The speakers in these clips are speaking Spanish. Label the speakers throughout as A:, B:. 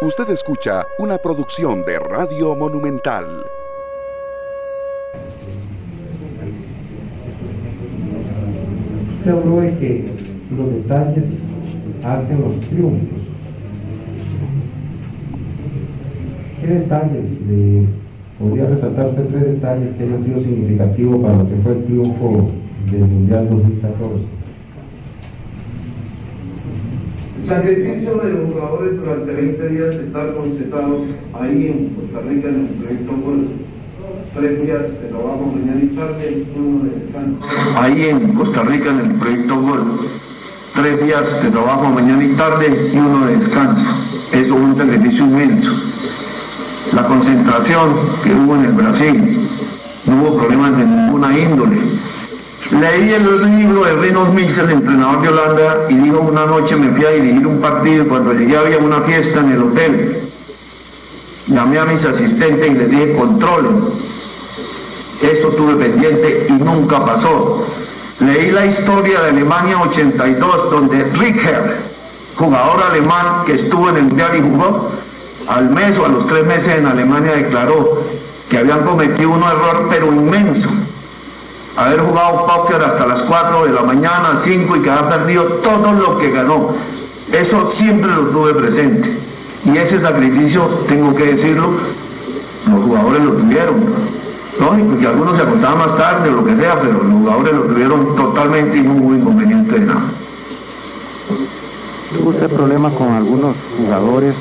A: Usted escucha una producción de Radio Monumental.
B: Usted habló de que los detalles hacen los triunfos. ¿Qué detalles le podría resaltar tres detalles que hayan sido significativos para lo que fue el triunfo del Mundial 2014?
C: Sacrificio de los jugadores durante 20 días de estar concentrados ahí en Costa Rica en el proyecto Gol. Tres días de trabajo mañana y tarde, uno de descanso. Ahí en Costa Rica en el proyecto Gol. Tres días de trabajo mañana y tarde y uno de descanso. Eso es un sacrificio inmenso. La concentración que hubo en el Brasil, no hubo problemas de ninguna índole Leí el libro de Renos Mills, entrenador de Holanda, y dijo una noche me fui a dirigir un partido y cuando llegué había una fiesta en el hotel. Llamé a mis asistentes y les dije controlen. Eso tuve pendiente y nunca pasó. Leí la historia de Alemania 82, donde Ricker, jugador alemán que estuvo en el Mundial y jugó, al mes o a los tres meses en Alemania declaró que habían cometido un error pero inmenso haber jugado póker hasta las 4 de la mañana, 5 y que ha perdido todo lo que ganó. Eso siempre lo tuve presente. Y ese sacrificio, tengo que decirlo, los jugadores lo tuvieron. Lógico que algunos se acostaban más tarde o lo que sea, pero los jugadores lo tuvieron totalmente y no hubo inconveniente de nada.
B: ¿Tuvo usted problemas con algunos jugadores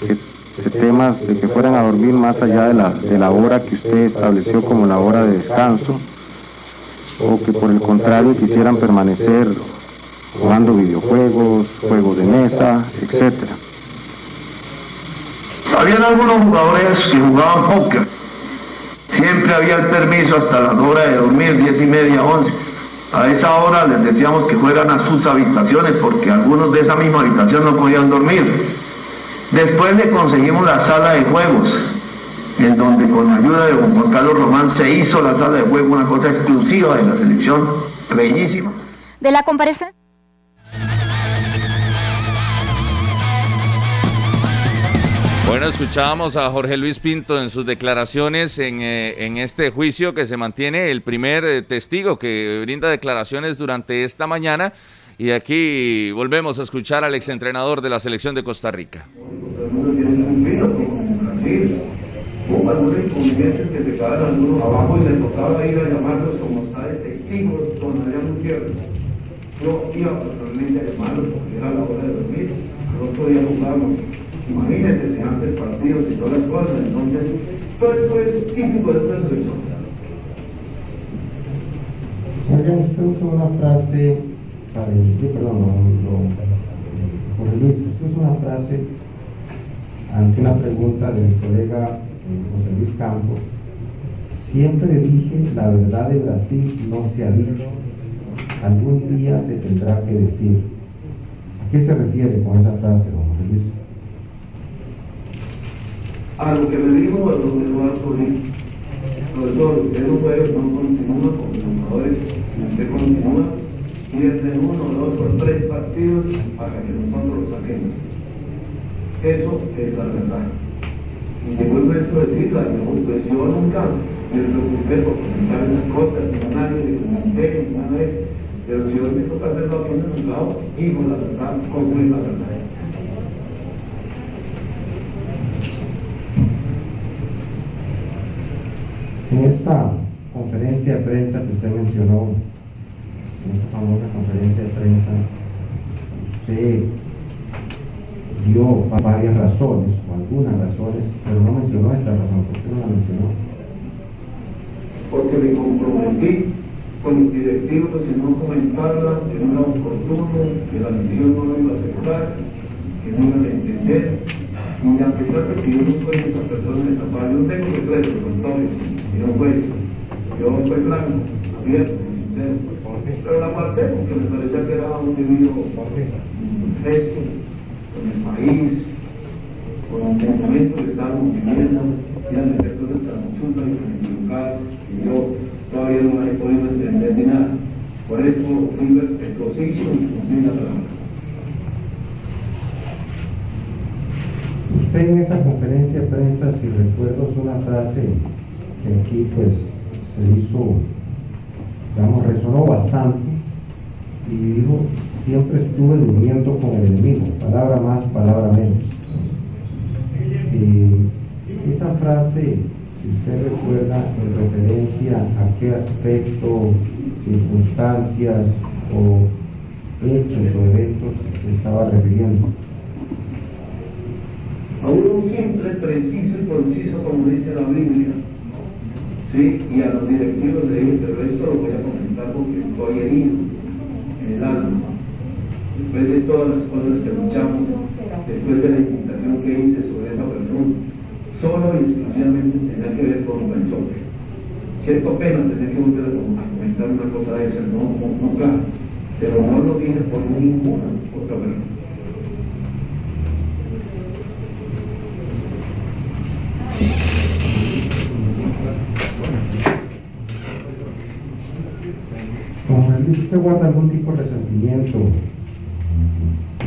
B: de temas de que fueran a dormir más allá de la, de la hora que usted estableció como la hora de descanso? O que por el contrario quisieran permanecer jugando videojuegos, juegos de mesa, etc.
C: Habían algunos jugadores que jugaban póker. Siempre había el permiso hasta las horas de dormir, diez y media, once. A esa hora les decíamos que fueran a sus habitaciones porque algunos de esa misma habitación no podían dormir. Después le conseguimos la sala de juegos en donde con la ayuda de Juan Carlos Román se hizo la sala de juego una cosa exclusiva de la selección, bellísima.
D: De la comparecencia.
E: Bueno, escuchábamos a Jorge Luis Pinto en sus declaraciones en, eh, en este juicio que se mantiene el primer eh, testigo que brinda declaraciones durante esta mañana. Y aquí volvemos a escuchar al exentrenador de la selección de Costa Rica
C: hubo algunos inconvenientes que se quedaron algunos abajo y me tocaba ir a llamarlos como está de testigo don Adrián Gutiérrez. Yo iba personalmente a llamarlos porque era la hora de dormir, al otro día jugábamos. Imagínense, antes partidos y todas las cosas, entonces todo esto es típico de una selección.
B: Adrián, usted usa una frase perdón, no, no, Jorge Luis, usted usa una frase ante una pregunta de mi colega José Luis Campos, siempre dije la verdad de Brasil no se ha dicho, algún día se tendrá que decir. ¿A qué se refiere con esa frase, don José Luis?
C: A lo que me dijo profesor Solís, profesor, usted no puede, no continúa con los jugadores, usted continúa, pierde uno, dos o tres partidos para que nosotros lo saquemos. Eso es la verdad. Y llegó el momento de decir, pues yo nunca me preocupé por comentar esas cosas, ni a nadie ni de eso. Pero si hoy me toca hacerlo aquí en el lado, digo la verdad, como la verdad.
B: En esta conferencia de prensa que usted mencionó, en esta famosa conferencia de prensa, usted dio varias razones, o algunas razones, pero no mencionó esta razón. ¿Por qué no la mencionó?
C: Porque me comprometí con el directivo de no comentarla, que no era oportuno, que la misión no lo iba a aceptar, que no iba a entender. Y a pesar de que yo no soy esa persona de tapar, yo tengo secretos con todos, y no juez. Yo soy blanco, abierto, sincero. Pero la parte porque me parecía que era un debido gesto país, con el momento que estábamos viviendo, y a meter cosas tan chulas y equivocadas que yo todavía no las he podido entender ni nada. Por eso fui respetuosísimo y cumplí la palabra.
B: usted en esa conferencia de prensa, si recuerdo, es una frase que aquí pues se hizo, digamos, resonó bastante y dijo, siempre estuve durmiendo con el enemigo, palabra más, palabra menos. Y esa frase, si usted recuerda, en referencia a qué aspecto, circunstancias o hechos o eventos se estaba refiriendo.
C: A uno simple, preciso y conciso, como dice la Biblia. ¿Sí? Y a los directivos de ellos, el resto lo voy a comentar porque estoy herido en el alma. Después de todas las cosas que luchamos, después de la invitación que hice sobre esa persona, solo y exclusivamente tenía que ver con el choque. Siento pena tener que volver a comentar una cosa de esa, no, no, pero no lo dije por ninguna otra persona.
B: ¿Usted guarda algún tipo de resentimiento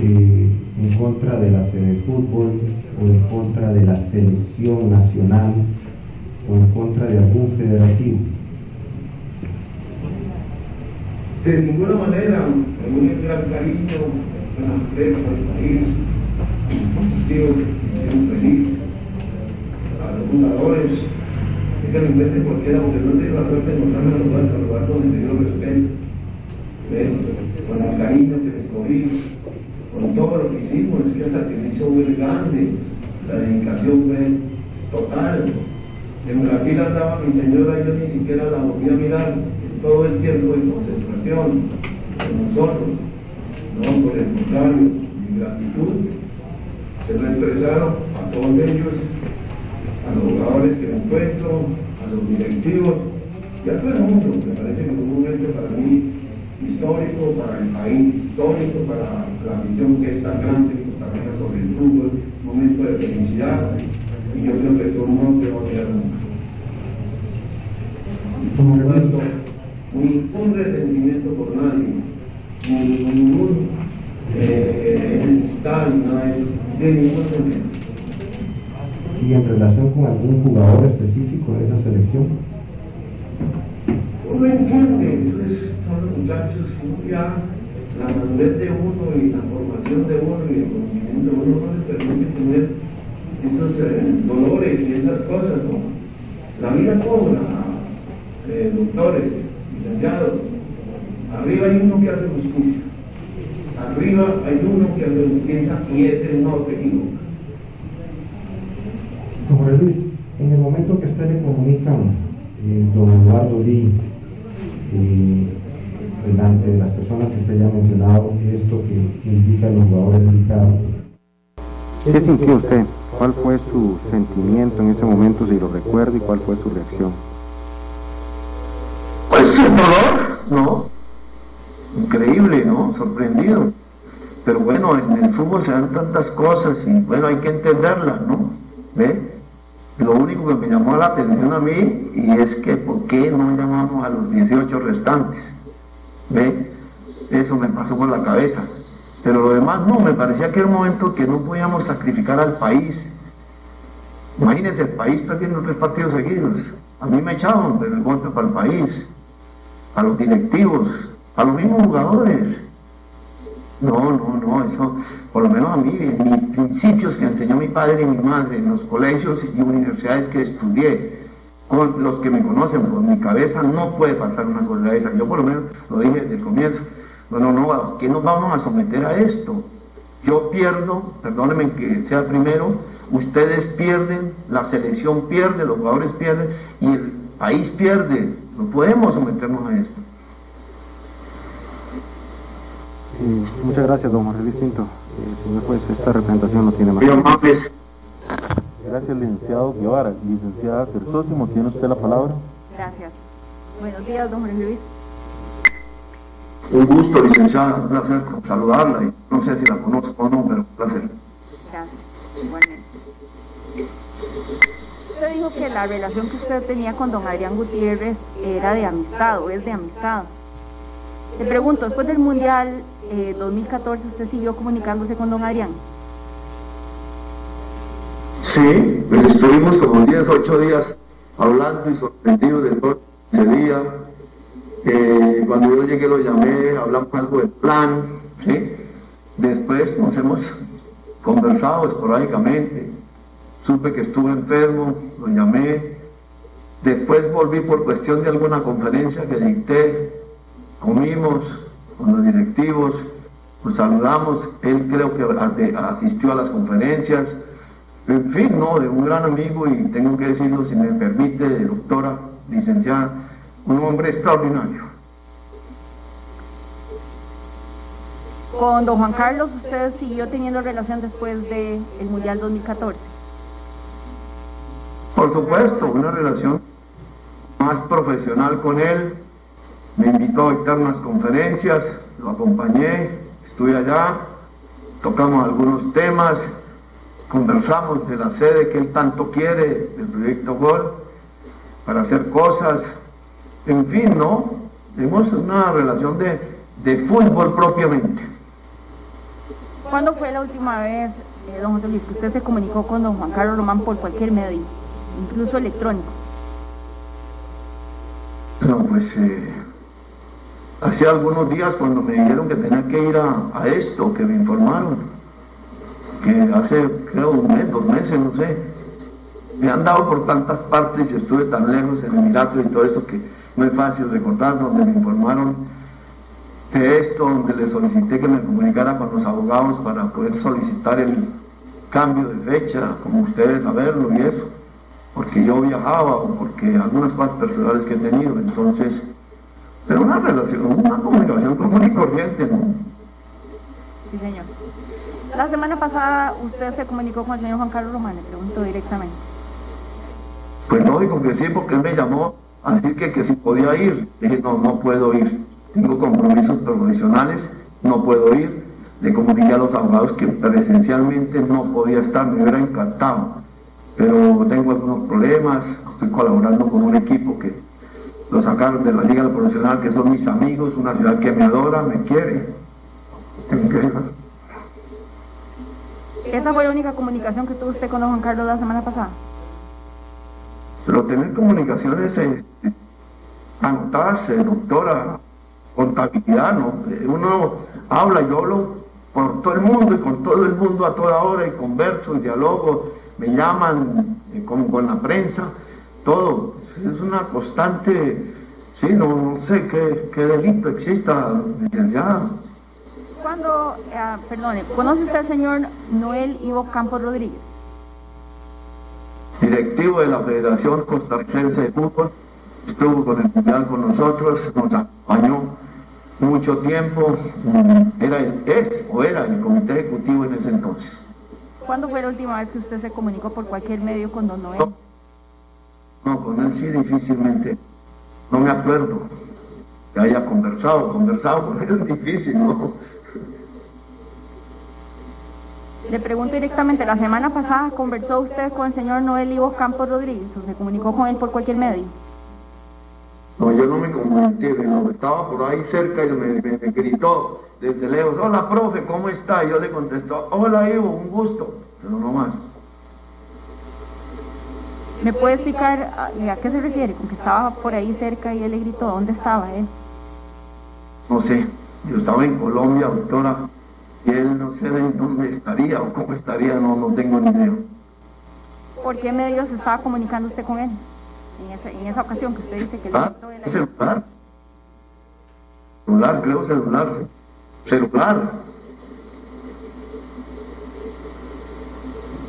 B: eh, en contra de la Fútbol o en contra de la selección nacional o en contra de algún federativo?
C: De ninguna manera, un gran cariño a la empresa, al país, los que feliz, a los fundadores, que me invente cualquiera, porque no tengo la suerte de encontrarme los a saludar con el debido respeto con el cariño que les cogí, con todo lo que hicimos, es que el sacrificio fue grande, la dedicación fue total. En Brasil andaba mi señora y yo ni siquiera la volví a mirar todo el tiempo de concentración con nosotros. No, por el contrario, mi gratitud se lo expresaron a todos ellos, a los jugadores que me encuentro, a los directivos y a todo el mundo. Me parece que fue un momento para mí histórico para el país, histórico para la visión que es tan grande en Costa Rica sobre el fútbol, momento de felicidad, y yo creo que esto no se va a olvidar nunca. ningún resentimiento por nadie, ningún eh, enemistad, nada de ningún momento.
B: ¿Y en relación con algún jugador específico de esa selección?
C: Uno entiende, eso es muchachos, ya la madurez de uno y la formación de uno y el conocimiento de uno no les permite tener esos eh, dolores y esas cosas. ¿no? La vida cobra, eh, doctores, licenciados. Arriba hay uno que hace justicia. Arriba hay uno que hace justicia y ese no se equivoca.
B: Jorge Luis, en el momento que usted le comunican, eh, don Eduardo Lee, eh, delante de las personas que usted ya ha mencionado, esto que indica los jugadores indicados. ¿Qué sintió usted? ¿Cuál fue su sentimiento en ese momento, si lo recuerda, y cuál fue su reacción?
C: Pues el dolor, ¿no? Increíble, ¿no? Sorprendido. Pero bueno, en el fútbol se dan tantas cosas y bueno, hay que entenderlas, ¿no? ¿Ve? Lo único que me llamó la atención a mí y es que ¿por qué no llamamos a los 18 restantes? ¿Ve? Eso me pasó por la cabeza. Pero lo demás no, me parecía que era un momento que no podíamos sacrificar al país. Imagínense el país perdiendo tres partidos seguidos. A mí me echaban, pero el golpe para el país, a los directivos, a los mismos jugadores. No, no, no, eso, por lo menos a mí, en mis principios que enseñó mi padre y mi madre en los colegios y universidades que estudié, con los que me conocen por mi cabeza no puede pasar una cosa de esa. Yo por lo menos lo dije desde el comienzo. Bueno, no, ¿qué nos vamos a someter a esto? Yo pierdo, perdónenme que sea primero, ustedes pierden, la selección pierde, los jugadores pierden y el país pierde. No podemos someternos a esto.
B: muchas gracias, don Jorge. Eh, señor juez, esta representación no tiene más.
F: Gracias, licenciado Guevara. Licenciada Cersósimo, ¿tiene usted la palabra?
G: Gracias. Buenos días, don Jorge Luis.
C: Un gusto, licenciada, un placer saludarla. Y no sé si la conozco o no, pero un placer.
G: Gracias, igualmente. Usted dijo que la relación que usted tenía con don Adrián Gutiérrez era de amistad o es de amistad. Le pregunto, después del Mundial 2014, eh, ¿usted siguió comunicándose con don Adrián?
C: Sí, pues estuvimos como 10, 8 días hablando y sorprendidos de todo ese día. Eh, cuando yo llegué lo llamé, hablamos algo del plan, ¿sí? Después nos hemos conversado esporádicamente. Supe que estuve enfermo, lo llamé. Después volví por cuestión de alguna conferencia que dicté. Comimos con los directivos, nos saludamos. Él creo que asistió a las conferencias en fin, no, de un gran amigo y tengo que decirlo, si me permite, de doctora, licenciada, un hombre extraordinario.
G: Con don Juan Carlos, ¿usted siguió teniendo relación después del Mundial 2014?
C: Por supuesto, una relación más profesional con él. Me invitó a dictar unas conferencias, lo acompañé, estuve allá, tocamos algunos temas, conversamos de la sede que él tanto quiere, del proyecto Gol, para hacer cosas, en fin, ¿no? Tenemos una relación de, de fútbol propiamente.
G: ¿Cuándo fue la última vez, eh, don José Luis, que usted se comunicó con don Juan Carlos Román por cualquier medio, incluso electrónico?
C: No, pues eh, hace algunos días cuando me dijeron que tenía que ir a, a esto, que me informaron que hace creo un mes, dos meses, no sé, me han dado por tantas partes y estuve tan lejos en Emiratos y todo eso que no es fácil recordar, donde me informaron de esto, donde le solicité que me comunicara con los abogados para poder solicitar el cambio de fecha, como ustedes saberlo y eso, porque yo viajaba o porque algunas cosas personales que he tenido, entonces, pero una relación, una comunicación común y corriente, ¿no?
G: Sí, señor. La semana pasada usted se comunicó con el señor Juan Carlos Román, le pregunto directamente.
C: Pues lógico que sí, porque él me llamó a decir que, que si podía ir. Dije, no, no puedo ir. Tengo compromisos profesionales, no puedo ir. Le comuniqué a los abogados que presencialmente no podía estar, me hubiera encantado. Pero tengo algunos problemas, estoy colaborando con un equipo que lo sacaron de la Liga Profesional, que son mis amigos, una ciudad que me adora, me quiere.
G: ¿Esa fue la única comunicación que tuvo usted con don Juan Carlos la semana pasada?
C: Pero tener comunicaciones eh, anotadas, eh, doctora, contabilidad, ¿no? Uno habla, yo hablo por todo el mundo y con todo el mundo a toda hora y converso y dialogo, me llaman eh, con, con, la prensa, todo. Es una constante, sí, no, no sé qué, qué delito exista, licenciada
G: cuando, eh, perdone, ¿conoce usted al señor Noel Ivo Campos Rodríguez?
C: Directivo de la Federación Costarricense de Fútbol, estuvo con el Mundial con nosotros, nos acompañó mucho tiempo, era es o era el comité ejecutivo en ese entonces.
G: ¿Cuándo fue la última vez que usted se comunicó por cualquier medio con don Noel?
C: No, con él sí difícilmente, no me acuerdo que haya conversado, conversado con él es difícil, ¿no?
G: Le pregunto directamente, la semana pasada conversó usted con el señor Noel Ivo Campos Rodríguez o se comunicó con él por cualquier medio.
C: No, yo no me comuniqué, no, estaba por ahí cerca y me, me, gritó desde lejos, hola profe, ¿cómo está? Y yo le contestó, hola Ivo, un gusto, pero no más.
G: ¿Me puede explicar a, a, qué se refiere? Con que estaba por ahí cerca y él le gritó, ¿dónde estaba él?
C: No sé, yo estaba en Colombia, doctora, y él no sé de dónde estaría o cómo estaría, no, no tengo ni idea.
G: ¿Por qué medios estaba comunicando usted con él? En esa, en esa ocasión que usted dice que
C: ah, el celular. Celular, creo celular. Celular.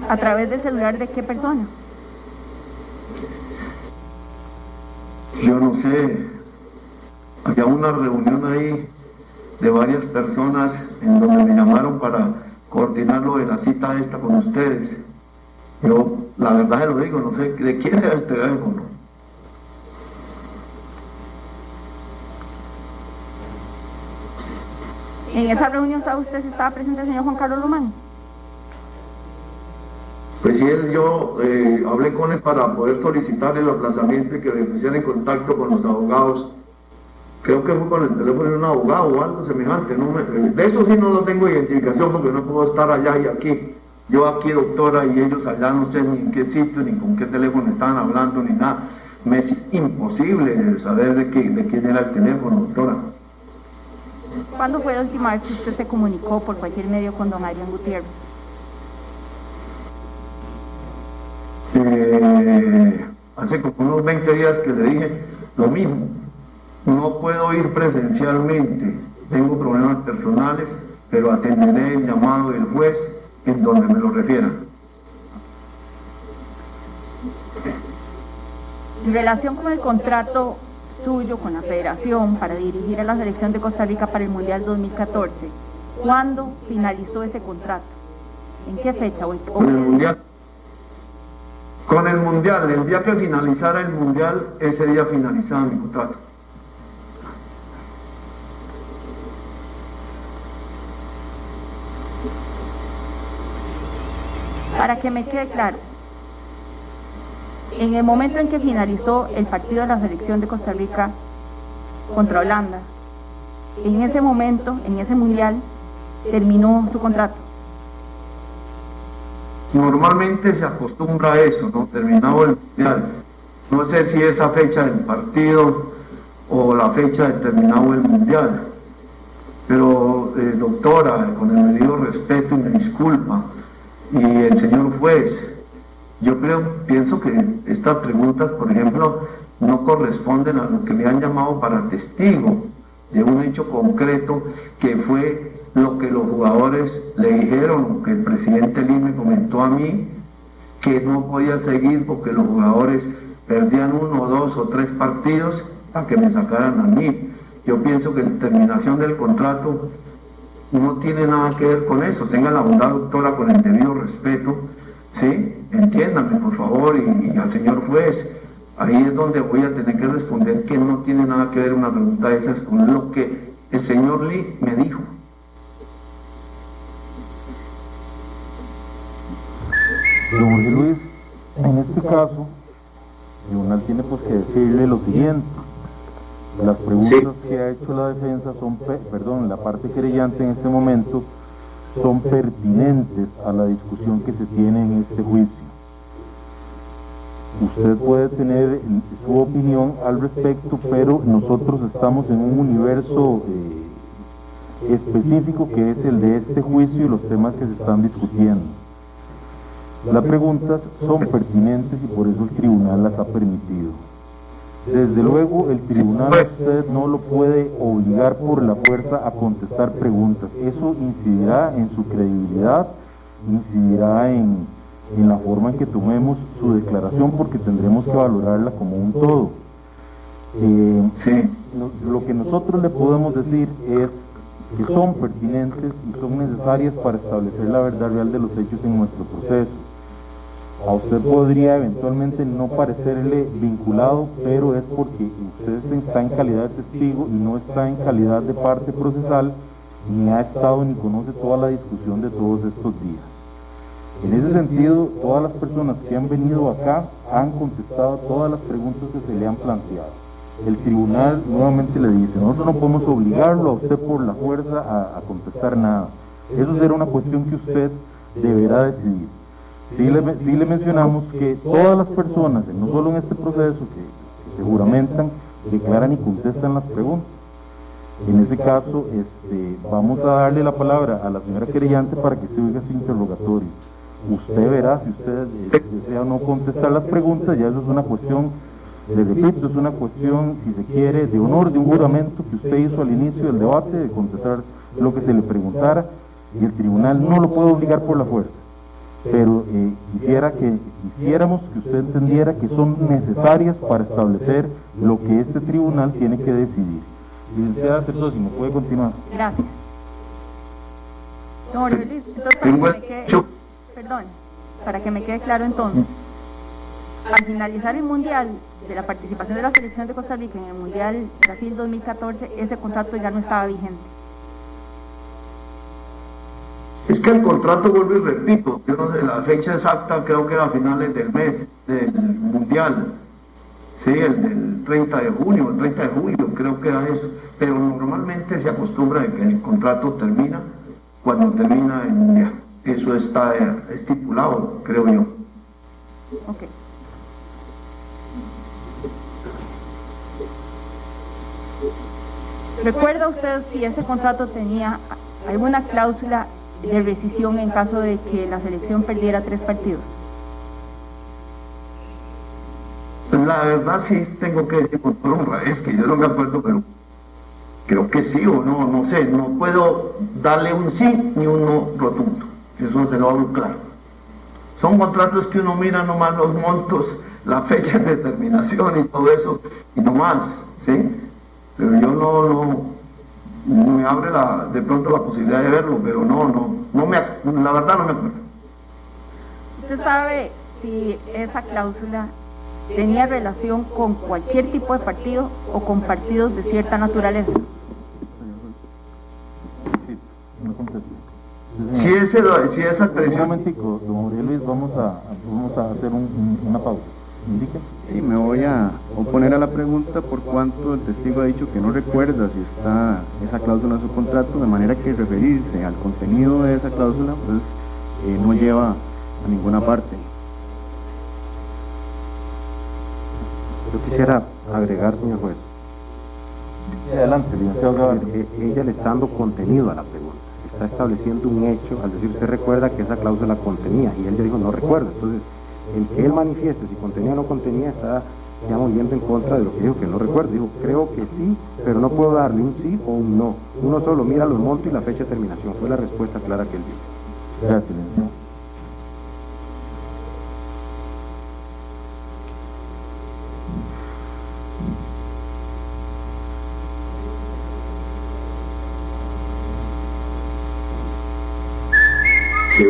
G: ¿A través del celular de qué persona?
C: Yo no sé. Había una reunión ahí de varias personas en donde me llamaron para coordinar lo de la cita esta con ustedes. Yo, la verdad se lo digo, no sé de quién era el teléfono.
G: ¿En esa reunión estaba usted, estaba presente el señor Juan Carlos Román?
C: Pues sí, él, yo eh, hablé con él para poder solicitar el aplazamiento y que me pusiera en contacto con los abogados creo que fue con el teléfono de un abogado o algo semejante. No me, de eso sí no lo tengo identificación porque no puedo estar allá y aquí. Yo aquí, doctora, y ellos allá no sé ni en qué sitio, ni con qué teléfono estaban hablando, ni nada. Me es imposible saber de, qué, de quién era el teléfono, doctora.
G: ¿Cuándo fue la última vez que usted se comunicó por cualquier medio con don Adrián Gutiérrez?
C: Eh, hace como unos 20 días que le dije lo mismo. No puedo ir presencialmente, tengo problemas personales, pero atenderé el llamado del juez en donde me lo refieran.
G: En relación con el contrato suyo con la federación para dirigir a la selección de Costa Rica para el Mundial 2014, ¿cuándo finalizó ese contrato? ¿En qué fecha? ¿O-
C: Con el mundial. Con el mundial, el día que finalizara el mundial, ese día finalizaba mi contrato.
G: Para que me quede claro, en el momento en que finalizó el partido de la selección de Costa Rica contra Holanda, en ese momento, en ese mundial, terminó su contrato.
C: Normalmente se acostumbra a eso, ¿no? Terminado el mundial. No sé si esa fecha del partido o la fecha de terminado el mundial. Pero, eh, doctora, con el debido respeto y me disculpa, y el señor juez, yo creo, pienso que estas preguntas, por ejemplo, no corresponden a lo que me han llamado para testigo de un hecho concreto que fue lo que los jugadores le dijeron, que el presidente Lee me comentó a mí, que no podía seguir porque los jugadores perdían uno, dos o tres partidos a que me sacaran a mí. Yo pienso que la terminación del contrato no tiene nada que ver con eso. Tenga la bondad, doctora, con el debido respeto, ¿sí? Entiéndame, por favor, y, al señor juez. Ahí es donde voy a tener que responder que no tiene nada que ver una pregunta de esas con lo que el señor Lee me dijo.
F: Luis, en este caso, el tribunal tiene pues que decirle lo siguiente. Las preguntas
C: Sí.
F: que ha hecho la defensa son, pe- perdón, la parte querellante en este momento son pertinentes a la discusión que se tiene en este juicio. Usted puede tener su opinión al respecto, pero nosotros estamos en un universo eh, específico que es el de este juicio y los temas que se están discutiendo. Las preguntas son pertinentes y por eso el tribunal las ha permitido. Desde luego, el tribunal a usted no lo puede obligar por la fuerza a contestar preguntas. Eso incidirá en su credibilidad, incidirá en, en la forma en que tomemos su declaración porque tendremos que valorarla como un todo. Eh,
C: Sí.
F: lo, lo que nosotros le podemos decir es que son pertinentes y son necesarias para establecer la verdad real de los hechos en nuestro proceso. A usted podría eventualmente no parecerle vinculado, pero es porque usted está en calidad de testigo y no está en calidad de parte procesal, ni ha estado ni conoce toda la discusión de todos estos días. En ese sentido, todas las personas que han venido acá han contestado todas las preguntas que se le han planteado. El tribunal nuevamente le dice, nosotros no podemos obligarlo a usted por la fuerza a, a contestar nada. Eso será una cuestión que usted deberá decidir. Sí le, sí le mencionamos que todas las personas, no solo en este proceso, que, que se juramentan, declaran y contestan las preguntas. En ese caso, este, vamos a darle la palabra a la señora querellante para que se oiga su interrogatorio. Usted verá si usted eh, desea o no contestar las preguntas, ya eso es una cuestión, le repito, es una cuestión, si se quiere, de honor, de un juramento que usted hizo al inicio del debate, de contestar lo que se le preguntara, y el tribunal no lo puede obligar por la fuerza pero eh, quisiera que quisiéramos que usted entendiera que son necesarias para establecer lo que este tribunal tiene que decidir. Licenciada Cerdosi, ¿me puede continuar?
G: Gracias. Don entonces para que me quede, perdón, para que me quede claro entonces, al finalizar el Mundial de la participación de la selección de Costa Rica en el Mundial Brasil 2014, ese contrato ya no estaba vigente.
C: Es que el contrato, vuelvo y repito, yo no sé, la fecha exacta creo que era a finales del mes del Mundial. Sí, el del 30 de junio, el 30 de julio, creo que era eso. Pero normalmente se acostumbra a que el contrato termina cuando termina el Mundial. Eso está estipulado, creo yo.
G: Ok. ¿Recuerda usted si ese contrato tenía alguna cláusula de rescisión en caso de que la selección perdiera tres partidos?
C: La verdad sí tengo que decir por honra, es que yo no me acuerdo, pero creo que sí o no, no sé, no puedo darle un sí ni un no rotundo, eso se lo hablo claro. Son contratos que uno mira nomás los montos, la fecha de terminación y todo eso, y nomás, ¿sí? Pero yo no, no, me abre la, de pronto la posibilidad de verlo, pero no, no, no me, la verdad no me acuerdo.
G: ¿Usted sabe si esa cláusula tenía relación con cualquier tipo de partido o con partidos de cierta naturaleza?
C: Si, ese, si esa presión...
F: Un momentico, don Luis, vamos a, vamos a hacer un, una pausa.
H: Sí, me voy a oponer a la pregunta por cuanto el testigo ha dicho que no recuerda si está esa cláusula en su contrato, de manera que referirse al contenido de esa cláusula pues eh, no lleva a ninguna parte.
B: Yo quisiera agregar, señor juez.
F: Adelante,
B: eh, Ella le está dando contenido a la pregunta. Está estableciendo un hecho al decir, usted recuerda que esa cláusula contenía. Y él ya dijo, no recuerdo. Entonces, el que él manifieste si contenía o no contenía está, digamos, yendo en contra de lo que dijo que no recuerdo. Dijo, creo que sí, pero no puedo darle un sí o un no. Uno solo mira los montos y la fecha de terminación. Fue la respuesta clara que él dio.
F: Gracias,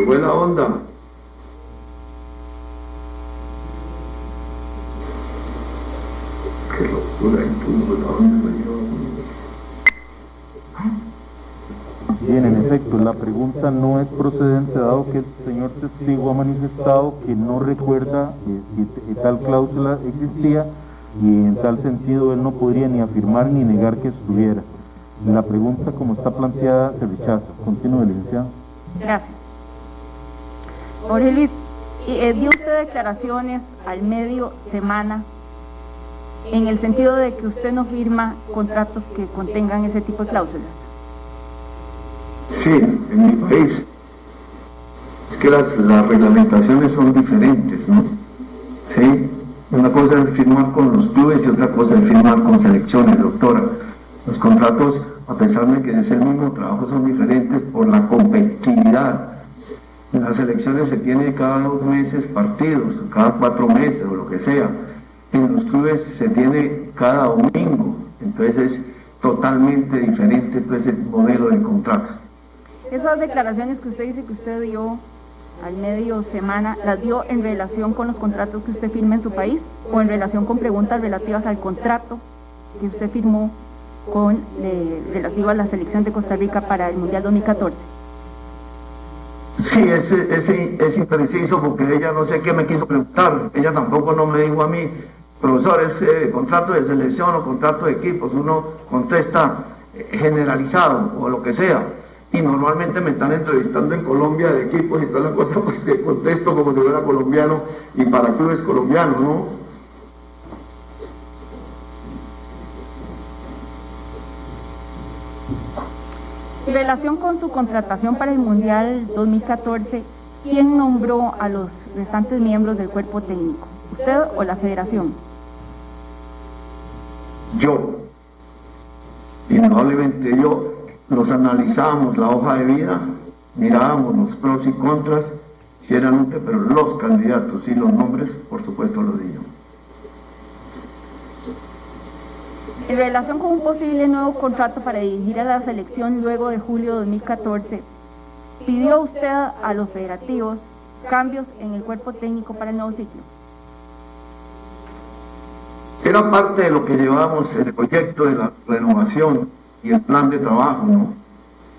C: fue la onda. Qué locura,
F: Bien, en efecto, la pregunta no es procedente dado que el señor testigo ha manifestado que no recuerda eh, si tal cláusula existía y en tal sentido él no podría ni afirmar ni negar que estuviera. La pregunta como está planteada se rechaza. Continúe, licenciado.
G: Gracias. Jorge Luis, eh, dio usted declaraciones al medio semana en el sentido de que usted no firma contratos que contengan ese tipo de cláusulas.
C: Sí, en mi país. Es que las, reglamentaciones son diferentes, ¿no? Sí, una cosa es firmar con los clubes y otra cosa es firmar con selecciones, doctora. Los contratos, a pesar de que es el mismo trabajo, son diferentes por la competitividad en las elecciones se tiene cada dos meses partidos, cada cuatro meses o lo que sea. En los clubes se tiene cada domingo. Entonces es totalmente diferente todo ese modelo de contratos.
G: Esas declaraciones que usted dice que usted dio al medio semana, ¿las dio en relación con los contratos que usted firma en su país o en relación con preguntas relativas al contrato que usted firmó con eh, relativo a la selección de Costa Rica para el Mundial 2014?
C: Sí, es, es, impreciso porque ella no sé qué me quiso preguntar, ella tampoco no me dijo a mí, profesor, es eh, contrato de selección o contrato de equipos, uno contesta eh, generalizado o lo que sea, y normalmente me están entrevistando en Colombia de equipos y todas las cosas, pues contesto como si fuera colombiano y para clubes colombianos, ¿no?
G: En relación con su contratación para el Mundial 2014, ¿quién nombró a los restantes miembros del cuerpo técnico? ¿Usted o la federación?
C: Yo. Indudablemente yo. Los analizábamos la hoja de vida, mirábamos los pros y contras, si eran útiles, pero los candidatos y los nombres, por supuesto, los di yo.
G: En relación con un posible nuevo contrato para dirigir a la selección luego de julio de 2014, ¿pidió usted a los federativos cambios en el cuerpo técnico para el nuevo ciclo?
C: Era parte de lo que llevábamos en el proyecto de la renovación y el plan de trabajo, ¿no?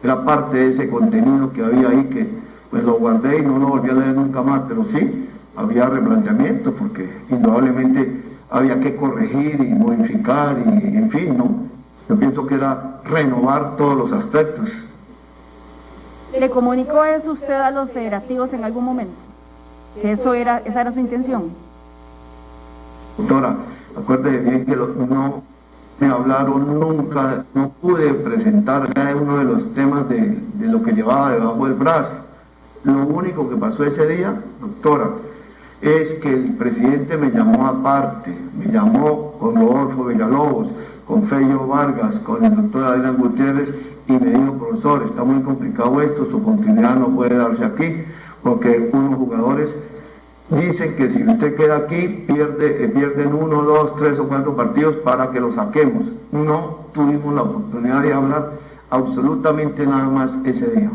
C: Era parte de ese contenido que había ahí que pues lo guardé y no lo volví a leer nunca más, pero sí, había replanteamiento porque indudablemente había que corregir y modificar y en fin, no. Yo pienso que era renovar todos los aspectos.
G: ¿Le comunicó eso usted a los federativos en algún momento? ¿Que eso era, esa era su intención?
C: Doctora, acuérdese bien que no me hablaron nunca, no pude presentar cada uno de los temas de, de lo que llevaba debajo del brazo. Lo único que pasó ese día, doctora, es que el presidente me llamó aparte, me llamó con Rodolfo Villalobos, con Feyo Vargas, con el doctor Adrián Gutiérrez y me dijo, profesor, está muy complicado esto, su continuidad no puede darse aquí, porque unos jugadores dicen que si usted queda aquí, pierde, eh, pierden uno, dos, tres o cuatro partidos para que lo saquemos. No tuvimos la oportunidad de hablar absolutamente nada más ese día.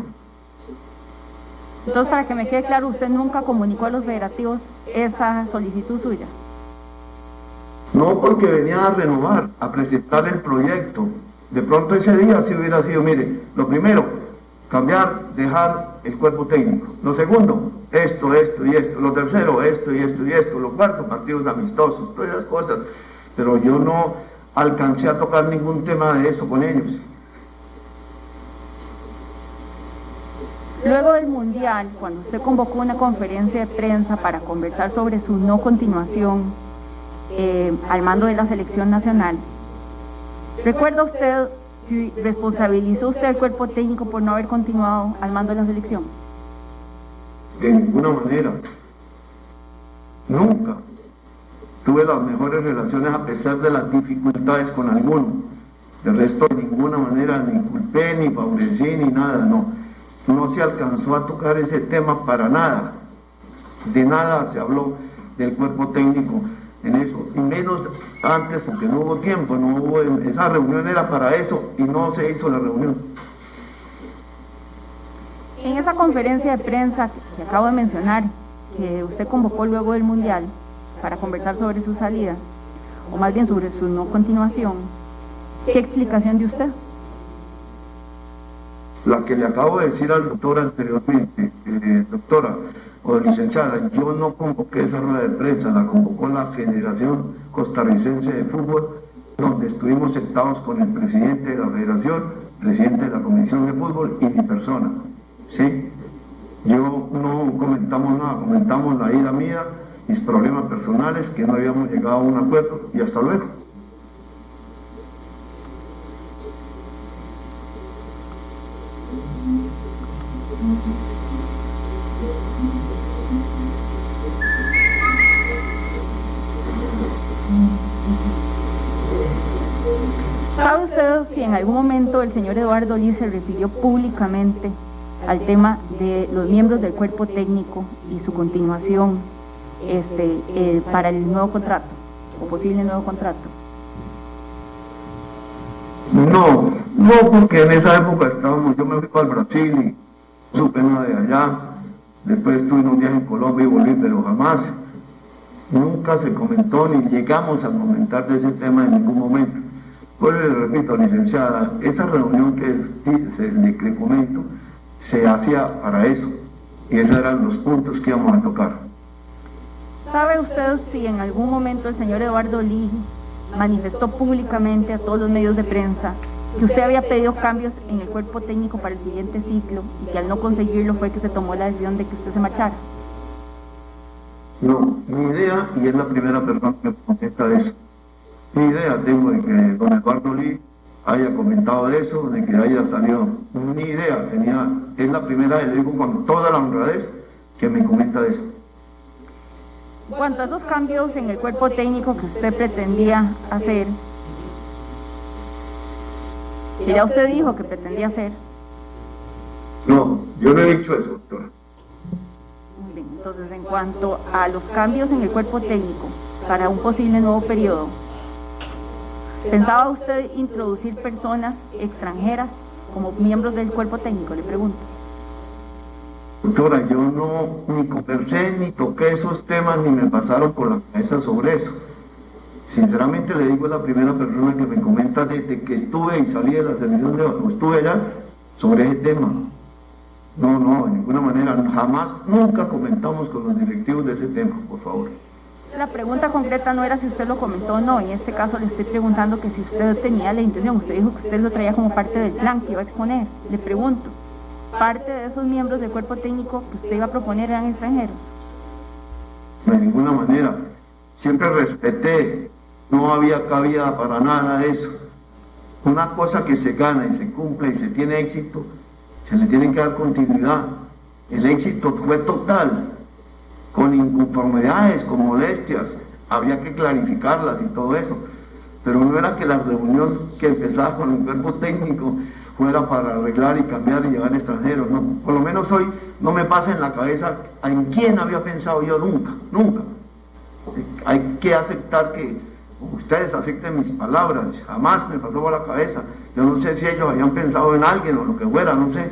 G: Entonces, para que me quede claro, usted nunca comunicó a los federativos esa solicitud suya.
C: No porque venía a renovar, a presentar el proyecto. De pronto ese día sí hubiera sido, mire, lo primero, cambiar, dejar el cuerpo técnico. Lo segundo, esto, esto y esto. Lo tercero, esto y esto y esto. Lo cuarto, partidos amistosos, todas esas cosas. Pero yo no alcancé a tocar ningún tema de eso con ellos.
G: Luego del Mundial, cuando usted convocó una conferencia de prensa para conversar sobre su no continuación eh, al mando de la selección nacional, ¿recuerda usted si responsabilizó usted al cuerpo técnico por no haber continuado al mando de la selección?
C: De ninguna manera. Nunca. Tuve las mejores relaciones a pesar de las dificultades con alguno. De resto, de ninguna manera ni culpé, ni favorecí, ni nada, no no se alcanzó a tocar ese tema para nada. De nada se habló del cuerpo técnico en eso, y menos antes porque no hubo tiempo, no hubo, esa reunión era para eso y no se hizo la reunión.
G: En esa conferencia de prensa que acabo de mencionar, que usted convocó luego del Mundial para conversar sobre su salida, o más bien sobre su no continuación, ¿qué explicación de usted?
C: la que le acabo de decir al doctor anteriormente, eh, doctora o licenciada, yo no convoqué esa rueda de prensa, la convocó la Federación Costarricense de Fútbol, donde estuvimos sentados con el presidente de la federación, presidente de la comisión de fútbol y mi persona. ¿sí? Yo no comentamos nada, comentamos la ida mía, mis problemas personales, que no habíamos llegado a un acuerdo y hasta luego.
G: ¿Sabe usted si en algún momento el señor Eduardo Lee se refirió públicamente al tema de los miembros del cuerpo técnico y su continuación este, eh, para el nuevo contrato o posible nuevo contrato?
C: No, no, porque en esa época estábamos, yo me fui para el Brasil y supe nada de allá, después estuve unos días en Colombia y volví, pero jamás, nunca se comentó ni llegamos a comentar de ese tema en ningún momento. Pues le repito, licenciada, esta reunión que, se, le, comento se hacía para eso y esos eran los puntos que íbamos a tocar.
G: ¿Sabe usted si en algún momento el señor Eduardo Lee manifestó públicamente a todos los medios de prensa que usted había pedido cambios en el cuerpo técnico para el siguiente ciclo y que al no conseguirlo fue que se tomó la decisión de que usted se marchara?
C: No, mi idea, y es la primera persona que contesta eso, mi idea tengo de que don Eduardo Lee haya comentado de eso, de que haya salido, ni idea tenía, es la primera vez, le digo con toda la honradez, que me comenta de eso.
G: Cuanto a esos cambios en el cuerpo técnico que usted pretendía hacer, que ya usted dijo que pretendía hacer.
C: No, yo no he dicho eso, doctora.
G: Muy bien, entonces en cuanto a los cambios en el cuerpo técnico para un posible nuevo periodo, ¿pensaba usted introducir personas extranjeras como miembros del cuerpo técnico? Le pregunto.
C: Doctora, yo no ni conversé ni toqué esos temas ni me pasaron por la cabeza sobre eso. Sinceramente le digo, es la primera persona que me comenta desde que estuve y salí de la televisión de o estuve allá sobre ese tema. No, no, de ninguna manera, jamás, nunca comentamos con los directivos de ese tema, por favor.
G: La pregunta concreta no era si usted lo comentó o no, en este caso le estoy preguntando que si usted tenía la intención, usted dijo que usted lo traía como parte del plan que iba a exponer, le pregunto, parte de esos miembros del cuerpo técnico que usted iba a proponer eran extranjeros.
C: De ninguna manera. Siempre respeté, no había cabida para nada de eso. Una cosa que se gana y se cumple y se tiene éxito, se le tiene que dar continuidad. El éxito fue total, con inconformidades, con molestias, había que clarificarlas y todo eso. Pero no era que la reunión que empezaba con el cuerpo técnico fuera para arreglar y cambiar y llevar extranjeros. No, por lo menos hoy no me pasa en la cabeza en quién había pensado yo nunca, nunca. Hay que aceptar que ustedes acepten mis palabras, jamás me pasó por la cabeza. Yo no sé si ellos habían pensado en alguien o lo que fuera, no sé.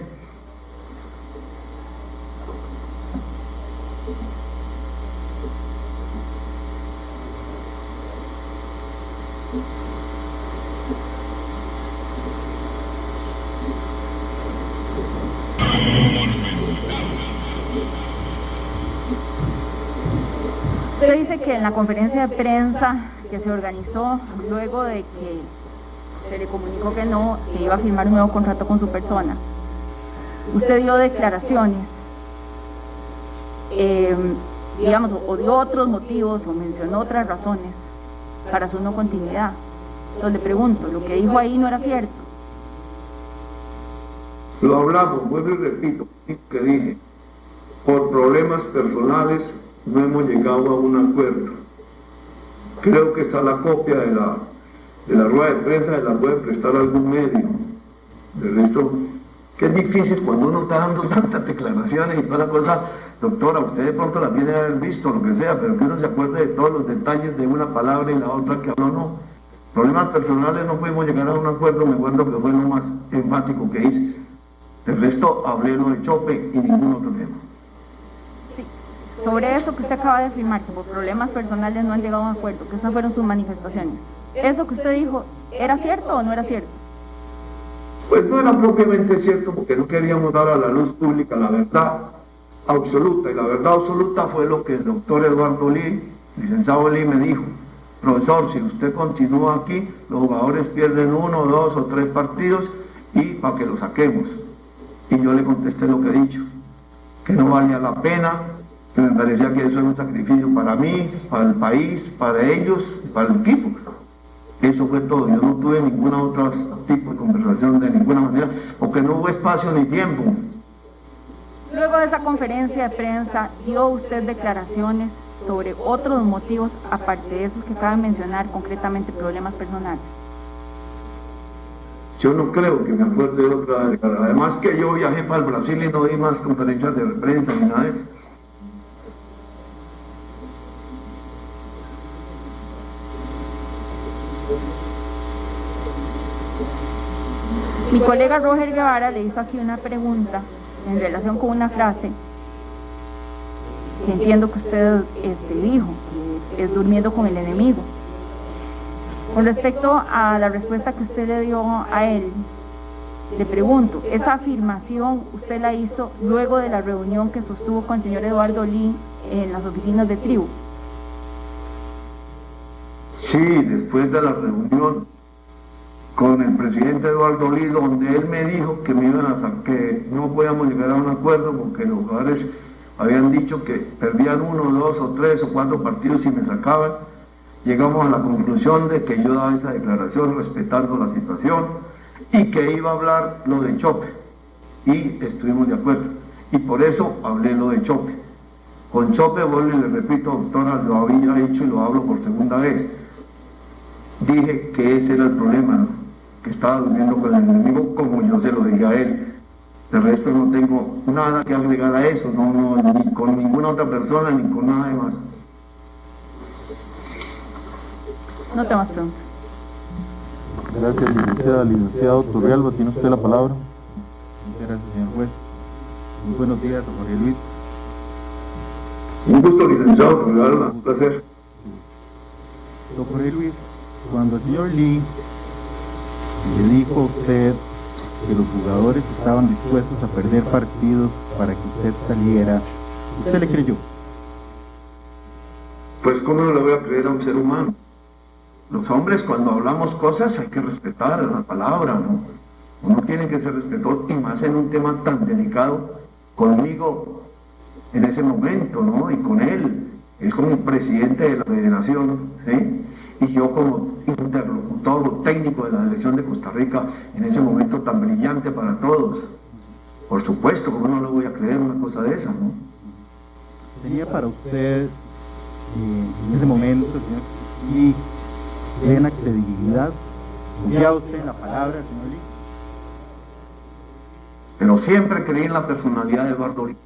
G: La conferencia de prensa que se organizó luego de que se le comunicó que no, que iba a firmar un nuevo contrato con su persona, usted dio declaraciones, eh, digamos, o dio otros motivos o mencionó otras razones para su no continuidad. Entonces le pregunto, ¿lo que dijo ahí no era cierto?
C: Lo hablamos, vuelvo y repito, que dije, por problemas personales no hemos llegado a un acuerdo. Creo que está la copia de la, de la rueda de prensa, de la puede prestar algún medio. De resto, que es difícil cuando uno está dando tantas declaraciones y toda la cosa, doctora, usted de pronto la tiene que haber visto, lo que sea, pero que uno se acuerde de todos los detalles de una palabra y la otra que habló, no. Problemas personales no pudimos llegar a un acuerdo, me acuerdo que fue lo más enfático que hice. El resto hablé lo de Chope y ningún otro tema.
G: Sobre eso que usted acaba de afirmar, que por problemas personales no han llegado a un acuerdo, que esas fueron sus manifestaciones. ¿Eso que usted dijo era cierto o no era cierto?
C: Pues no era propiamente cierto porque no queríamos dar a la luz pública la verdad absoluta. Y la verdad absoluta fue lo que el doctor Eduardo Lee, licenciado Lee, me dijo. Profesor, si usted continúa aquí, los jugadores pierden uno, dos o tres partidos y para que lo saquemos. Y yo le contesté lo que he dicho, que no valía la pena, que me parecía que eso era un sacrificio para mí, para el país, para ellos, para el equipo. Eso fue todo. Yo no tuve ningún otro tipo de conversación de ninguna manera, porque no hubo espacio ni tiempo.
G: Luego de esa conferencia de prensa, dio usted declaraciones sobre otros motivos, aparte de esos que acaba de mencionar, concretamente problemas personales.
C: Yo no creo que me acuerde de otra declaración. Además que yo viajé para el Brasil y no di más conferencias de prensa ni nada de eso.
G: Colega Roger Guevara le hizo aquí una pregunta en relación con una frase que entiendo que usted este, dijo, es durmiendo con el enemigo. Con respecto a la respuesta que usted le dio a él, le pregunto, ¿esa afirmación usted la hizo luego de la reunión que sostuvo con el señor Eduardo Lee en las oficinas de tribu?
C: Sí, después de la reunión con el presidente Eduardo Lee, donde él me dijo que me iban a que no podíamos llegar a un acuerdo porque los jugadores habían dicho que perdían uno, dos o tres o cuatro partidos si me sacaban. Llegamos a la conclusión de que yo daba esa declaración respetando la situación y que iba a hablar lo de Chope. Y estuvimos de acuerdo. Y por eso hablé lo de Chope. Con Chope, vuelvo y le repito, doctora, lo había dicho y lo hablo por segunda vez. Dije que ese era el problema, ¿no? Que estaba durmiendo con el enemigo como yo se lo dije a él. De resto no tengo nada que agregar a eso, no, no, ni con ninguna otra persona, ni con nada más.
G: No te más preguntas.
F: Gracias, licenciada. Licenciado Turrialba, tiene usted la palabra.
H: Muchas gracias, señor juez. Muy buenos días, Jorge Luis.
C: Un gusto, licenciado Turrialba, un placer.
H: Don Jorge Luis, cuando el señor Lee le dijo usted que los jugadores estaban dispuestos a perder partidos para que usted saliera, ¿usted le creyó?
C: Pues cómo no le voy a creer a un ser humano. Los hombres cuando hablamos cosas hay que respetar la palabra, ¿no? Uno tiene que ser respetuoso y más en un tema tan delicado conmigo en ese momento, ¿no? Y con él, él como presidente de la federación, ¿sí? Y yo como interlocutor técnico de la dirección de Costa Rica en ese momento tan brillante para todos. Por supuesto, como no le voy a creer una cosa de esa, ¿no?
H: Tenía para usted eh, en ese momento, señor, y plena credibilidad, ¿confía usted en la palabra, señor Lee?
C: Pero siempre creí en la personalidad de Eduardo Lee.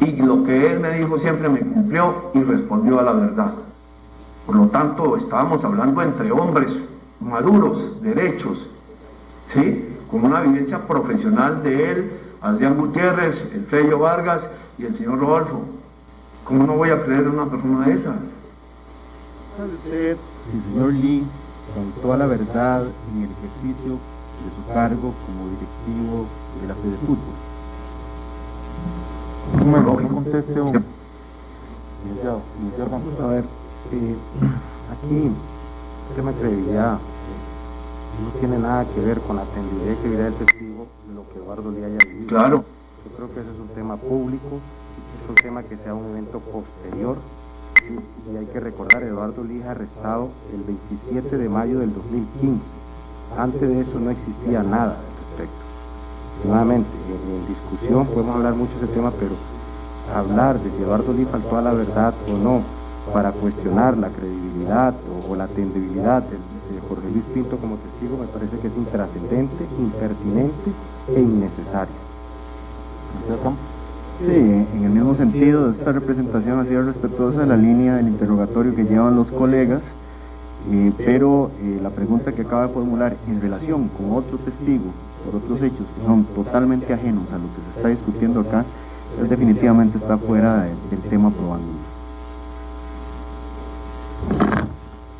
C: Y lo que él me dijo siempre me cumplió y respondió a la verdad. Por lo tanto, estábamos hablando entre hombres maduros, derechos, ¿sí? Con una vivencia profesional de él, Adrián Gutiérrez, el Fello Vargas y el señor Rodolfo. ¿Cómo no voy a creer en una persona de esa?
H: ¿Sabe usted si el señor Lee, con toda la verdad en el ejercicio de su cargo como directivo de la Fede de Fútbol?
F: Bueno, conteste un...
B: A ver, eh, aquí el tema de credibilidad no tiene nada que ver con la tendencia y credibilidad del testigo lo que Eduardo Lee haya vivido.
C: Claro.
B: Yo creo que ese es un tema público, es un tema que sea un evento posterior y, hay que recordar, Eduardo Lee arrestado el 27 de mayo del 2015. Antes de eso no existía nada al respecto. Nuevamente, en, en discusión podemos hablar mucho de ese tema, pero hablar de si Eduardo Lee faltó a la verdad o no, para cuestionar la credibilidad o, o la atendibilidad de, de, Jorge Luis Pinto como testigo me parece que es intrascendente, impertinente e innecesario.
H: Sí, en el mismo sentido, esta representación ha sido respetuosa de la línea del interrogatorio que llevan los colegas, eh, pero eh, la pregunta que acaba de formular en relación con otro testigo por otros hechos que son totalmente ajenos a lo que se está discutiendo acá, pues definitivamente está fuera de, del tema probando.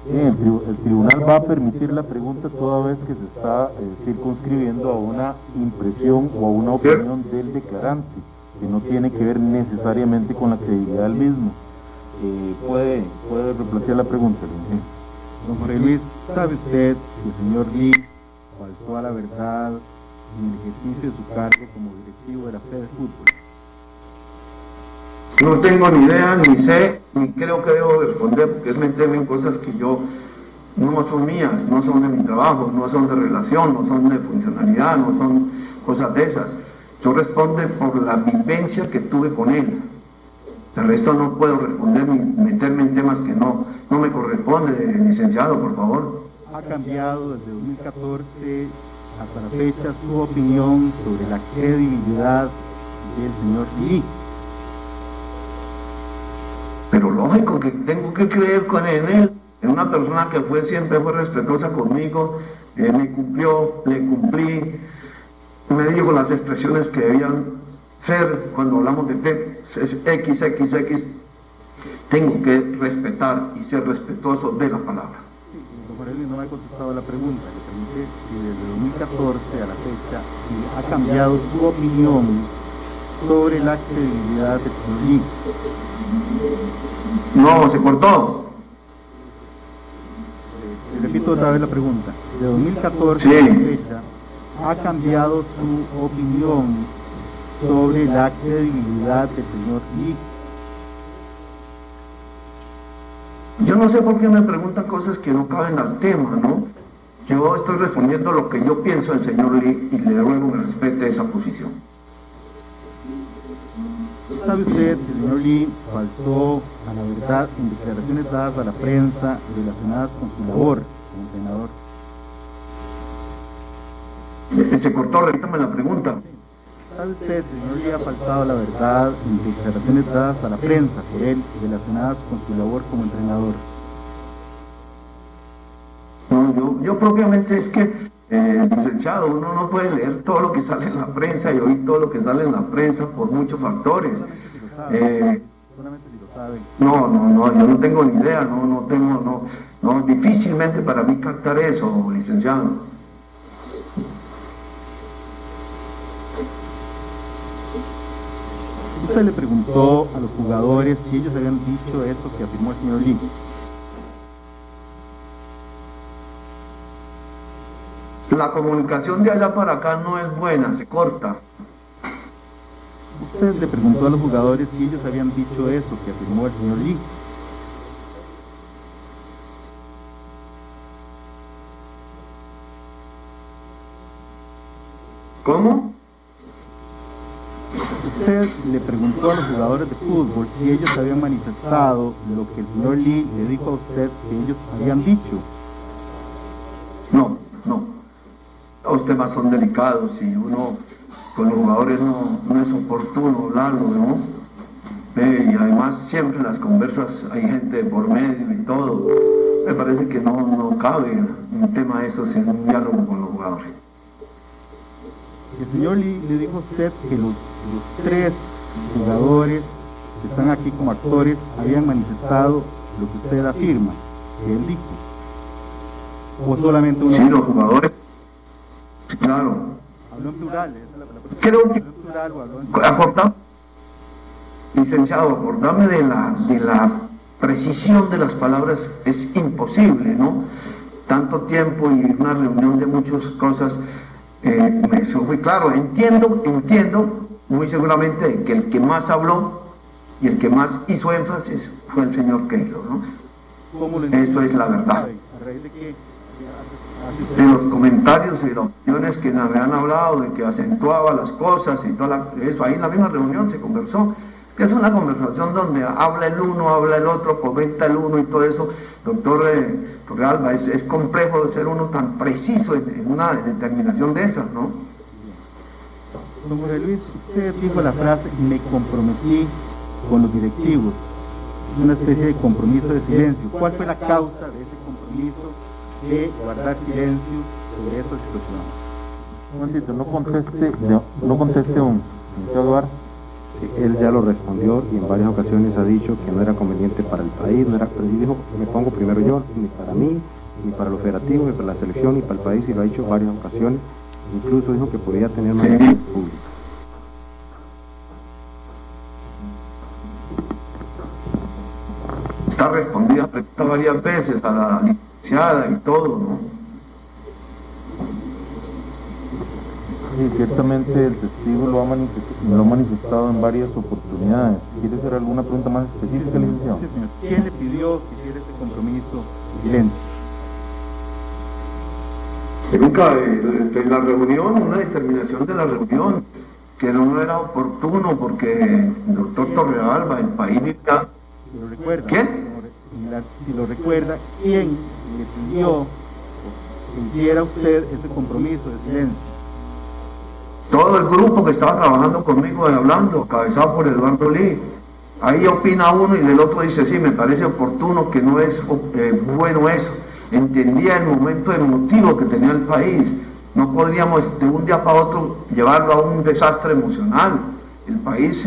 F: Bien, el, tri el, tribunal va a permitir la pregunta toda vez que se está eh, circunscribiendo a una impresión o a una opinión del declarante, que no tiene que ver necesariamente con la credibilidad del mismo. Eh, puede, puede replantear la pregunta. ¿sí?
H: Don Jorge Luis, ¿sabe usted si el señor Lee faltó a la verdad en el ejercicio de su cargo como directivo de la Fede de Fútbol?
C: No tengo ni idea, ni sé, ni creo que debo responder, porque es meterme en cosas que yo no son mías, no son de mi trabajo, no son de relación, no son de funcionalidad, no son cosas de esas. Yo respondo por la vivencia que tuve con él. De resto no puedo responder ni meterme en temas que no, no me corresponde, licenciado, por favor.
H: Ha cambiado desde 2014 hasta la fecha su opinión sobre la credibilidad del señor Lee
C: pero lógico que tengo que creer con en él, en una persona que fue siempre fue respetuosa conmigo, eh, me cumplió, le cumplí, me dijo las expresiones que debían ser cuando hablamos de XXX, tengo que respetar y ser respetuoso de la palabra.
H: Don no me ha contestado la pregunta, le pregunté si desde 2014 a la fecha si ha cambiado su opinión sobre la credibilidad de Lee.
C: No, se cortó.
H: Repito otra vez la pregunta. De 2014 sí. a la fecha, ¿ha cambiado su opinión sobre la credibilidad del señor Lee?
C: Yo no sé por qué me preguntan cosas que no caben al tema, ¿no? Yo estoy respondiendo lo que yo pienso del señor Lee y le ruego que respete esa posición.
H: ¿Sabe usted que el señor Lee faltó a la verdad en declaraciones dadas a la prensa relacionadas con su labor como senador?
C: Se cortó, repítame la pregunta.
H: ¿Sabe usted, señor Lee, ha faltado a la verdad en declaraciones dadas a la prensa por él relacionadas con su labor como entrenador?
C: No, yo, yo propiamente es que eh, licenciado, uno no puede leer todo lo que sale en la prensa y oír todo lo que sale en la prensa por muchos factores. Eh, no, no, no, yo no tengo ni idea, no, no tengo, no, no, difícilmente para mí captar eso, licenciado.
H: Usted le preguntó a los jugadores si ellos habían dicho eso que afirmó el señor Lee.
C: La comunicación de allá para acá no es buena, se corta.
H: Usted le preguntó a los jugadores si ellos habían dicho eso que afirmó el señor Lee.
C: ¿Cómo?
H: Usted le preguntó a los jugadores de fútbol si ellos habían manifestado lo que el señor Lee le dijo a usted que ellos habían dicho.
C: No, no. Los temas son delicados y uno con los jugadores no, no es oportuno hablarlo, ¿no? Eh, y además siempre en las conversas hay gente por medio y todo. Me parece que no, no cabe un tema de esos en un diálogo con los jugadores.
H: El señor Lee le dijo a usted que los, los tres jugadores que están aquí como actores habían manifestado lo que usted afirma, que él dijo. O solamente uno.
C: Sí, los jugadores. Claro.
H: Habló en plural, esa es la palabra.
C: Creo que
H: Habló en plural o habló en
C: acorda- licenciado, acordarme de la, de la precisión de las palabras es imposible, ¿no? Tanto tiempo y una reunión de muchas cosas, eh, me- fue claro. Entiendo, entiendo muy seguramente que el que más habló y el que más hizo énfasis fue el señor Keilo, ¿no?
H: ¿Cómo lo
C: Eso es la verdad.
H: ¿A raíz de qué?
C: De los comentarios y las opiniones que me habían hablado, de que acentuaba las cosas y todo eso. Ahí en la misma reunión se conversó. Que es una conversación donde habla el uno, habla el otro, comenta el uno y todo eso. Doctor eh, Torrealba, es, complejo ser uno tan preciso en, una determinación de esas, ¿no?
H: Don Jorge Luis, usted dijo la frase, me comprometí con los directivos. Una especie de compromiso de silencio. ¿Cuál fue la causa de ese compromiso de guardar silencio sobre esta situación?
F: Un momentito, no conteste, no, no conteste, licenciado Eduardo.
B: Sí, él ya lo respondió y en varias ocasiones ha dicho que no era conveniente para el país, no era, él dijo, me pongo primero yo, ni para mí, ni para lo federativo, ni para la selección, ni para el país, y lo ha dicho en varias ocasiones, incluso dijo que podría tener más público.
C: Está respondida pregunta varias veces a la y todo, ¿no?
F: Sí, ciertamente el testigo lo ha, lo ha manifestado en varias oportunidades. ¿Quiere hacer alguna pregunta más específica, licenciado?
H: Sí, señor. ¿Quién le pidió que hiciera ese compromiso silencio?
C: Nunca de la reunión, una determinación de la reunión, que no era oportuno porque el doctor Torrealba, el país
H: Si lo recuerda.
C: ¿Quién?
H: Si lo recuerda, ¿quién le pidió que usted ese compromiso de silencio?
C: todo el grupo que estaba trabajando conmigo y hablando, cabezado por Eduardo Lee. Ahí opina uno y el otro dice, sí, me parece oportuno que no es eh, bueno eso. Entendía el momento emotivo que tenía el país. No podríamos de un día para otro llevarlo a un desastre emocional. El país,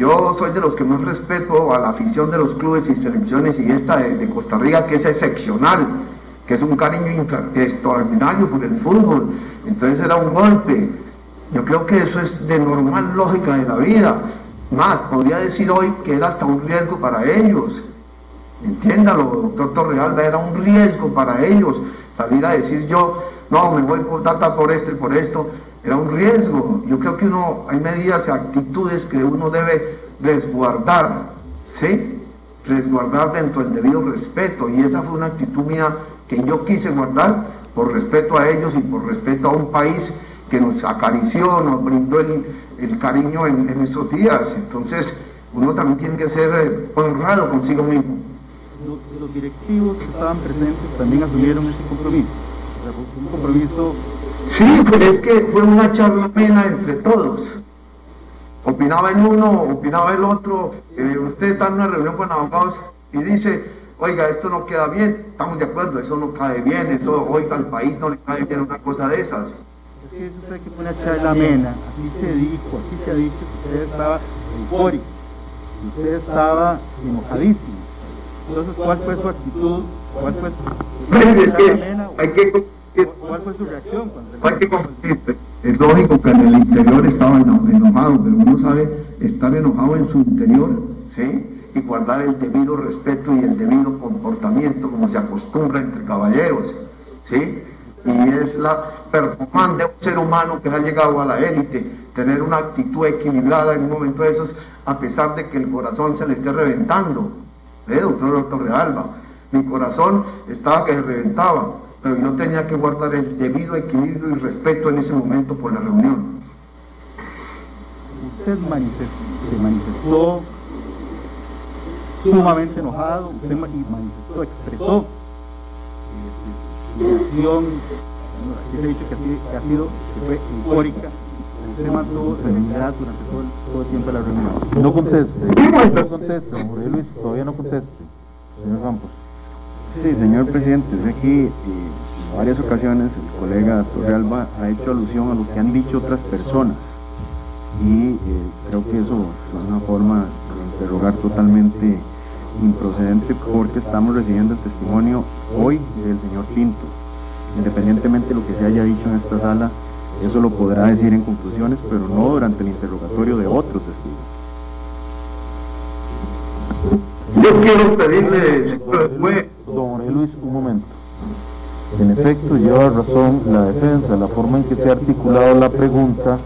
C: yo soy de los que más respeto a la afición de los clubes y selecciones y esta de, Costa Rica que es excepcional, que es un cariño extraordinario por el fútbol. Entonces era un golpe. Yo creo que eso es de normal lógica de la vida. Más, podría decir hoy que era hasta un riesgo para ellos. Entiéndalo, doctor Torrealba, era un riesgo para ellos salir a decir yo, no, me voy por data por esto y por esto, era un riesgo. Yo creo que uno, hay medidas y actitudes que uno debe resguardar, ¿sí? Resguardar dentro del debido respeto, y esa fue una actitud mía que yo quise guardar por respeto a ellos y por respeto a un país que nos acarició, nos brindó el, cariño en, en días. Entonces, uno también tiene que ser eh, honrado consigo mismo.
H: Los, los directivos que estaban presentes también asumieron ese compromiso. Un compromiso
C: Sí, pues es que fue una charla amena entre todos. Opinaba el uno, opinaba el otro. eh, usted está en una reunión con abogados y dice, oiga, esto no queda bien, estamos de acuerdo, eso no cae bien, eso, oiga, al país no le cae bien una cosa de esas.
H: Es que eso que fue una charla amena, así se dijo, así se ha dicho que usted estaba eufórico, que usted estaba enojadísimo. Entonces, ¿cuál fue su actitud? ¿Cuál fue su,
C: Pues es que hay que,
H: ¿Cuál- ¿Cuál fue su reacción? cuando
C: hay que confundir. Es lógico que en el interior estaba eno- enojado, pero uno sabe estar enojado en su interior, ¿sí? Y guardar el debido respeto y el debido comportamiento como se acostumbra entre caballeros, ¿sí? y es la performance de un ser humano que ha llegado a la élite, tener una actitud equilibrada en un momento de esos, a pesar de que el corazón se le esté reventando. ¿Eh, doctor, doctor Realba? Mi corazón estaba que se reventaba, pero yo tenía que guardar el debido equilibrio y respeto en ese momento por la reunión.
H: Usted se manifestó sumamente enojado, usted manifestó, expresó reacción, se ha dicho que, ha sido, que fue eufórica, usted mantuvo serenidad durante todo, todo, el tiempo de la reunión.
F: No conteste, no conteste, Luis, todavía no conteste, señor Campos.
H: Sí, señor presidente, sé que eh, en varias ocasiones el colega Torrealba ha hecho alusión a lo que han dicho otras personas y eh, creo que eso es una forma de interrogar totalmente improcedente porque estamos recibiendo el testimonio hoy del señor Pinto. Independientemente de lo que se haya dicho en esta sala, eso lo podrá decir en conclusiones, pero no durante el interrogatorio de otros testigos.
C: Yo quiero pedirle, señor
F: Don Luis, un momento. En efecto, lleva razón la defensa, la forma en que se ha articulado la pregunta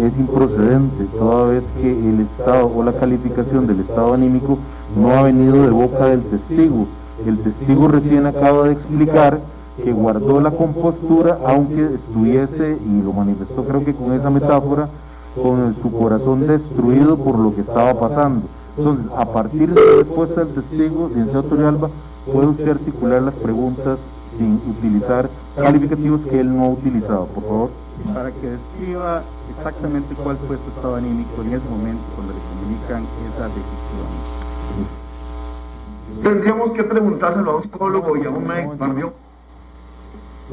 F: es improcedente, toda vez que el estado o la calificación del estado anímico no ha venido de boca del testigo. El testigo recién acaba de explicar que guardó la compostura aunque estuviese, y lo manifestó creo que con esa metáfora, con su corazón destruido por lo que estaba pasando. Entonces, a partir de la respuesta del testigo, licenciado Alba, puede usted articular las preguntas sin utilizar calificativos que él no ha utilizado, por favor.
H: Para que describa exactamente cuál fue su estado anímico en ese momento cuando le comunican esa decisión.
C: Tendríamos que preguntárselo a un psicólogo y a un médico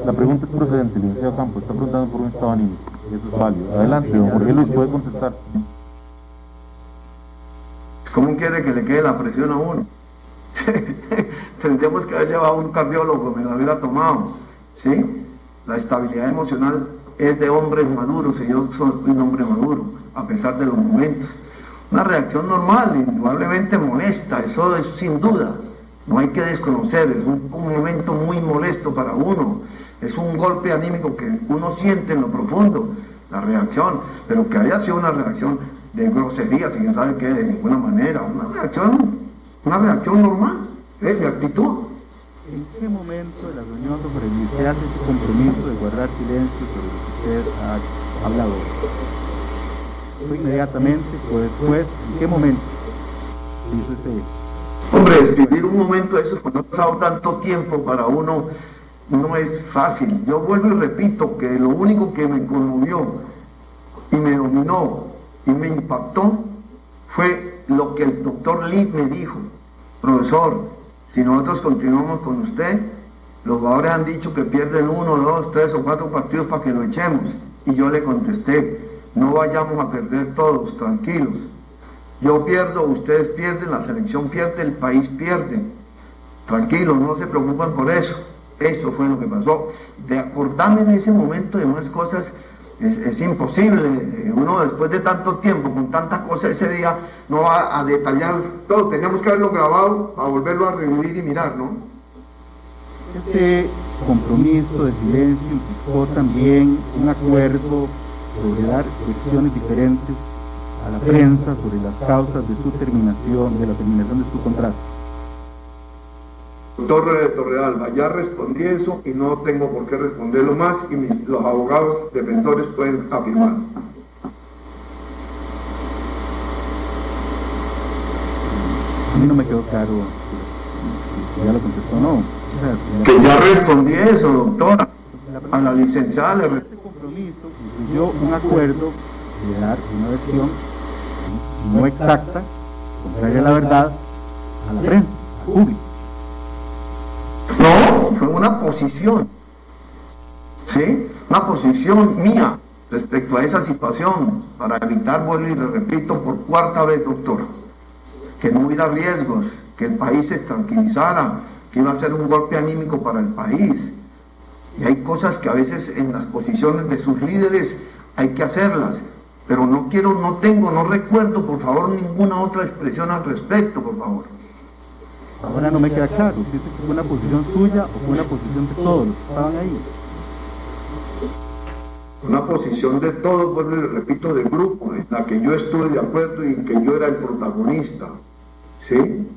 F: La pregunta es procedente, licenciado Campos, está preguntando por un estado anímico, eso es válido. Adelante, don Jorge Luis, puede contestar.
C: ¿Cómo quiere que le quede la presión a uno? Tendríamos que haber llevado a un cardiólogo, me la hubiera tomado. ¿Sí? La estabilidad emocional es de hombres maduros y yo soy un hombre maduro, a pesar de los momentos. Una reacción normal, indudablemente molesta, eso es sin duda. No hay que desconocer, es un, momento muy molesto para uno. Es un golpe anímico que uno siente en lo profundo, la reacción, pero que haya sido una reacción de grosería, si no sabe qué, de ninguna manera, una reacción, una reacción normal, ¿eh? de actitud.
H: ¿En qué momento de la reunión sobre se hace su compromiso de guardar silencio sobre lo que usted ha hablado? ¿Fue inmediatamente o después? ¿En qué momento hizo ese...
C: Hombre, escribir un momento de eso cuando ha pasado tanto tiempo para uno no es fácil. Yo vuelvo y repito que lo único que me conmovió y me dominó y me impactó fue lo que el doctor Lee me dijo, profesor, si nosotros continuamos con usted, los jugadores han dicho que pierden uno, dos, tres o cuatro partidos para que lo echemos. Y yo le contesté, no vayamos a perder todos, tranquilos. Yo pierdo, ustedes pierden, la selección pierde, el país pierde. Tranquilos, no se preocupen por eso. Eso fue lo que pasó. De acordarme en ese momento de más cosas, es, imposible. Uno después de tanto tiempo, con tantas cosas ese día, no va a detallar todo. Teníamos que haberlo grabado a volverlo a revivir y mirar, ¿no?
H: Este compromiso de silencio implicó también un acuerdo sobre dar cuestiones diferentes a la prensa sobre las causas de su terminación, de la terminación de su contrato.
C: Torre de Torrealba, ya respondí eso y no tengo por qué responderlo más y los abogados defensores pueden afirmar.
H: A mí no me quedó claro ya lo contestó no.
C: que ya respondí eso, doctora. A la licenciada le
H: Este compromiso incluyó un acuerdo de dar una versión no exacta, contraria a la verdad, a la prensa, al público.
C: No, fue una posición, ¿sí? Una posición mía respecto a esa situación, para evitar, vuelvo y le repito por cuarta vez, doctor, que no hubiera riesgos, que el país se tranquilizara, que iba a ser un golpe anímico para el país. Y hay cosas que a veces en las posiciones de sus líderes hay que hacerlas, pero no quiero, no tengo, no recuerdo, por favor, ninguna otra expresión al respecto, por favor.
H: Ahora no me queda claro si fue una posición suya o fue una posición de todos los que estaban ahí.
C: una posición de todos, vuelvo y le repito, de grupo, en la que yo estuve de acuerdo y que yo era el protagonista. ¿Sí?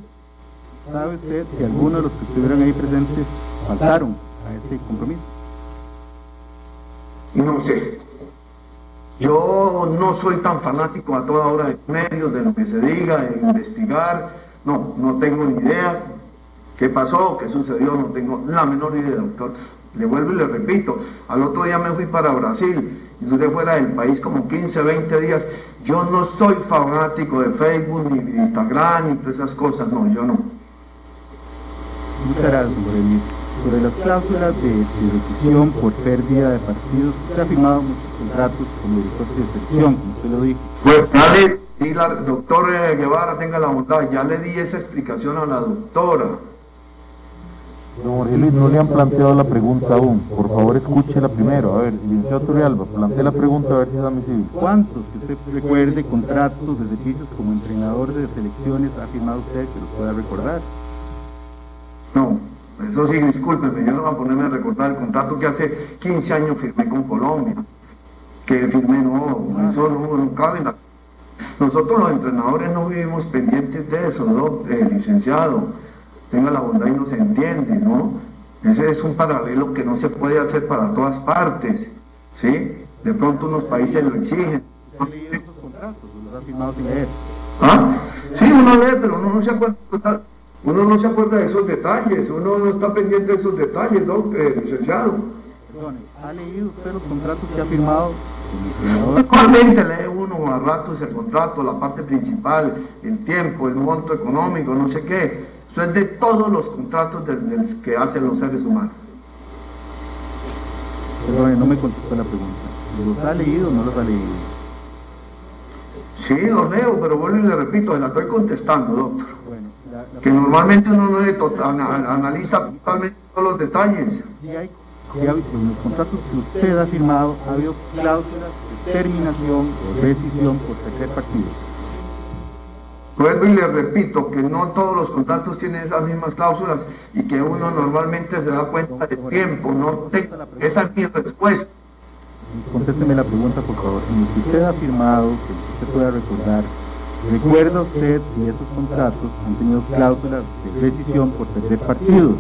H: ¿Sabe usted si algunos de los que estuvieron ahí presentes faltaron a ese compromiso?
C: No sé. Yo no soy tan fanático a toda hora de medios, de lo que se diga, de investigar. No, no tengo ni idea qué pasó, qué sucedió, no tengo la menor idea, doctor. Le vuelvo y le repito, al otro día me fui para Brasil y duré fuera del país como 15, 20 días. Yo no soy fanático de Facebook, ni de Instagram, ni todas esas cosas, no, yo no.
H: Muchas gracias, Sobre las cláusulas de, decisión por pérdida de partidos, usted ha firmado muchos contratos como director de selección, como usted lo dijo.
C: Pues dale, le doctor eh, Guevara, tenga la bondad, ya le di esa explicación a la doctora.
F: Don Jorge Luis, no le han planteado la pregunta aún. Por favor, escúchela primero. A ver, licenciado Turrialba, plantee la pregunta a ver si es admisible.
H: ¿Cuántos que usted recuerde contratos de servicios como entrenador de selecciones ha firmado usted que los pueda recordar?
C: No, eso sí, discúlpeme, yo no voy a ponerme a recordar el contrato que hace 15 años firmé con Colombia. Que firmé, no, eso no, no cabe en la... Nosotros los entrenadores no vivimos pendientes de eso, ¿no? Eh, licenciado tenga la bondad y no se entiende, ¿no? Ese es un paralelo que no se puede hacer para todas partes, ¿sí? De pronto unos países lo exigen.
H: esos contratos? ¿Los ha firmado sin leer?
C: ¿Ah? Sí, uno lee, pero no se acuerda, uno no se acuerda de esos detalles, uno no está pendiente de esos detalles, ¿no? Eh, licenciado.
H: ¿ha leído usted los contratos que ha firmado
C: Normalmente lee uno a ratos el contrato, la parte principal, el tiempo, el monto económico, no sé qué es de todos los contratos que hacen los seres humanos.
H: Perdón, no me contestó la pregunta. ¿Los ha leído o no los ha leído?
C: Sí, los leo, pero vuelvo y le repito, se la estoy contestando, doctor. Bueno, que normalmente uno no tota-, analiza totalmente todos los detalles.
H: Sí hay, en los contratos que usted ha firmado ha habido cláusulas de terminación o decisión por tercer partido.
C: Vuelvo y le repito que no todos los contratos tienen esas mismas cláusulas y que uno normalmente se da cuenta de tiempo. No esa es mi respuesta.
H: Contésteme la pregunta, por favor. Si usted ha afirmado, que usted pueda recordar, ¿recuerda usted si esos contratos han tenido cláusulas de decisión por tercer partido?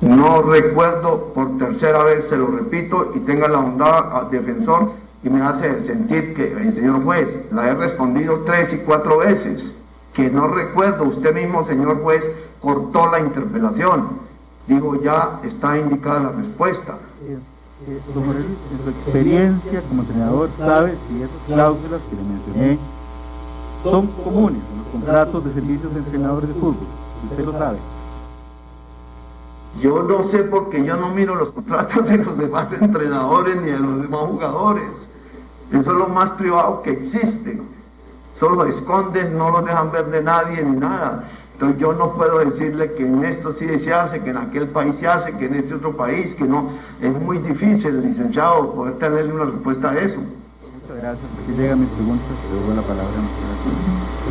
C: No recuerdo por tercera vez, se lo repito, y tenga la bondad, defensor, y me hace sentir que, el señor juez, la he respondido tres y cuatro veces, que no recuerdo, usted mismo, señor juez, cortó la interpelación, dijo ya está indicada la respuesta.
H: Eh, eh, en su experiencia como entrenador, ¿sabe si esas cláusulas que le mencioné son comunes en los contratos de servicios de entrenadores de fútbol? Usted lo sabe.
C: Yo no sé porque yo no miro los contratos de los demás entrenadores ni de los demás jugadores. Eso es lo más privado que existe. Solo lo esconden, no lo dejan ver de nadie ni nada. Entonces yo no puedo decirle que en esto sí se hace, que en aquel país se hace, que en este otro país, que no. Es muy difícil, licenciado, poder tenerle una respuesta a eso.
H: Muchas gracias. Aquí llega mi pregunta, doy la palabra.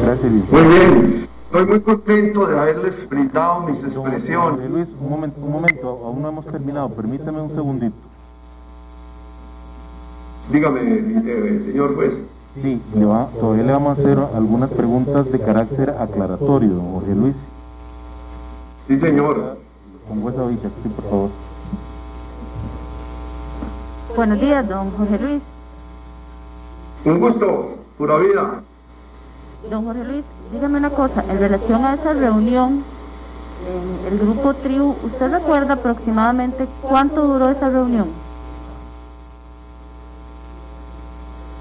C: Gracias. Muy bien. Estoy muy contento de haberles brindado mis expresiones.
F: Luis, un momento, un momento, aún no hemos terminado. Permítame un segundito.
C: Dígame, eh, señor juez.
F: Sí, todavía le vamos a hacer algunas preguntas de carácter aclaratorio, don Jorge Luis.
C: Sí, señor.
F: Con esa sí, por favor.
G: Buenos días, don Jorge Luis.
C: Un gusto, pura vida.
G: Don Jorge Luis, dígame una cosa, en relación a esa reunión, en el grupo TRIU, ¿usted recuerda aproximadamente cuánto duró esa reunión?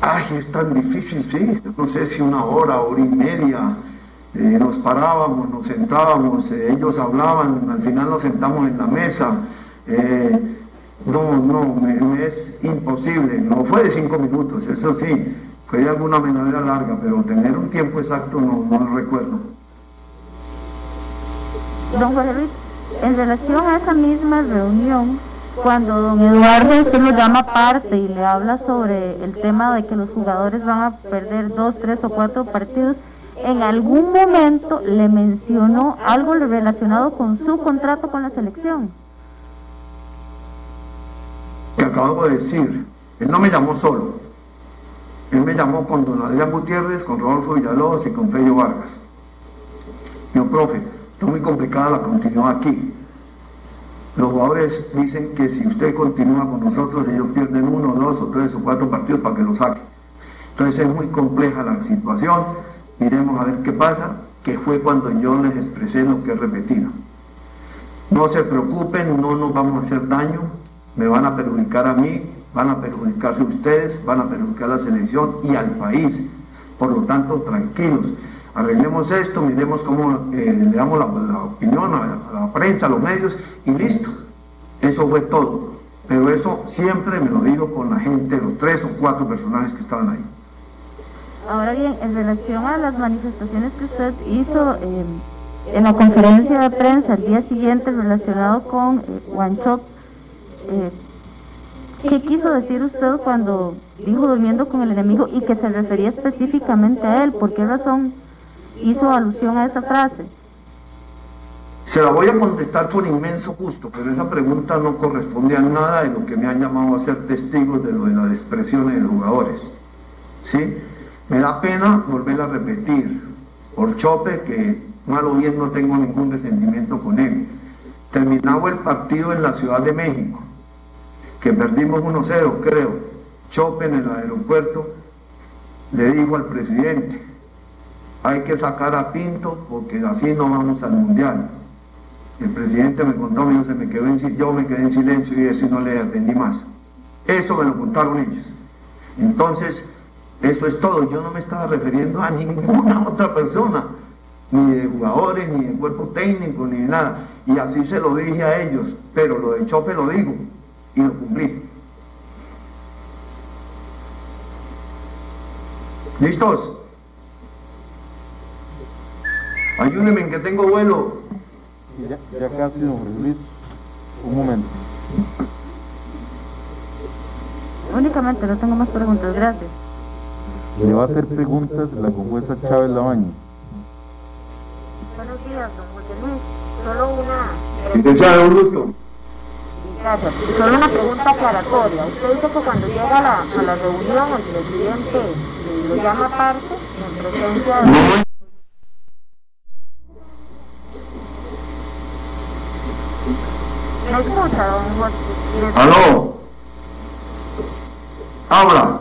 C: Ay, es tan difícil, sí, no sé si una hora, hora y media. Eh, nos parábamos, nos sentábamos, eh, ellos hablaban, al final nos sentamos en la mesa. Eh, no, no, es imposible. No fue de cinco minutos, eso sí, fue de alguna manera larga, pero tener un tiempo exacto no, no lo recuerdo.
G: Don José Luis, en relación a esa misma reunión, cuando don Eduardo usted lo llama aparte y le habla sobre el tema de que los jugadores van a perder dos, tres o cuatro partidos, en algún momento le mencionó algo relacionado con su contrato con la selección.
C: acabo de decir. Él no me llamó solo. Él me llamó con don Adrián Gutiérrez, con Rodolfo Villalobos y con Fello Vargas. Dijo, profe, está muy complicada la continuidad aquí. Los jugadores dicen que si usted continúa con nosotros, ellos pierden uno, dos o tres o cuatro partidos para que lo saquen. Entonces es muy compleja la situación. Miremos a ver qué pasa, que fue cuando yo les expresé lo que he repetido. No se preocupen, no nos vamos a hacer daño, me van a perjudicar a mí, van a perjudicarse ustedes, van a perjudicar a la selección y al país. Por lo tanto, tranquilos, arreglemos esto, miremos cómo eh, le damos la, opinión a la, prensa, a los medios y listo. Eso fue todo. Pero eso siempre me lo digo con la gente, los tres o cuatro personajes que estaban ahí.
I: Ahora bien, en relación a las manifestaciones que usted hizo eh, en la conferencia de prensa el día siguiente relacionado con eh, eh, ¿qué quiso decir usted cuando dijo durmiendo con el enemigo y que se refería específicamente a él? ¿Por qué razón hizo alusión a esa frase?
C: Se la voy a contestar con inmenso gusto, pero esa pregunta no corresponde a nada de lo que me han llamado a ser testigos de lo de las expresiones de jugadores. ¿Sí? Me da pena volver a repetir por Chope que mal o bien no tengo ningún resentimiento con él. Terminado el partido en la Ciudad de México, que perdimos 1-0, creo, Chope en el aeropuerto, le digo al presidente, hay que sacar a Pinto porque así no vamos al Mundial. El presidente me contó, se me quedó en, yo me quedé en silencio y eso no le atendí más. Eso me lo contaron ellos. Entonces, eso es todo. Yo no me estaba refiriendo a ninguna otra persona, ni de jugadores, ni de cuerpo técnico, ni de nada. Y así se lo dije a ellos, pero lo de Chope lo digo y lo cumplí. ¿Listos? Ayúdenme en que tengo vuelo.
F: Ya, ya casi, don Luis. Un momento.
I: Únicamente, no tengo más preguntas, gracias.
F: Le va a hacer preguntas la compuesta Chávez Labaño.
I: Buenos días, don José Luis. Solo una.
C: Licenciado, un gusto.
I: Gracias. Solo una pregunta aclaratoria. Usted dice que cuando llega a la, a la reunión el presidente lo llama aparte en presencia de... ¿Me escucha, don?
C: ¡Aló! ¡Habla!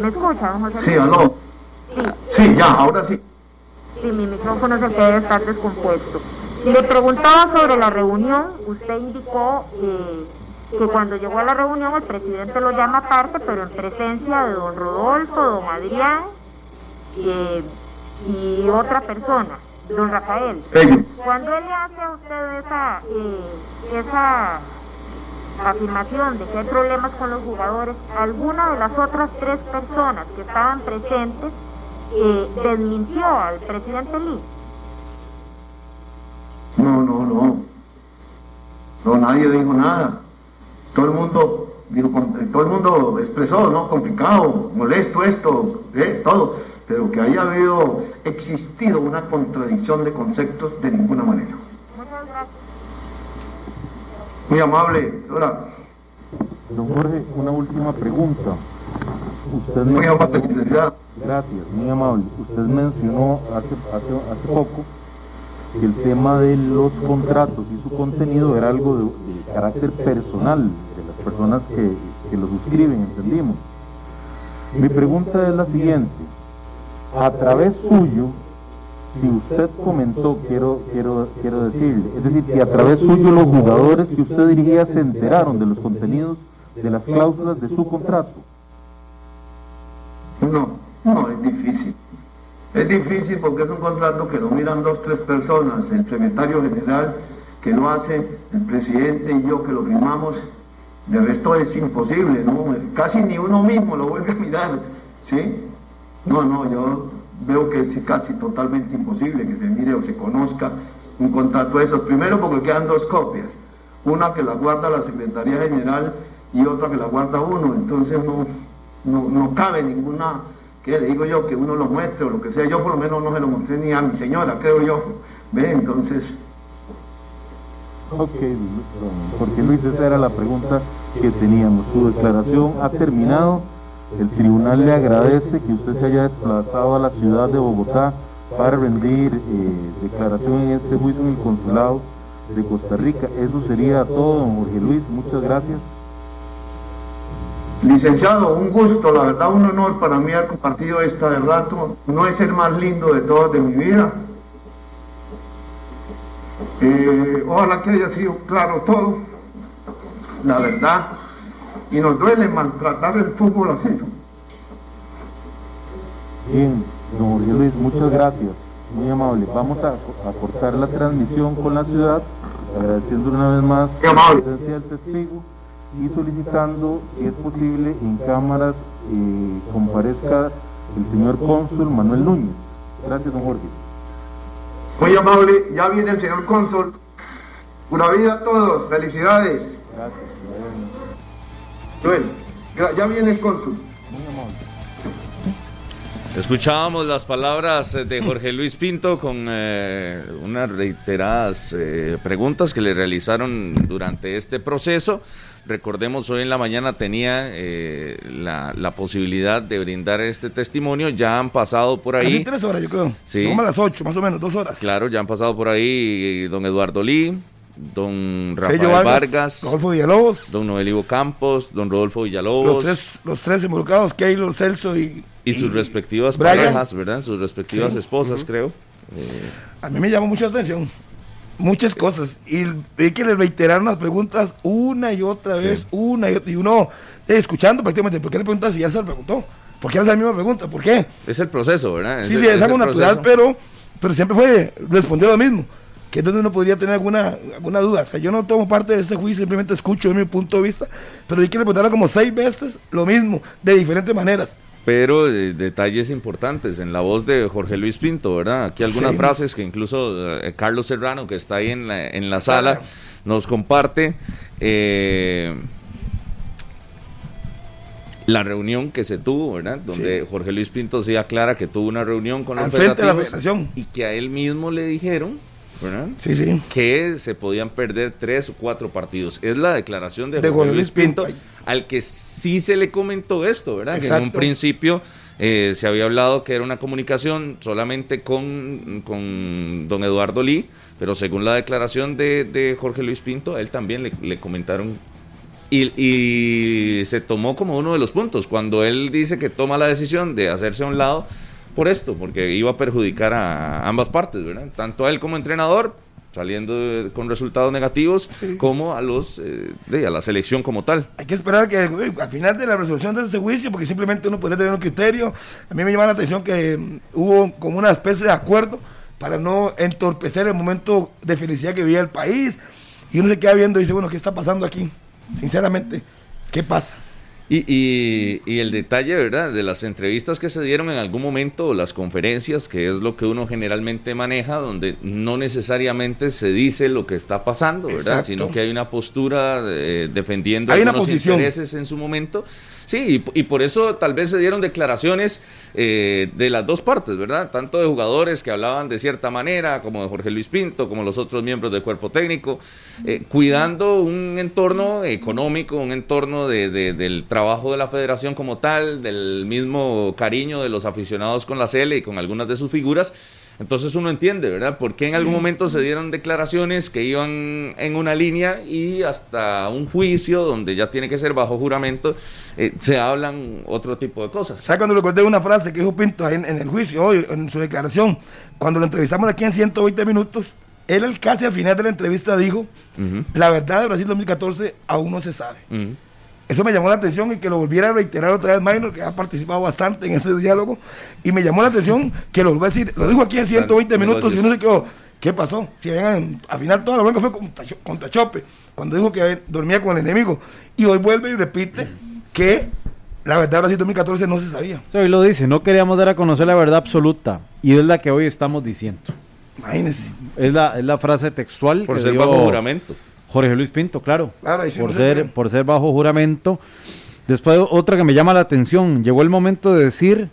I: ¿Me escucha, don José?
C: Sí, aló.
I: Sí.
C: Sí, ya, ahora sí.
I: Sí, mi micrófono que debe estar descompuesto. Le preguntaba sobre la reunión, usted indicó que, que cuando llegó a la reunión el presidente lo llama aparte, pero en presencia de don Rodolfo, don Adrián eh, y otra persona, don Rafael. Cuando él le hace a usted esa, eh, esa afirmación de que hay problemas con los jugadores, alguna de las otras tres personas que estaban presentes eh, desmintió al presidente Lee.
C: No, no, no. No, nadie dijo nada. Todo el mundo dijo, con- todo el mundo expresó, ¿no? Complicado, molesto esto, ¿eh? todo. Pero que haya habido, existido una contradicción de conceptos de ninguna manera. Muy amable, ahora,
F: Don Jorge, una última pregunta. Usted
C: muy amable,
F: gracias, muy amable. Usted mencionó hace, hace, hace poco el tema de los contratos y su contenido era algo de, de carácter personal de las personas que, que lo suscriben, entendimos. Mi pregunta es la siguiente. A través suyo, si usted comentó, quiero, quiero, quiero decirle, es decir, si a través suyo los jugadores que usted dirigía se enteraron de los contenidos de las cláusulas de su contrato.
C: No, no, es difícil. Es difícil porque es un contrato que lo miran dos, tres personas, el secretario general que lo hace, el presidente y yo que lo firmamos. De resto es imposible, ¿no? Casi ni uno mismo lo vuelve a mirar, ¿sí? No, no, yo veo que es casi totalmente imposible que se mire o se conozca un contrato de esos. Primero porque quedan dos copias, una que la guarda la Secretaría General y otra que la guarda uno, entonces no, no, no cabe ninguna que le digo yo que uno lo muestre o lo que sea, yo por lo menos no se lo mostré ni a mi señora, creo yo. ¿Ve? Entonces,
F: Ok, porque Luis, esa era la pregunta que teníamos. Su declaración ha terminado. El tribunal le agradece que usted se haya desplazado a la ciudad de Bogotá para rendir eh, declaración en este juicio en el consulado de Costa Rica. Eso sería todo, don Jorge Luis. Muchas gracias.
C: Licenciado, un gusto, la verdad un honor para mí haber compartido esta de rato. No es el más lindo de todos de mi vida. Eh, ojalá que haya sido claro todo, la verdad. Y nos duele maltratar el fútbol así.
F: Bien, don Jorge Luis, muchas gracias. Muy amable. Vamos a, a cortar la transmisión con la ciudad, agradeciendo una vez más la presencia del testigo y solicitando, si es posible, en cámaras eh, comparezca el señor cónsul Manuel Núñez. Gracias, don Jorge.
C: Muy amable, ya viene el señor cónsul. Pura vida a todos, felicidades.
F: Gracias.
C: Bueno, ya viene el cónsul.
F: Muy amable.
E: Escuchábamos las palabras eh, de Jorge Luis Pinto con eh, unas reiteradas eh, preguntas que le realizaron durante este proceso. Recordemos, hoy en la mañana tenía eh, la, la posibilidad de brindar este testimonio. Ya han pasado por
J: Casi
E: ahí.
J: tres horas, yo creo.
E: Sí.
J: Como a las ocho, más o menos, dos horas.
E: Claro, ya han pasado por ahí eh, don Eduardo Lee, don Rafael
J: Fello
E: Vargas,
J: Rodolfo Villalobos.
E: don Noel Ivo Campos, don Rodolfo Villalobos.
J: los, tres, los tres involucrados, Keylor, Celso y...
E: Y sus respectivas
J: Brian.
E: parejas, ¿verdad? Sus respectivas
J: Sí.
E: esposas, creo. Eh,
J: A mí me llamó mucho la atención. Muchas cosas. Y vi que le reiteraron las preguntas una y otra
E: Sí.
J: vez, una y otra. Y uno, eh, escuchando prácticamente, ¿por qué le preguntas si ya se lo preguntó? ¿Por qué hace la misma pregunta? ¿Por qué?
E: es el proceso, ¿verdad?
J: Sí,
E: el-
J: sí, es algo natural, pero, pero siempre fue responder lo mismo. Que es donde uno podría tener alguna, alguna duda. O sea, yo no tomo parte de ese juicio, simplemente escucho de mi punto de vista. Pero vi que le preguntaron como seis veces lo mismo, de diferentes maneras.
E: Pero eh, detalles importantes en la voz de Jorge Luis Pinto, ¿verdad? Aquí algunas
J: Sí.
E: frases que incluso eh, Carlos Serrano, que está ahí en la, en la sala, nos comparte. eh, la reunión que se tuvo, ¿verdad? Donde
J: Sí.
E: Jorge Luis Pinto sí aclara que tuvo una reunión con los
J: Al frente de la federación.
E: y que a él mismo le dijeron, ¿verdad?
J: Sí, sí.
E: que se podían perder tres o cuatro partidos. Es la declaración de,
J: De
E: Jorge Luis
J: Luis Pinto.
E: Pinto, al que sí se le comentó esto, ¿verdad? Que en un principio eh, se había hablado que era una comunicación solamente con, con don Eduardo Lee, pero según la declaración de, de Jorge Luis Pinto, a él también le, le comentaron y, y se tomó como uno de los puntos, cuando él dice que toma la decisión de hacerse a un lado por esto, porque iba a perjudicar a ambas partes, ¿verdad? Tanto a él como entrenador, saliendo de- con resultados negativos,
J: Sí.
E: como a los eh, de, a la selección como tal.
J: Hay que esperar que uy, al final de la resolución de ese juicio, porque simplemente uno podría tener un criterio. A mí me llama la atención que mm, hubo como una especie de acuerdo para no entorpecer el momento de felicidad que vivía el país. Y uno se queda viendo y dice, bueno, ¿qué está pasando aquí? Sinceramente, ¿qué pasa?
E: Y, y- y el detalle, ¿verdad? De las entrevistas que se dieron en algún momento, o las conferencias, que es lo que uno generalmente maneja, donde no necesariamente se dice lo que está pasando, ¿verdad?
J: Exacto.
E: Sino que hay una postura eh, defendiendo
J: posición.
E: intereses en su momento. Sí, y, y por eso tal vez se dieron declaraciones eh, de las dos partes, ¿verdad? Tanto de jugadores que hablaban de cierta manera, como de Jorge Luis Pinto, como los otros miembros del cuerpo técnico, eh, cuidando un entorno económico, un entorno de- de- del trabajo de la federación como tal, del mismo cariño de los aficionados con la CL y con algunas de sus figuras. Entonces uno entiende, ¿verdad? Por qué en algún momento se dieron declaraciones que iban en una línea y hasta un juicio donde ya tiene que ser bajo juramento, eh, se hablan otro tipo de cosas.
J: ¿Sabes cuando recordé una frase que dijo Pinto en, en el juicio hoy, en su declaración? Cuando lo entrevistamos aquí en 120 minutos, él casi al final de la entrevista dijo, la verdad de Brasil 2014 aún no se sabe.
E: ujú.
J: Eso me llamó la atención y que lo volviera a reiterar otra vez Minor, que ha participado bastante en ese diálogo. Y me llamó la atención que lo volvió a decir, lo dijo aquí en 120
E: Dale,
J: minutos y uno se quedó, ¿qué pasó? Si habían, al final toda la bronca fue contra, contra Chope, cuando dijo que dormía con el enemigo. Y hoy vuelve y repite que la verdad Brasil 2014 no se sabía.
K: Sí, hoy lo dice, no queríamos dar a conocer la verdad absoluta y es la que hoy estamos diciendo.
J: Imagínense.
K: Es la, es la frase textual
E: Por
K: que
E: ser
K: dio
E: bajo juramento.
K: Jorge Luis Pinto, claro.
J: Claro,
K: por,
J: no se
K: ser, por ser bajo juramento. Después otra que me llama la atención, llegó el momento de decir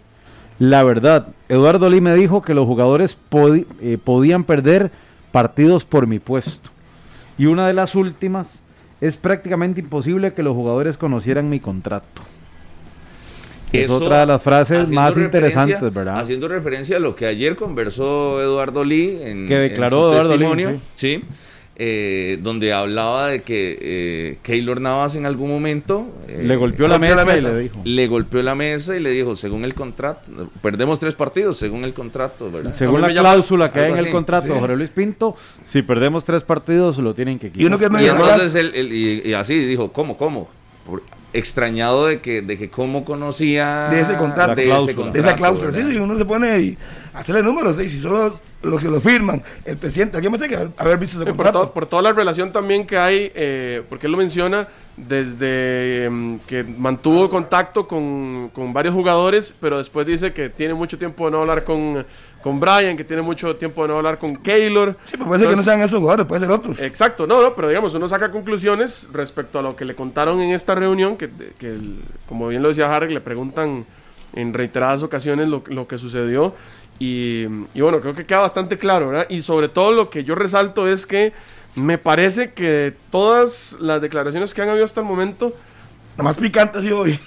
K: La verdad, Eduardo Lee me dijo que los jugadores eh, podían perder partidos por mi puesto. Y una de las últimas, es prácticamente imposible que los jugadores conocieran mi contrato. Es
E: Eso,
K: otra de las frases más interesantes, ¿verdad?
E: Haciendo referencia a lo que ayer conversó Eduardo Lee en,
K: Que declaró
E: en su
K: Eduardo Lee,
E: testimonio, sí, eh, donde hablaba de que eh, Keylor Navas en algún momento eh,
K: Le golpeó la
J: golpeó la
K: mesa y le dijo.
E: le golpeó la mesa y le dijo, según el contrato, perdemos tres partidos, según el contrato, ¿verdad?
K: Según la cláusula que hay en el contrato de
J: sí.
K: Jorge Luis Pinto, si perdemos tres partidos lo tienen que quitar.
J: Y uno que me
E: Y entonces él, él- y, y así dijo, ¿cómo, cómo? Por- extrañado de que, de que cómo conocía
J: De ese contrato.
E: de ese
J: esa cláusula, sí,
E: ¿verdad?
J: sí, uno se pone y hacerle números, y si solo los que lo firman, el presidente, alguien más tiene que haber, haber visto ese
L: Sí, por, to- por toda la relación también que hay, eh, porque él lo menciona, desde em, que mantuvo contacto con, con varios jugadores, pero después dice que tiene mucho tiempo de no hablar con, con Brian, que tiene mucho tiempo de no hablar con Keylor.
J: Sí, pero puede ser que no sean esos jugadores, puede ser otros.
L: Exacto, no, no, pero digamos, uno saca conclusiones respecto a lo que le contaron en esta reunión, que, que el- como bien lo decía Harry, le preguntan en reiteradas ocasiones lo, lo que sucedió. Y, y bueno, creo que queda bastante claro, ¿verdad? Y sobre todo lo que yo resalto es que me parece que todas las declaraciones que han habido hasta el momento,
J: Nada más picante ha sido hoy.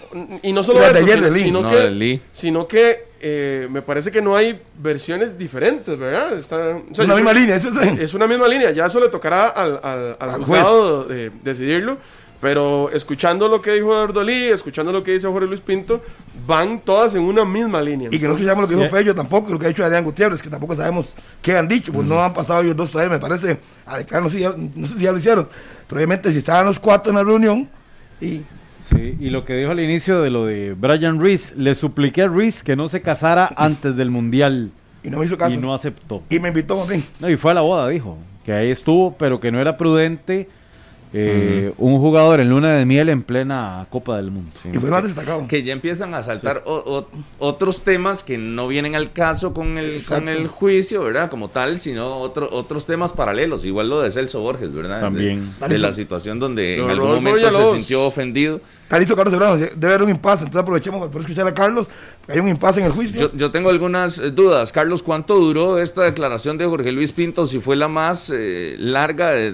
L: y no solo
J: Y las de
L: sino,
J: de Lee.
L: sino
E: No,
L: que,
E: de Lee.
L: sino que eh, me parece que no hay versiones diferentes, ¿verdad? Está, o sea,
J: Es una misma
L: creo-
J: línea, eso es.
L: es una misma línea, ya eso le tocará al, al, al
J: Al
L: juzgado de, decidirlo. Pero escuchando lo que dijo Eduardo Lee, escuchando lo que dice Jorge Luis Pinto, van todas en una misma línea.
J: Y que no escuchamos lo que dijo Fello tampoco, lo que ha dicho Adrián Gutiérrez, que tampoco sabemos qué han dicho, pues no han pasado ellos dos todavía, me parece, a declarar, no sé, si ya, no sé si ya lo hicieron, pero obviamente si estaban los cuatro en la reunión, y
K: Sí, y lo que dijo al inicio de lo de Brian Reese, le supliqué a Reese que no se casara antes del Mundial.
J: Y no me hizo caso,
K: y
J: y,
K: no aceptó.
J: me invitó a mí.
K: No, y fue a la boda, dijo, que ahí estuvo, pero que no era prudente eh, un jugador en luna de miel en plena Copa del Mundo.
J: Y fue más destacado.
E: que ya empiezan a saltar o- o- otros temas que no vienen al caso con el,
J: Exacto.
E: con el juicio, ¿verdad? Como tal, sino otro, otros temas paralelos, igual lo de Celso Borges, ¿verdad?
K: También.
E: De, de la situación donde en algún
L: Rodolfo
E: momento se sintió ofendido.
J: Tal hizo Carlos debe haber un impasse, entonces aprovechemos para escuchar a Carlos, hay un impasse en el juicio.
E: Yo, tengo algunas eh, dudas. Carlos, ¿cuánto duró esta declaración de Jorge Luis Pinto? Si fue la más eh, larga de,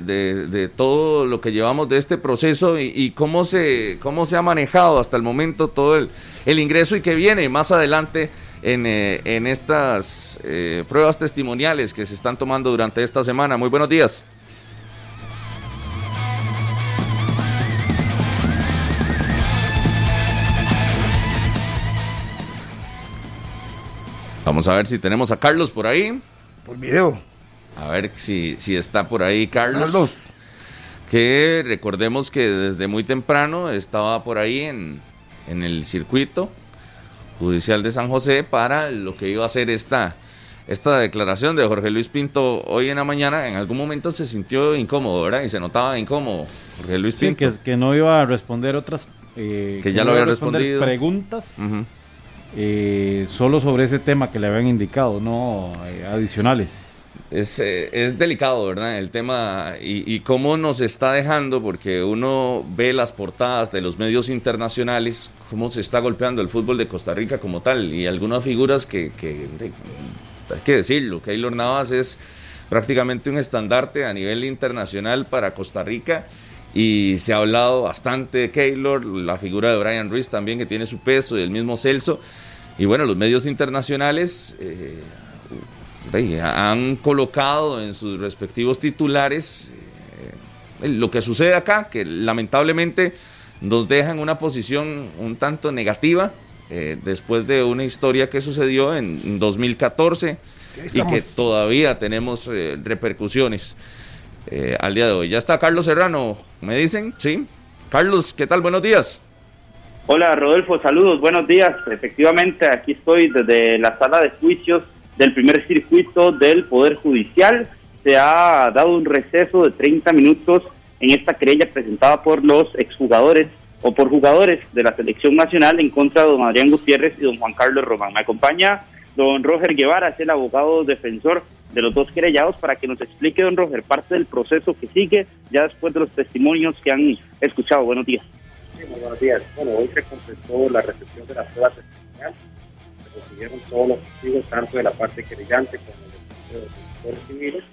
E: de- todo lo que llevamos de este proceso y, cómo, se, cómo se ha manejado hasta el momento todo el, el ingreso y que viene más adelante en, eh, en estas pruebas testimoniales que se están tomando durante esta semana. Muy buenos días. Vamos a ver si tenemos a Carlos por ahí.
J: Por video.
E: A ver si, si está por ahí Carlos.
J: Carlos.
E: Que recordemos que desde muy temprano estaba por ahí en, en el circuito judicial de San José para lo que iba a ser esta, esta declaración de Jorge Luis Pinto hoy en la mañana. En algún momento se sintió incómodo, ¿verdad? Y se notaba incómodo Jorge Luis
K: Sí,
E: Pinto.
K: que, que no iba a responder otras... eh,
E: Que ya
K: no
E: lo había respondido.
K: Preguntas
E: Ujú.
K: Eh, solo sobre ese tema que le habían indicado, no eh, adicionales.
E: Es, eh, es delicado, ¿verdad? El tema y, y cómo nos está dejando, porque uno ve las portadas de los medios internacionales, cómo se está golpeando el fútbol de Costa Rica como tal, y algunas figuras que, que de- hay que decirlo, Keylor Navas es prácticamente un estandarte a nivel internacional para Costa Rica. Y se ha hablado bastante de Keylor, la figura de Brian Ruiz también que tiene su peso y el mismo Celso. Y bueno, los medios internacionales eh, han colocado en sus respectivos titulares eh, lo que sucede acá, que lamentablemente nos deja en una posición un tanto negativa eh, después de una historia que sucedió en 2014
J: Sí,
E: y que todavía tenemos eh, repercusiones eh, al día de hoy. Ya está Carlos Serrano, me dicen, sí. Carlos, ¿qué tal? Buenos días.
M: Hola Rodolfo, saludos, buenos días. Efectivamente, aquí estoy desde la sala de juicios del primer circuito del Poder Judicial. Se ha dado un receso de 30 minutos en esta querella presentada por los exjugadores o por jugadores de la selección nacional en contra de don Adrián Gutiérrez y don Juan Carlos Román. Me acompaña don Roger Guevara, es el abogado defensor de los dos querellados, para que nos explique, don Roger, parte del proceso que sigue ya después de los testimonios que han escuchado. Buenos días.
N: Sí, muy buenos días. Bueno, hoy se completó la recepción de la prueba testimonial. se recibieron todos los testigos, tanto de la parte querellante como de los civiles,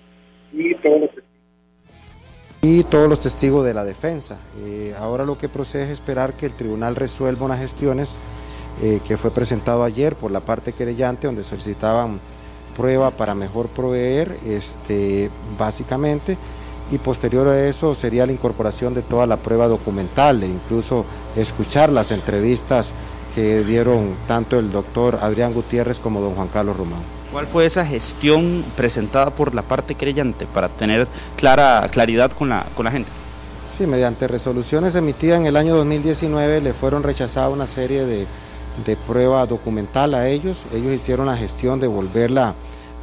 N: y todos los testigos
B: y todos los testigos de la defensa. Eh, ahora lo que procede es esperar que el tribunal resuelva unas gestiones eh, que fue presentado ayer por la parte querellante, donde solicitaban prueba para mejor proveer, este, básicamente, y posterior a eso sería la incorporación de toda la prueba documental e incluso escuchar las entrevistas que dieron tanto el doctor Adrián Gutiérrez como don Juan Carlos Román.
O: ¿Cuál fue esa gestión presentada por la parte creyente para tener clara claridad con la, con la gente?
B: Sí, mediante resoluciones emitidas en el año 2019 le fueron rechazadas una serie de, de prueba documental a ellos. Ellos hicieron la gestión de volverla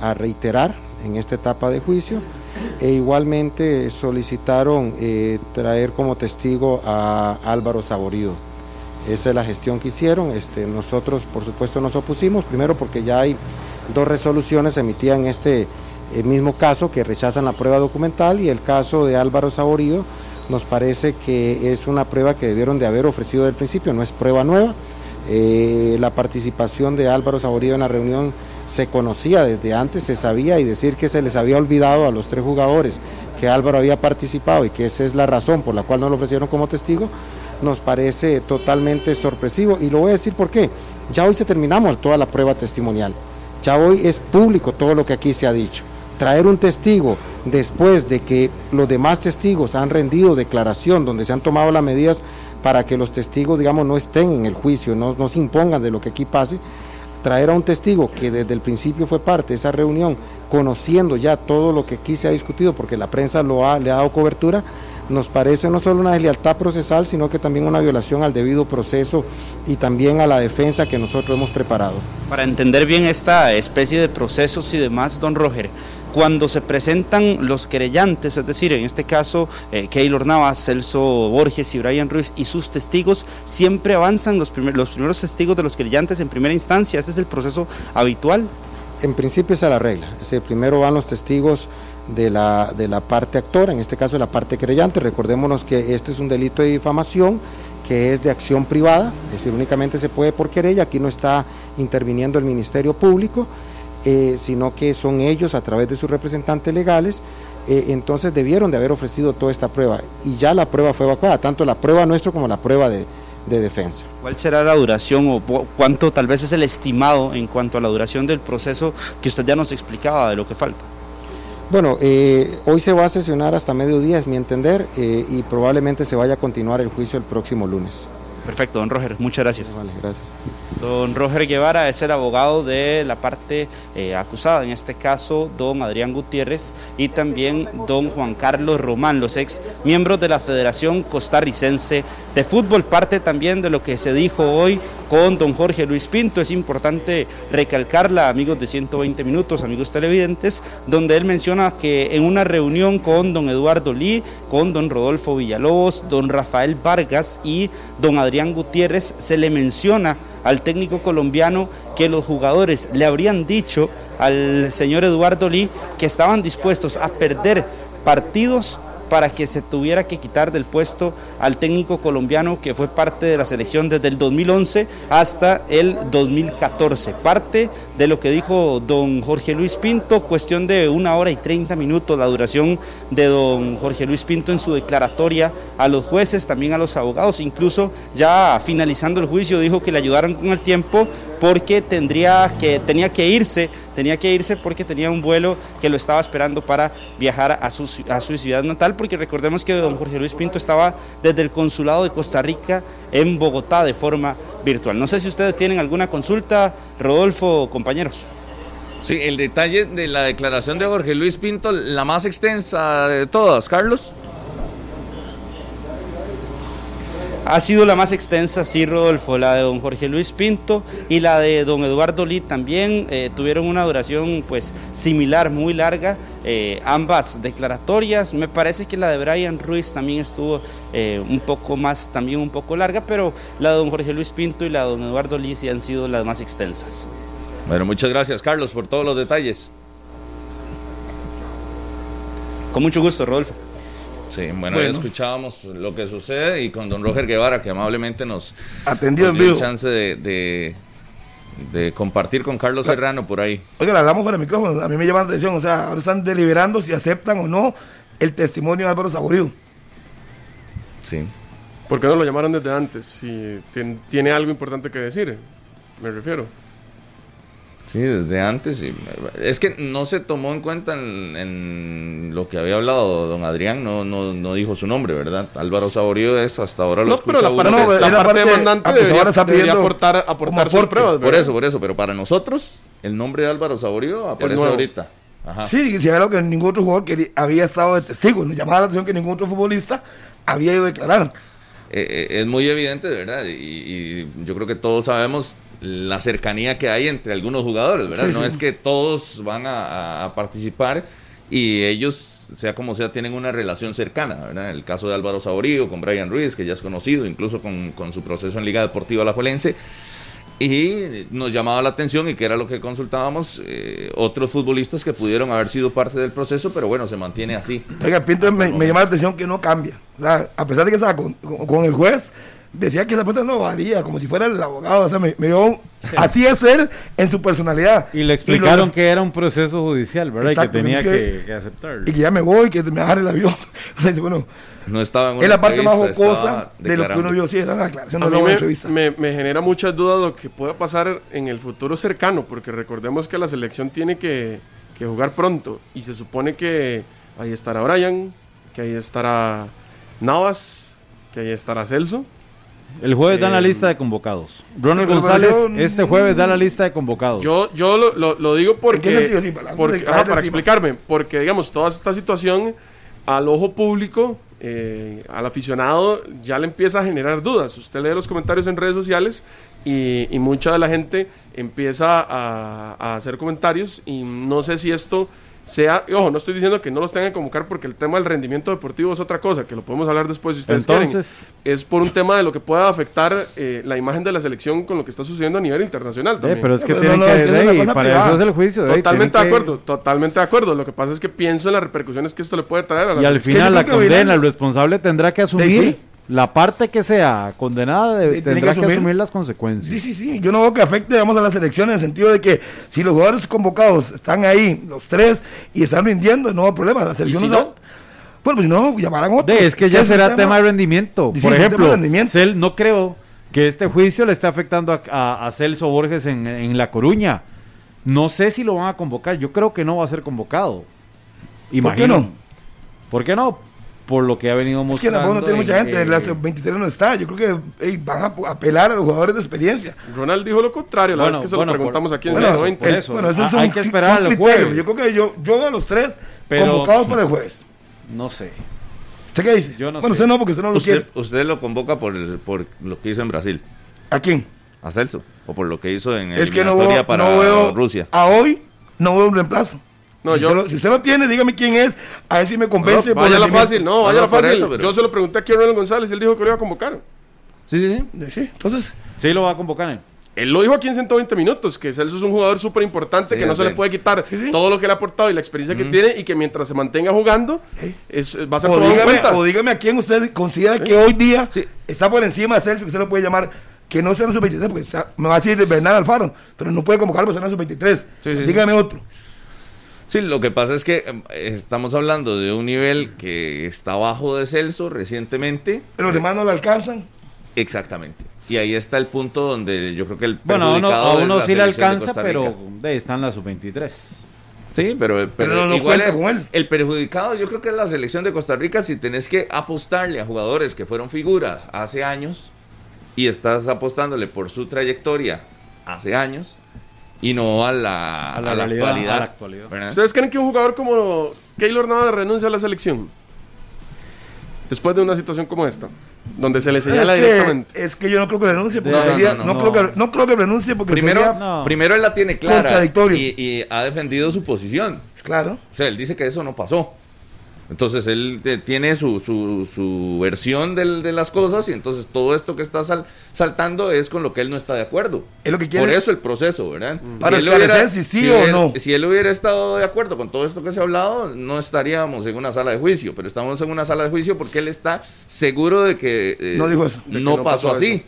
B: a reiterar en esta etapa de juicio e igualmente solicitaron eh, traer como testigo a Álvaro Saborido. Esa es la gestión que hicieron. Este, nosotros, por supuesto, nos opusimos, primero porque ya hay dos resoluciones emitidas en este eh, mismo caso que rechazan la prueba documental y el caso de Álvaro Saborido nos parece que es una prueba que debieron de haber ofrecido del principio, no es prueba nueva. Eh, la participación de Álvaro Saborido en la reunión se conocía desde antes, se sabía y decir que se les había olvidado a los tres jugadores que Álvaro había participado y que esa es la razón por la cual no lo ofrecieron como testigo, nos parece totalmente sorpresivo y lo voy a decir por qué. Ya hoy se terminamos toda la prueba testimonial. Ya hoy es público todo lo que aquí se ha dicho. Traer un testigo después de que los demás testigos han rendido declaración donde se han tomado las medidas para que los testigos, digamos, no estén en el juicio, no, no se impongan de lo que aquí pase, traer a un testigo que desde el principio fue parte de esa reunión, conociendo ya todo lo que aquí se ha discutido, porque la prensa lo ha, le ha dado cobertura, nos parece no solo una deslealtad procesal, sino que también una violación al debido proceso y también a la defensa que nosotros hemos preparado.
O: Para entender bien esta especie de procesos y demás, don Roger, cuando se presentan los querellantes, es decir, en este caso eh, Keylor Navas, Celso Borges y Brian Ruiz y sus testigos, siempre avanzan los, primeros testigos de los querellantes en primera instancia. ¿Este es el proceso habitual?
B: En principio esa es la regla. primero van los testigos de la, de la parte actora, en este caso de la parte querellante. Recordémonos que este es un delito de difamación que es de acción privada, es decir, únicamente se puede por querella, aquí no está interviniendo el Ministerio Público, eh, sino que son ellos a través de sus representantes legales, eh, entonces debieron de haber ofrecido toda esta prueba y ya la prueba fue evacuada, tanto la prueba nuestra como la prueba de, de defensa.
O: ¿Cuál será la duración o cuánto tal vez es el estimado en cuanto a la duración del proceso que usted ya nos explicaba de lo que falta?
B: Bueno, eh, hoy se va a sesionar hasta mediodía, es mi entender, y probablemente se vaya a continuar el juicio el próximo lunes.
O: Perfecto, don Roger, muchas gracias.
B: Vale, gracias.
O: Don Roger Guevara es el abogado de la parte eh, acusada, en este caso don Adrián Gutiérrez y también don Juan Carlos Román, los ex miembros de la Federación Costarricense de Fútbol, parte también de lo que se dijo hoy con don Jorge Luis Pinto. Es importante recalcarla, amigos de 120 minutos, amigos televidentes, donde él menciona que en una reunión con don Eduardo Lee, con don Rodolfo Villalobos, don Rafael Vargas y don Adrián Gutiérrez, se le menciona al técnico colombiano que los jugadores le habrían dicho al señor Eduardo Lee que estaban dispuestos a perder partidos para que se tuviera que quitar del puesto al técnico colombiano que fue parte de la selección desde el 2011 hasta el 2014. Parte de lo que dijo don Jorge Luis Pinto, cuestión de una hora y 30 minutos la duración de don Jorge Luis Pinto en su declaratoria a los jueces, también a los abogados, incluso ya finalizando el juicio dijo que le ayudaron con el tiempo porque tendría que, tenía que irse, tenía que irse porque tenía un vuelo que lo estaba esperando para viajar a su, a su ciudad natal, porque recordemos que don Jorge Luis Pinto estaba desde el consulado de Costa Rica en Bogotá de forma virtual. No sé si ustedes tienen alguna consulta, Rodolfo, compañeros.
E: Sí, el detalle de la declaración de Jorge Luis Pinto, la más extensa de todas, Carlos.
O: Ha sido la más extensa, sí, Rodolfo, la de don Jorge Luis Pinto y la de don Eduardo Lee también eh, tuvieron una duración pues similar, muy larga, eh, ambas declaratorias. Me parece que la de Brian Ruiz también estuvo eh, un poco más, también un poco larga, pero la de don Jorge Luis Pinto y la de don Eduardo Lee sí han sido las más extensas.
E: Bueno, muchas gracias Carlos por todos los detalles.
O: Con mucho gusto, Rodolfo.
E: Sí, bueno, ya escuchábamos lo que sucede y con don Roger Guevara, que amablemente nos
J: atendió en
E: dio
J: vivo.
E: chance de, de compartir con Carlos Serrano por ahí.
J: Oiga, le hablamos con el micrófono, a mí me llama la atención, o sea, ahora están deliberando si aceptan o no el testimonio de Álvaro Saborío.
E: Sí.
L: ¿Por qué no lo llamaron desde antes? Si tien- tiene algo importante que decir, me refiero.
E: Sí, desde antes. sí. Es que no se tomó en cuenta en, en lo que había hablado don Adrián, no, no, no dijo su nombre, ¿verdad? Álvaro Saborío es hasta ahora lo
L: No, pero
E: escucha
L: la
E: uno.
L: parte, la parte
J: parte-
L: demandante debería,
J: ahora está
L: debería
J: pidiendo
L: aportar, aportar sus pruebas.
E: Por eso, por eso, pero para nosotros el nombre de Álvaro Saborío aparece ahorita. Ajá.
J: Sí, si había algo que ningún otro jugador quería- había estado de testigo, nos llamaba la atención que ningún otro futbolista había ido a declarar.
E: Eh, eh, es muy evidente, de verdad, y, y yo creo que todos sabemos la cercanía que hay entre algunos jugadores, ¿verdad?
J: Sí,
E: no
J: sí.
E: es que todos van a, participar y ellos, sea como sea, tienen una relación cercana, ¿verdad? El caso de Álvaro Saborío con Brian Ruiz, que ya es conocido, incluso con, con su proceso en Liga Deportiva Alajuelense. Y nos llamaba la atención, y que era lo que consultábamos, eh, otros futbolistas que pudieron haber sido parte del proceso, pero bueno, se mantiene así.
J: Oiga, Pinto me, me llama la atención que no cambia. O sea, a pesar de que estaba con, con- con el juez, decía que esa pregunta no valía, como si fuera el abogado. O sea, me, me dio. Así es él en su personalidad.
K: Y le explicaron
J: lo-
K: que era un proceso judicial, ¿verdad? Y que tenía
J: que-
K: que, que aceptarlo.
J: Y que ya me voy, que me agarre el avión. Bueno,
E: No estaba en una
J: es la parte más jocosa de lo que uno vio. Sí, era la aclaración
L: A
J: de
L: mí
J: la
L: me,
J: entrevista.
L: me- me genera muchas dudas lo que pueda pasar en el futuro cercano, porque recordemos que la selección tiene que, que jugar pronto y se supone que ahí estará Brian, que ahí estará Navas, que ahí estará Celso.
K: El jueves dan la
L: Eh,
K: lista de convocados. Ronald González,
L: yo-
K: este jueves da la lista de convocados.
L: Yo, yo lo, lo- lo digo porque,
J: qué sentido? Sí, para
L: porque- ajá, para explicarme, porque digamos, toda esta situación al ojo público, eh, al aficionado, ya le empieza a generar dudas. Usted lee los comentarios en redes sociales y, y mucha de la gente empieza a, a hacer comentarios y no sé si esto sea, y ojo, no estoy diciendo que no los tengan que convocar porque el tema del rendimiento deportivo es otra cosa, que lo podemos hablar después si ustedes
K: Entonces-
L: quieren. Es por un tema de lo que pueda afectar eh, la imagen de la selección con lo que está sucediendo a nivel internacional.
K: Eh,
L: también.
K: pero es que
J: No,
K: tienen
J: no,
K: que,
J: es que es cosa
K: para
J: privada.
K: eso es el juicio.
L: Totalmente de
K: que-
L: acuerdo, totalmente de acuerdo. Lo que pasa es que pienso en las repercusiones que esto le puede traer a la
K: Y al final la condena, el responsable tendrá que asumir
J: sí.
K: La parte que sea condenada, de-
J: Sí,
K: tendrá
J: que
K: que
J: asumir.
K: las
J: Sí,
K: consecuencias.
J: sí, sí. Yo no veo que afecte, digamos, a la selección en el sentido de que si los jugadores convocados están ahí, los tres, y están rindiendo, no hay problema. La selección
L: si
J: no, Bueno, pues si no, llamarán otros.
K: De, es que ya será tema, de rendimiento.
J: Sí,
K: Por ejemplo,
J: rendimiento.
K: Cel- no creo que este juicio le esté afectando a, a- a Celso Borges en, en La Coruña. No sé si lo van a convocar. Yo creo que no va a ser convocado.
J: ¿Por qué
K: Imagino.
J: no?
K: ¿Por qué no? Por lo que ha venido
J: Es que
K: mostrando.
J: tampoco no tiene mucha
K: en,
J: gente,
K: eh,
J: la 23 no está. Yo creo que van a apelar a los jugadores de experiencia.
L: Ronald dijo lo contrario, la
K: Bueno,
L: vez que se
K: bueno,
L: lo preguntamos
K: por-
L: aquí en
K: bueno,
L: 120.
K: por
J: Eh,
K: eso.
J: Bueno, eso
K: Ah,
J: son,
K: hay que esperar al jueves.
J: Yo creo que yo, yo veo a los tres
K: Pero-
J: convocados para el jueves.
K: No sé.
J: ¿Usted qué dice?
K: Yo no
J: bueno,
K: sé.
J: usted no, porque usted no lo
E: Usted,
J: quiere.
E: usted lo convoca por, el- por lo que hizo en Brasil,
J: ¿A quién?
E: a Celso, o por lo que hizo en
J: Es que no veo,
E: para
J: no veo
E: Rusia.
J: a hoy, no veo un reemplazo.
L: No,
J: si,
L: yo-
J: usted lo, si usted lo tiene, dígame quién es, a ver si me convence.
L: No, vaya la fácil, no,
E: No,
L: vaya
E: no,
L: la
E: por
L: fácil.
E: eso, pero-
L: Yo se lo pregunté aquí a Ronald González y él dijo que lo iba a convocar.
E: Sí, sí, sí.
J: Sí, entonces,
K: Sí lo va a convocar.
L: Él lo dijo aquí en 120 minutos, que Celso es un jugador súper importante,
E: Sí,
L: que no se le puede quitar
J: Sí, sí.
L: todo lo que le ha aportado y la experiencia que tiene y que mientras se mantenga jugando es, va a ser
J: o dígame, o dígame a quién usted considera que hoy día
E: Sí.
J: está por encima de Celso, que usted lo puede llamar, que no sea en su 23, porque está- me va a decir Bernal Alfaro, pero no puede convocarlo por ser en su 23.
E: Sí, sí,
J: dígame otro.
E: Sí, lo que pasa es que eh, estamos hablando de un nivel que está bajo de Celso recientemente.
J: Pero los demás no le alcanzan.
E: Exactamente. Y ahí está el punto donde yo creo que el
K: Bueno, a uno,
E: perjudicado
K: a uno sí le
E: de
K: alcanza, pero de ahí están las sub-23.
E: Sí, pero, pero,
J: Pero no, no
E: igual
J: cuenta
E: el,
J: con él.
E: el perjudicado yo creo que es la selección de Costa Rica si tenés que apostarle a jugadores que fueron figuras hace años y estás apostándole por su trayectoria hace años y no a la,
K: A la
E: a la
K: realidad,
E: actualidad.
K: a la actualidad.
E: ¿verdad?
L: ¿Ustedes creen que un jugador como Keylor Navas renuncia a la selección? Después de una situación como esta, donde se le señala
J: es,
L: directamente.
J: que, es que yo no creo que renuncie, porque
E: No, no,
J: sería,
E: no,
J: no,
E: no.
J: creo que, no creo que renuncie porque
E: Primero,
J: sería,
K: No.
E: primero él la tiene clara
J: Contradictorio.
E: y, y ha defendido su posición.
J: claro.
E: O sea, él dice que eso no pasó. Entonces él eh, tiene su, su, su versión del- de las cosas y entonces todo esto que está sal- saltando es con lo que él no está de acuerdo.
J: Es lo que quiere-
E: Por eso el proceso, ¿verdad?
J: Para
E: él
J: esclarecer si sí o
E: él-
J: no.
E: Si él hubiera estado de acuerdo con todo esto que se ha hablado, no estaríamos en una sala de juicio, pero estamos en una sala de juicio porque él está seguro de que eh,
J: No dijo eso.
E: no,
L: De que no
E: pasó,
L: pasó
E: así.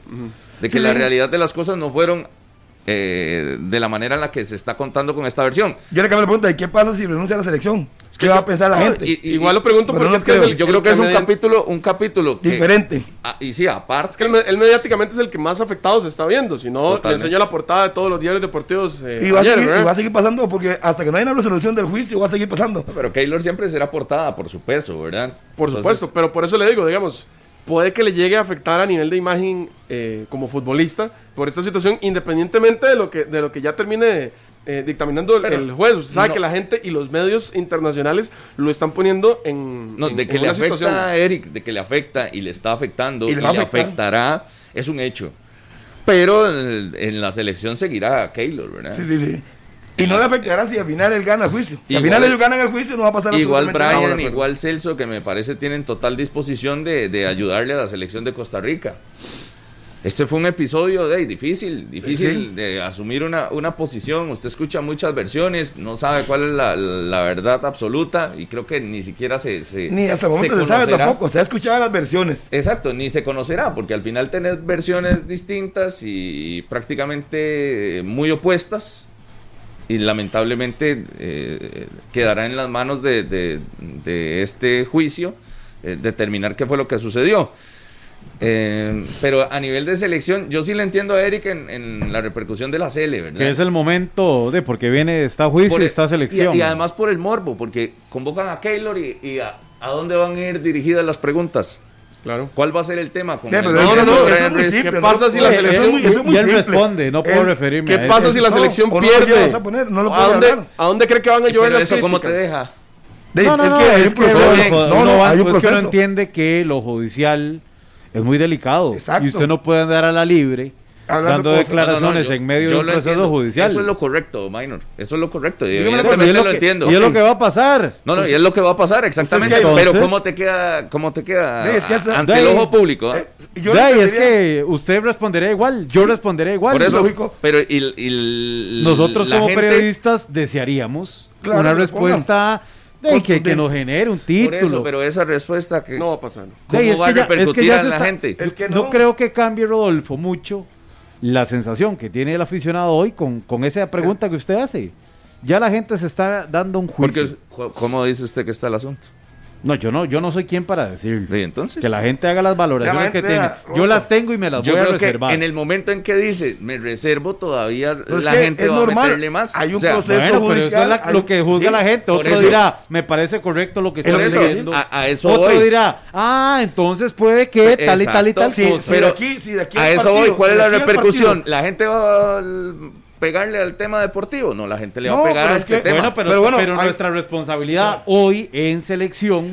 E: De que
J: Sí,
E: la
J: sí.
E: realidad de las cosas no fueron eh, de la manera en la que se está contando con esta versión.
J: Yo le cambio la pregunta, ¿y qué pasa si renuncia a la selección? ¿Qué va a pensar la
E: No,
J: gente?
E: y- y-
L: Igual lo pregunto
J: Pero
L: porque
J: no
L: es que es
J: creo.
L: el-
E: Yo creo que es un capítulo, un capítulo que-
J: Diferente.
E: Ah, y sí, aparte.
L: Es que él, él mediáticamente es el que más afectado se está viendo. Si no, le enseño la portada de todos los diarios deportivos. eh,
J: Y va,
L: ayer,
J: a seguir, y va a seguir pasando porque hasta que no haya una resolución del juicio va a seguir pasando.
E: Pero Keylor siempre será portada, por su peso, ¿verdad?
L: Por
E: Entonces,
L: supuesto, pero por eso le digo, digamos, puede que le llegue a afectar a nivel de imagen eh, como futbolista por esta situación, independientemente de lo que, de lo que ya termine eh, dictaminando el,
E: Pero
L: el juez. Usted sabe
E: no-
L: que la gente y los medios internacionales lo están poniendo en.
E: No,
L: en-
E: de que
L: en
E: le afecta
L: situación.
E: a Eric, de que le afecta y le está afectando
J: Y
E: y,
J: le a
E: afectará, es un hecho. Pero en, en la selección seguirá Keylor, ¿verdad?
J: Sí, sí, sí. Y no le afectará si al final él gana el juicio. Si al final ellos ganan el juicio, no va a pasar
E: Igual. Brian, igual Celso, que me parece tienen total disposición de, de ayudarle a la selección de Costa Rica. Este fue un episodio de difícil, difícil
J: Sí.
E: de asumir una, una posición. Usted escucha muchas versiones, no sabe cuál es la, la verdad absoluta y creo que ni siquiera se, se
J: Ni hasta el momento se, sabe tampoco. Se ha escuchado las versiones.
E: Exacto, ni se conocerá, porque al final tenés versiones distintas y prácticamente muy opuestas. Y lamentablemente eh, quedará en las manos de, de- de este juicio eh, determinar qué fue lo que sucedió. Eh, pero a nivel de selección, yo sí le entiendo a Eric en, en la repercusión de la Cele, ¿verdad?
K: Que es el momento de, porque viene, está juicio y
E: el-
K: está selección.
E: Y, y además por el morbo, porque convocan a Keylor y, y a, a dónde van a ir dirigidas las preguntas.
L: Claro.
E: ¿Cuál va a ser el tema? Con el de
J: eso
E: Brian
J: es muy
E: Reese?
J: simple,
L: ¿Qué
J: no
L: pasa si la
J: puede-
L: selección-
J: eso es muy- eso es muy
K: y él
J: simple.
K: responde, no puedo
J: Él-
K: referirme
L: ¿Qué
K: a
L: pasa si la
J: No,
L: selección
J: no lo
L: pierde?
J: a poner, no lo
L: ¿A
J: puedes
L: dónde,
J: hablar.
L: ¿A dónde cree que van a llover las
E: eso cómo te deja.
J: De-
K: No, no,
J: es
K: no,
J: que hay un proceso. No, no, hay un
K: entiende que lo judicial es muy delicado
J: Exacto.
K: y usted no puede andar a la libre dando declaraciones
E: No, no, yo-
K: en medio de un proceso
E: entiendo.
K: judicial.
E: Eso es lo correcto, Minor. Eso es lo correcto. Y
J: Dígame
K: y es
E: lo,
K: lo que,
E: entiendo.
K: y es lo que va a pasar.
E: No, no, y es lo que va a pasar, exactamente.
K: Entonces-
E: pero ¿cómo te queda, cómo te queda
J: Sí, es que esa-
E: ante
K: de
E: el ojo público? ah?
J: Eh, yo
K: es que usted respondería igual, yo respondería igual.
E: Por eso,
J: lógico.
E: pero y, y
K: Nosotros como
E: gente-
K: periodistas desearíamos
J: Claro,
K: una respuesta de que, que nos genere un
E: Por
K: título.
E: eso, pero esa respuesta que
L: No va a pasar.
E: ¿cómo
K: Sí, es
E: va a
K: que ya- es que
E: repercutir
K: ya
E: en la
K: está-
E: gente?
J: Es que
K: no.
J: no.
K: creo que cambie, Rodolfo, mucho la sensación que tiene el aficionado hoy con, con esa pregunta que usted hace. Ya la gente se está dando un juicio.
E: Porque, ¿cómo dice usted que está el asunto?
K: No, yo no, yo no soy quien para decir
E: Y entonces,
K: que la gente haga las valoraciones que tiene. Yo las tengo y me las
E: yo
K: voy a
E: que
K: reservar.
E: en el momento en que dice me reservo, todavía
J: Pero
E: la gente
J: es
E: va
J: normal.
E: a meterle más.
J: Hay un
E: O sea,
J: proceso
K: Bueno, pero eso es
J: judicial,
K: la-
J: hay
K: lo que juzga
J: sí,
K: la gente. Otro
E: eso.
K: dirá, me parece correcto lo que está diciendo.
E: a- a eso
K: Otro
E: voy.
K: dirá, ah, entonces puede que tal y tal y tal
E: Exacto.
K: cosa.
J: Si
E: Pero
J: de aquí, si de aquí
E: a eso voy.
J: partido,
E: ¿Cuál
J: si
E: es la repercusión? ¿La gente va pegarle al tema deportivo? No, la gente le va
J: No,
E: a pegar a
J: es
E: este
J: que-
E: tema.
K: Bueno, pero,
J: Pero bueno,
K: pero
J: hay-
K: nuestra responsabilidad hoy en selección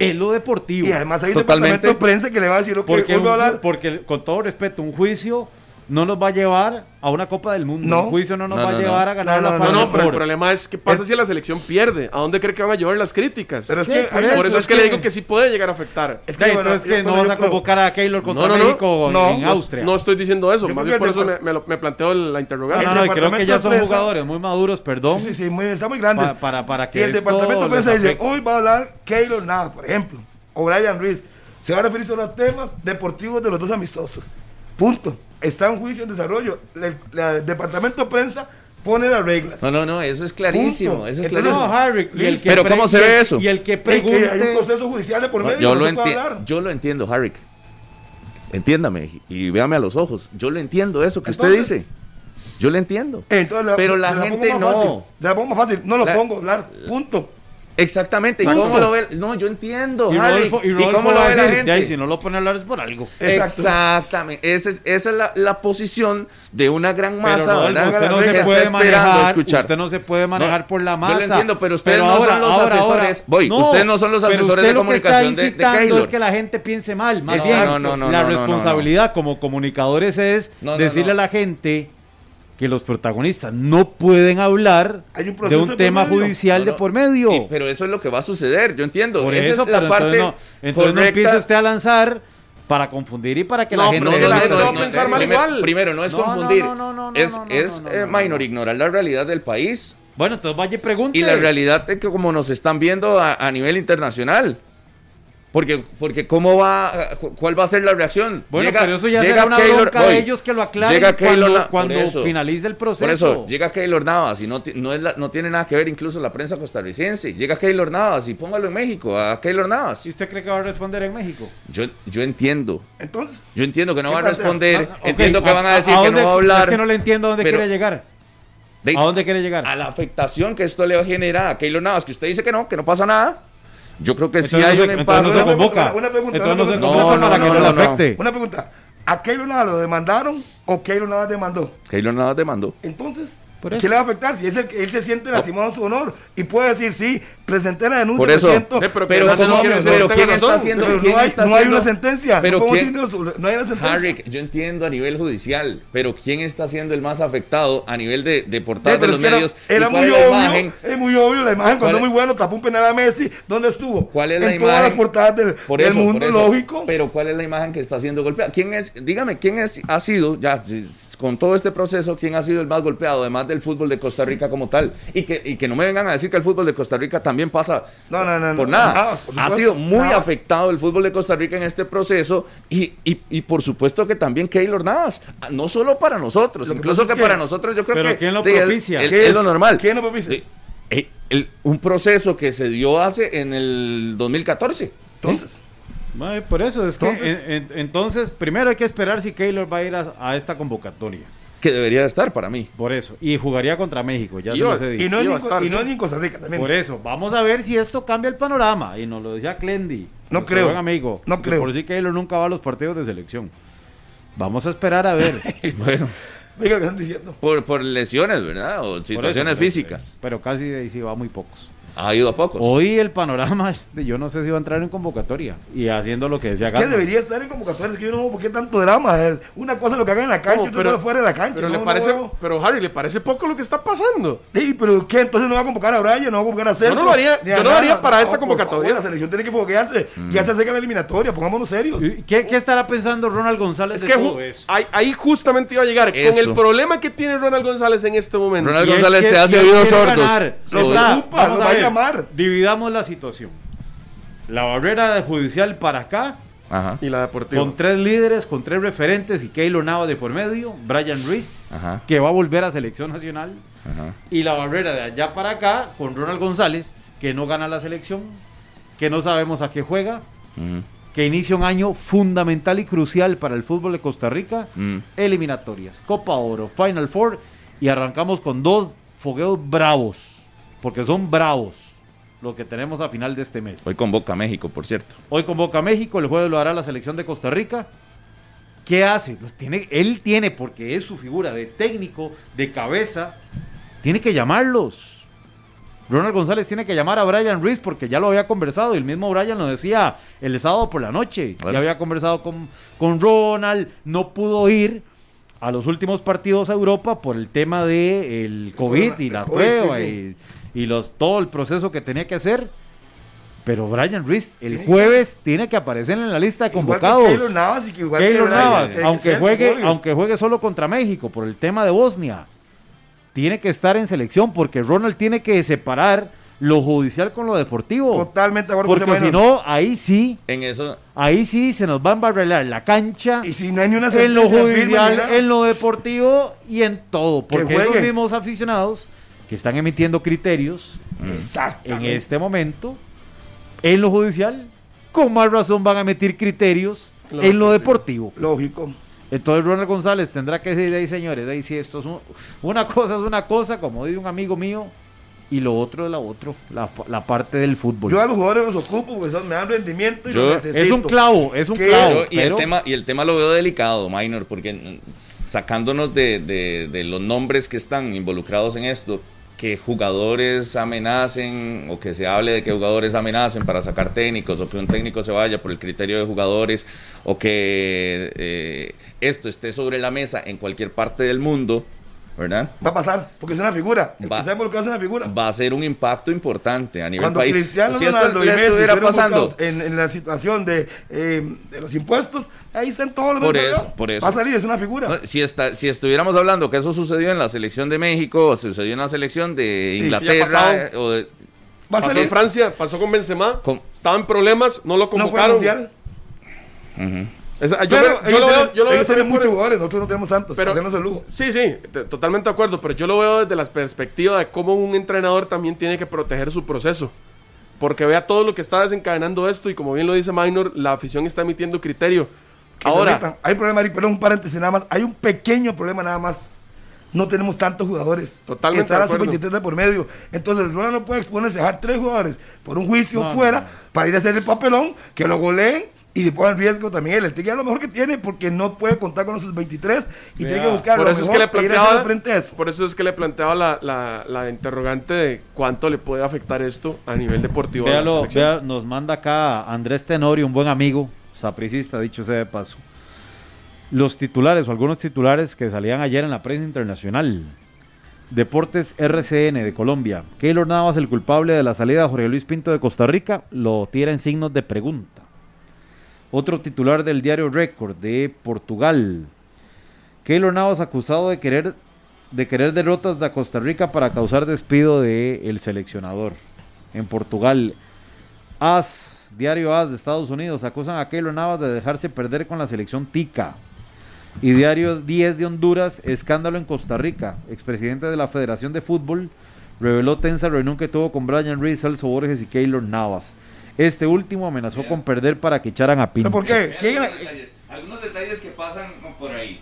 K: es lo deportivo.
J: Y además hay un
E: Totalmente.
J: departamento de prensa que le va a decir lo que
K: porque,
J: va a hablar.
K: porque, con todo respeto, un juicio no nos va a llevar a una Copa del Mundo.
J: No.
K: Un juicio no nos
E: No,
K: va
E: no,
K: a
E: no.
K: llevar a ganar
J: No,
K: la
J: no,
L: No,
K: Final
L: no, pero el problema es qué pasa si la selección pierde. ¿A dónde cree que van a llevar las críticas?
J: Pero es
K: Sí,
J: que
K: por
L: eso es que le digo que sí puede llegar a afectar.
J: Es
K: Ya,
J: bueno,
K: entonces
J: yo-
K: que no vas a
J: creo-
K: convocar a Keylor contra
L: No, no, no.
K: México
J: No,
K: en
J: no,
K: Austria.
L: No estoy diciendo eso, más bien
J: que
L: por
J: el
L: eso me,
J: depart-
L: me lo- me planteo la interrogante.
K: No, no, y creo que ya son jugadores muy maduros, perdón.
J: Sí, sí, sí, muy, está muy grande.
K: Pa- para- para que
J: y el departamento de prensa dice, hoy va a hablar Keylor Nada, por ejemplo, o Brian Ruiz. Se va a referir a temas deportivos de los dos amistosos. Punto. Está un juicio en desarrollo. El, la- el departamento de prensa pone las reglas.
E: No, no, no, eso es clarísimo.
J: Punto.
E: Eso es
J: Entonces,
E: clarísimo.
K: No, Harry, y el que
E: Pero ¿cómo se ve eso?
K: Y el que
J: Es que hay un
K: pregunte...
J: proceso judicial de por
E: No,
J: medio.
E: yo,
J: no
E: lo
J: se puede
E: enti-
J: hablar.
E: yo lo entiendo, Harry. Entiéndame y véame a los ojos. Yo lo entiendo eso que usted
J: Entonces-
E: dice. Yo lo entiendo.
J: Entonces,
E: Pero la
J: se
E: gente
J: más
E: no.
J: fácil. La pongo más fácil. No lo
E: La-
J: pongo a hablar. Punto.
E: Exactamente. ¿Y cómo lo ve? No, yo entiendo,
K: Y. Rodolfo, y
E: ¿Y
K: Rodolfo
E: cómo lo ve la gente?
K: "De ahí, si no lo pone a hablar es por algo.
J: Exacto.
E: Exactamente. Esa es, esa es la, la posición de una gran masa,
K: Pero Rodolfo, usted no se puede manejar,
E: escuchar.
K: usted no se puede manejar
E: No,
K: por la masa.
E: Yo lo entiendo, pero ustedes no
K: ahora-
E: son los
K: ahora-
E: asesores.
K: ahora-
E: Voy, ustedes no son los asesores de
K: lo que está
E: comunicación de, de Keylor.
K: es que la gente piense mal. Más bien,
E: no, no, no,
K: la responsabilidad como comunicadores es decirle a la gente que los protagonistas no pueden hablar
J: Hay un
K: de un
J: de
K: tema
J: medio.
K: judicial
E: No,
K: de
E: no.
K: por medio.
E: Y- pero eso es lo que va a suceder, yo entiendo.
K: Por
E: Esa
K: eso,
E: es la parte
K: entonces, no, entonces no empiece usted a lanzar para confundir y para que la
L: No,
K: gente
L: es
K: se
L: la
K: meta.
L: gente va a pensar mal
E: primero,
L: igual.
E: primero, no es
K: No, no,
E: confundir.
K: no, no, no, no,
E: es
K: no, no,
E: es
K: no,
E: eh,
K: no,
E: minor
K: no.
E: ignorar la realidad del país
K: Bueno, entonces vaya y pregunte.
E: y la realidad de que como nos están viendo a, a nivel internacional. Porque, porque ¿cómo va, cuál va a ser la reacción?
K: Bueno, pero eso ya será una bronca de ellos que lo aclaren
E: llega
K: cuando,
E: Na-
K: cuando
E: por eso.
K: finalice el proceso.
E: Por eso, llega Keylor Navas y no, no, es la- no tiene nada que ver incluso la prensa costarricense. Llega Keylor Navas y póngalo en México, a Keylor Navas.
K: ¿Y usted cree que va a responder en México?
E: Yo, yo entiendo.
J: Entonces,
E: Yo entiendo que no
J: ¿Qué
E: va a responder.
K: Ah,
E: Entiendo que
K: ¿a-
E: van a decir
K: a
E: que
K: dónde-
E: no va a hablar.
K: Es que no le entiendo a dónde
E: pero-
K: quiere llegar.
E: de-
K: ¿A dónde quiere llegar?
E: a la afectación que esto le genera a Keylor Navas, que usted dice que no, que no pasa nada. Yo creo que sí
K: Entonces
E: hay un
K: entonces no se
J: Una
K: convoca.
J: pregunta, una pregunta,
K: Entonces no
J: una
K: se
J: pregunta.
K: convoca
E: No, no,
K: para que
E: no,
K: no le
E: no, no.
K: afecte.
J: Una pregunta. ¿A Keylor Navas lo demandaron o Keylor Navas demandó?
E: Keylor Navas demandó.
J: Entonces, ¿qué le va a afectar? Si es el que él se siente lastimado en su honor y puede decir, sí, presenté la denuncia,
E: Por eso.
J: siento,
L: Sí, pero
E: Pero,
L: además
E: ¿cómo-
L: no quiere
E: pero ¿quién está haciendo?
J: pero
E: quién
J: no hay,
E: está
J: no hay una sentencia.
E: Pero
J: no,
E: quién-
J: no hay una sentencia.
E: Harrick, yo entiendo a nivel judicial, pero ¿quién está siendo el más afectado a nivel de, de
J: Sí,
E: portada de los
J: era-
E: medios?
J: Era,
E: ¿Y cuál
J: muy obvio,
E: imagen?
J: es muy obvio la imagen cuando
E: ¿Cuál
J: es muy bueno, tapó un penal a Messi, ¿dónde estuvo?
E: ¿Cuál es la
J: en todas
E: imagen?
J: las portadas del,
E: Por
J: del
E: eso,
J: mundo,
E: por eso.
J: lógico.
E: Pero ¿cuál es la imagen que está siendo golpeada? ¿Quién es? Dígame, ¿quién es, ha sido, ya, con todo este proceso, quién ha sido el más golpeado, además del fútbol de Costa Rica como tal? Y que, y que no me vengan a decir que el fútbol de Costa Rica también pasa
J: No, no, no,
E: por
J: no,
E: nada.
J: por
E: ha sido muy afectado el fútbol de Costa Rica en este proceso y, y, y por supuesto que también Keylor Navas. No solo para nosotros,
J: Lo
E: incluso que, para nosotros yo creo
K: ¿Pero
E: que
K: quién lo
E: es- lo normal.
J: ¿Quién lo propicia?
E: Eh, eh, el- un proceso que se dio hace en el 2014.
J: Entonces,
K: por eso es
J: Entonces-
K: que en- en- entonces primero hay que esperar si Keylor va a ir a, a esta convocatoria.
E: Que debería estar para mí.
K: Por eso. Y jugaría contra México, ya se
L: Iba-
K: los he dicho.
J: y no, es
L: estar,
J: y no
L: sí.
J: es ni en Costa Rica también.
K: Por eso, vamos a ver si esto cambia el panorama. Y nos lo decía Clendy.
J: No creo.
K: buen amigo.
J: No
K: que
J: creo.
K: Por si Keylor nunca va a los partidos de selección. Vamos a esperar a ver.
E: Bueno,
J: Oiga, ¿qué están diciendo?
E: por, por lesiones, ¿verdad? O situaciones
K: eso, pero-
E: físicas.
K: Pero casi ahí sí va muy pocos.
E: Ha ido a pocos.
K: Hoy el panorama, de yo no sé si va a entrar en convocatoria. Y haciendo lo que decía
J: Es que debería estar en convocatoria, es que yo no veo por qué tanto drama. Es una cosa es lo que hagan en la cancha
L: No,
J: y otra cosa fuera de la cancha.
L: Pero
J: no,
L: le
J: no
L: parece, pero Harry, ¿le parece poco lo que está pasando?
J: Sí, pero ¿qué? Entonces no va a convocar a Brian, no va a convocar a Celso.
L: no lo haría- yo no lo haría para esta convocatoria.
J: favor, la selección tiene que foguearse. Ya se acerca la eliminatoria, pongámonos serios.
K: ¿Y ¿Qué, qué estará pensando Ronald González
L: Es
K: de
L: que
K: todo eso?
L: ahí, ahí justamente iba a llegar. Con el problema que tiene Ronald González en este momento.
E: Ronald González se hace oídos sordos.
K: ganar.
J: Llamar.
K: Dividamos la situación. La barrera de judicial para acá,
E: Ajá.
L: Y la deportiva.
K: con tres líderes, con tres referentes y Keylor Nava de por medio, Brian Ruiz,
E: Ajá.
K: que va a volver a selección nacional,
E: Ajá.
K: y la barrera de allá para acá con Ronald González, que no gana la selección, que no sabemos a qué juega, que inicia un año fundamental y crucial para el fútbol de Costa Rica, eliminatorias, Copa Oro, Final Four, y arrancamos con dos fogueos bravos, porque son bravos lo que tenemos a final de este mes.
E: Hoy convoca a México, por cierto.
K: Hoy convoca a México, el jueves lo hará la selección de Costa Rica. ¿Qué hace? Lo tiene, él tiene, porque es su figura de técnico, de cabeza, tiene que llamarlos. Ronald González tiene que llamar a Brian Ruiz porque ya lo había conversado y el mismo Brian lo decía el sábado por la noche. Ya había conversado con, con Ronald, no pudo ir a los últimos partidos a Europa por el tema de el COVID y la
J: COVID,
K: prueba
J: sí,
K: y, y los, todo el proceso que tenía que hacer. Pero Brian Ruiz el jueves tiene que aparecer en la lista de
J: Igual que
K: convocados.
J: Keylor Navas y que igual que
K: Keylor
J: Brian,
K: Navas,
J: eh,
K: aunque juegue, aunque juegue solo contra México por el tema de Bosnia, tiene que estar en selección porque Ronald tiene que separar lo judicial con lo deportivo.
J: Totalmente acuerdo
K: Porque si no, ahí sí,
E: En eso,
K: ahí sí se nos va a embarrelar la cancha,
J: Y si no hay ni una
K: en lo judicial, en lo deportivo y en todo. Porque esos mismos aficionados que están emitiendo criterios en
J: Exactamente.
K: este momento, en lo judicial, con más razón van a emitir criterios en lo deportivo.
J: Lógico.
K: Entonces Ronald González tendrá que decir, ahí señores, de ahí si esto es un- una cosa es una cosa, como dice un amigo mío, y lo otro es la otro, la, la parte del fútbol.
J: Yo a los jugadores los ocupo porque son- me dan rendimiento y
E: Yo-
J: lo necesito.
K: es un clavo, es un
J: ¿Qué?
K: clavo.
E: Yo- y, el tema, y el tema lo veo delicado, Minor, porque mm, sacándonos de, de- de los nombres que están involucrados en esto, que jugadores amenacen o que se hable de que jugadores amenacen para sacar técnicos o que un técnico se vaya por el criterio de jugadores o que eh, esto esté sobre la mesa en cualquier parte del mundo, ¿verdad?
J: Va a pasar, porque es una figura. El
E: Va.
J: que es una figura.
E: Va a ser un impacto importante a nivel
J: Cuando
E: país.
J: Cristiano
E: si esto
J: Ronaldo y
E: le
J: Messi
E: pasando,
J: en, en la situación de, eh, de los impuestos, ahí están todos los
E: Por eso, por eso.
J: Va a salir, es una figura.
E: No, si, está, si estuviéramos hablando que eso sucedió en la selección de México o sucedió en la selección de Inglaterra
L: pasado.
E: o de-
J: Va a
L: Pasó en Francia, pasó con Benzema. Estaba en problemas, no lo
J: No fue
L: convocaron.
J: mundial.
L: Esa- yo,
J: Pero
L: me- yo lo veo,
J: tienen-
L: yo lo veo
J: tienen
L: por-
J: muchos jugadores, nosotros no tenemos tantos,
L: Pero-
J: el lujo.
L: Sí, sí, te- totalmente de acuerdo, pero yo lo veo desde la perspectiva de cómo un entrenador también tiene que proteger su proceso. Porque vea todo lo que está desencadenando esto y como bien lo dice Minor, la afición está emitiendo criterio. Ahora,
J: permitan. hay un problema, perdón, un paréntesis nada más. Hay un pequeño problema nada más. No tenemos tantos jugadores.
L: Totalmente acuerdo.
J: sub-23 de por medio. Entonces el Rola no puede exponerse a dejar tres jugadores por un juicio
L: No,
J: fuera para ir a hacer el papelón, que lo goleen y se ponga en riesgo también él. El Tigre es lo mejor que tiene porque no puede contar con los 23 y tiene que buscar
L: por
J: lo
L: eso es que le
J: a hacer
L: planteaba,
J: frente a eso.
L: por eso es que le planteaba la, la- la interrogante de cuánto le puede afectar esto a nivel deportivo. a
K: Véalo, vea, nos manda acá Andrés Tenorio, un buen amigo, sapricista, dicho sea de paso. Los titulares o algunos titulares que salían ayer en la prensa internacional. Deportes RCN de Colombia. Keylor Navas, el culpable de la salida de Jorge Luis Pinto de Costa Rica, lo tira en signos de pregunta. Otro titular del diario Record de Portugal. Keylor Navas acusado de querer, de querer derrotas de Costa Rica para causar despido del seleccionador. En Portugal, AS, diario AS de Estados Unidos, acusan a Keylor Navas de dejarse perder con la selección Tica. Y diario 10 de Honduras, escándalo en Costa Rica. Expresidente de la Federación de Fútbol reveló tensa reunión que tuvo con Brian Reed, Celso Borges y Keylor Navas. Este último amenazó con perder para que echaran a Pinto.
J: ¿Por qué? ¿Quién-
E: Algunos detalles que pasan por ahí.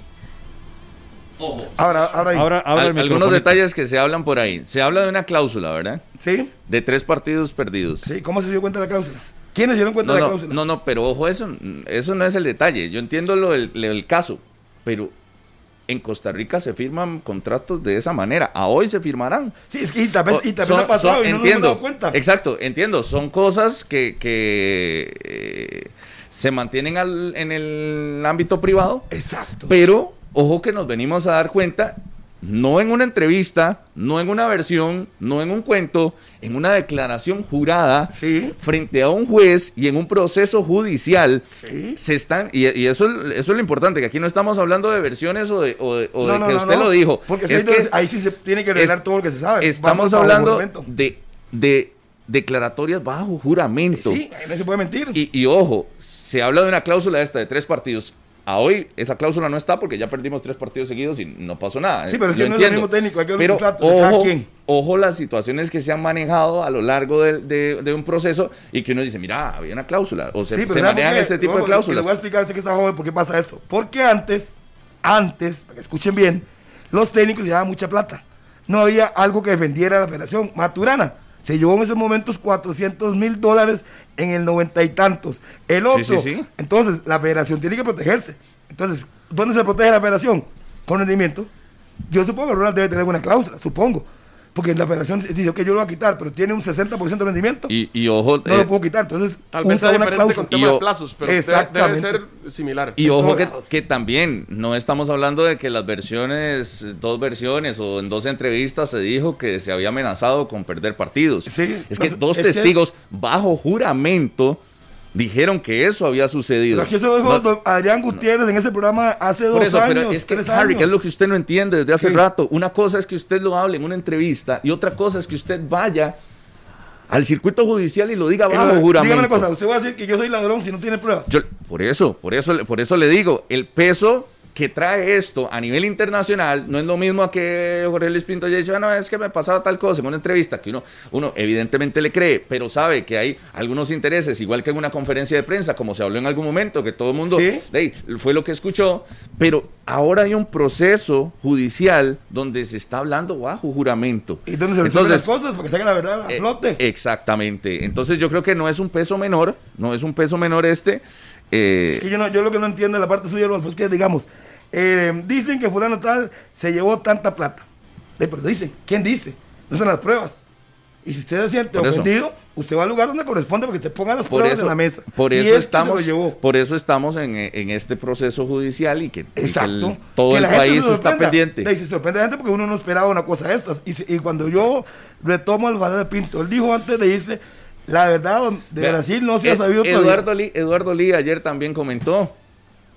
E: Ojo.
J: Ahora, ahora, ahí.
K: Ahora- ahora el
E: Al- algunos detalles que se hablan por ahí. Se habla de una cláusula, ¿verdad?
J: Sí.
E: De tres partidos perdidos.
J: Sí, ¿cómo se dio cuenta de la cláusula? ¿Quiénes se dieron cuenta
E: No,
J: de la
E: no,
J: cláusula?
E: no, no, pero ojo, eso, eso no es el detalle. Yo entiendo lo del, lo del caso, pero en Costa Rica se firman contratos de esa manera. A hoy se firmarán.
J: Sí, es que y vez, y
E: Son-
J: ha pasado
E: son-
J: y no nos hemos
E: entiendo,
J: dado cuenta.
E: Exacto, entiendo. Son cosas que, que, eh, se mantienen al- en el ámbito privado.
J: Exacto.
E: Pero, ojo que nos venimos a dar cuenta, no en una entrevista, no en una versión, no en un cuento, en una declaración jurada frente a un juez y en un proceso judicial. Se están, y, y eso, eso es lo importante, que aquí no estamos hablando de versiones o de, o de- o
J: No,
E: de
J: no,
E: que
J: no,
E: usted lo dijo.
J: Porque
E: Es que
J: ahí sí se tiene que revelar
E: es-
J: todo lo que se sabe.
E: Estamos hablando de, de declaratorias bajo juramento.
J: Sí, ahí no se puede mentir.
E: Y, y ojo, se habla de una cláusula esta de tres partidos. A hoy esa cláusula no está porque ya perdimos tres partidos seguidos y no pasó nada.
J: Sí, pero es que no es el
E: entiendo.
J: mismo técnico, hay que ver
E: Pero ojo,
J: quien.
E: ojo las situaciones que se han manejado a lo largo de, de- de un proceso y que uno dice, mira, había una cláusula. O se,
J: Sí,
E: se
J: ¿sabe por
E: manejan este tipo de
J: que Le
E: cláusulas.
J: voy a explicar a que está joven por qué pasa eso. Porque antes, antes, para que escuchen bien, los técnicos llevaban mucha plata. No había algo que defendiera a la federación. Maturana se llevó en esos momentos 400 mil dólares en el noventa y tantos. El
E: Sí,
J: otro.
E: sí, sí.
J: Entonces, la federación tiene que protegerse. Entonces, ¿dónde se protege la federación? Con rendimiento. Yo supongo que Ronald debe tener alguna cláusula, supongo. Porque la federación dice, ok, yo lo voy a quitar, pero tiene un 60% de rendimiento.
E: Y, y ojo,
J: no
E: eh,
J: lo puedo quitar. Entonces,
L: Tal vez sea
J: una
L: diferente
J: cláusula.
L: con tema de plazos, pero debe, ser similar.
E: Y ojo que, también no estamos hablando de que las versiones, dos versiones o en dos entrevistas se dijo que se había amenazado con perder partidos. es que
J: no,
E: dos
J: es que-
E: testigos bajo juramento dijeron que eso había sucedido.
J: Pero aquí se lo dijo
E: No-
J: Adrián Gutiérrez en ese programa hace dos
E: eso,
J: años.
E: pero es que, Harry, que es lo que usted no entiende desde hace rato. Una cosa es que usted lo hable en una entrevista y otra cosa es que usted vaya al circuito judicial y lo diga bajo
J: Dígame
E: juramento.
J: una cosa, usted va a decir que yo soy ladrón si no tiene pruebas.
E: Yo- por eso, por eso, por eso le digo, el peso que trae esto a nivel internacional no es lo mismo a que Jorge Luis Pinto haya dicho, "Ah, no, es que me pasaba tal cosa en una entrevista, que uno, uno evidentemente le cree, pero sabe que hay algunos intereses, igual que en una conferencia de prensa, como se habló en algún momento, que todo el mundo
J: Sí.
E: "Ey, fue lo que escuchó, pero ahora hay un proceso judicial donde se está hablando bajo juramento.
J: Y donde se resuelven las cosas para que salga la verdad a
E: Eh,
J: flote.
E: Exactamente. Entonces yo creo que no es un peso menor, no es un peso menor este. eh,
J: Es que yo, no, yo lo que no entiendo de la parte suya, Rodolfo, es que, digamos, eh, dicen que fulano tal se llevó tanta plata. Eh, pero dicen, ¿quién dice? No son las pruebas. Y si usted se siente
E: Por eso.
J: ofendido, usted va al lugar donde corresponde porque te pongan las
E: por
J: pruebas
E: eso,
J: en la mesa.
E: por
J: Si
E: eso
J: es
E: estamos,
J: llevó.
E: por eso estamos en, en este proceso judicial y que, y que el-
J: Exacto.
E: todo
J: Que
E: el país está pendiente.
J: Y se sorprende la gente porque uno no esperaba una cosa de estas. Y, y cuando yo retomo el valor de Pinto, él dijo antes de irse, la verdad, de Brasil no se ha sabido todavía.
E: Eduardo Lee, Eduardo Lee ayer también comentó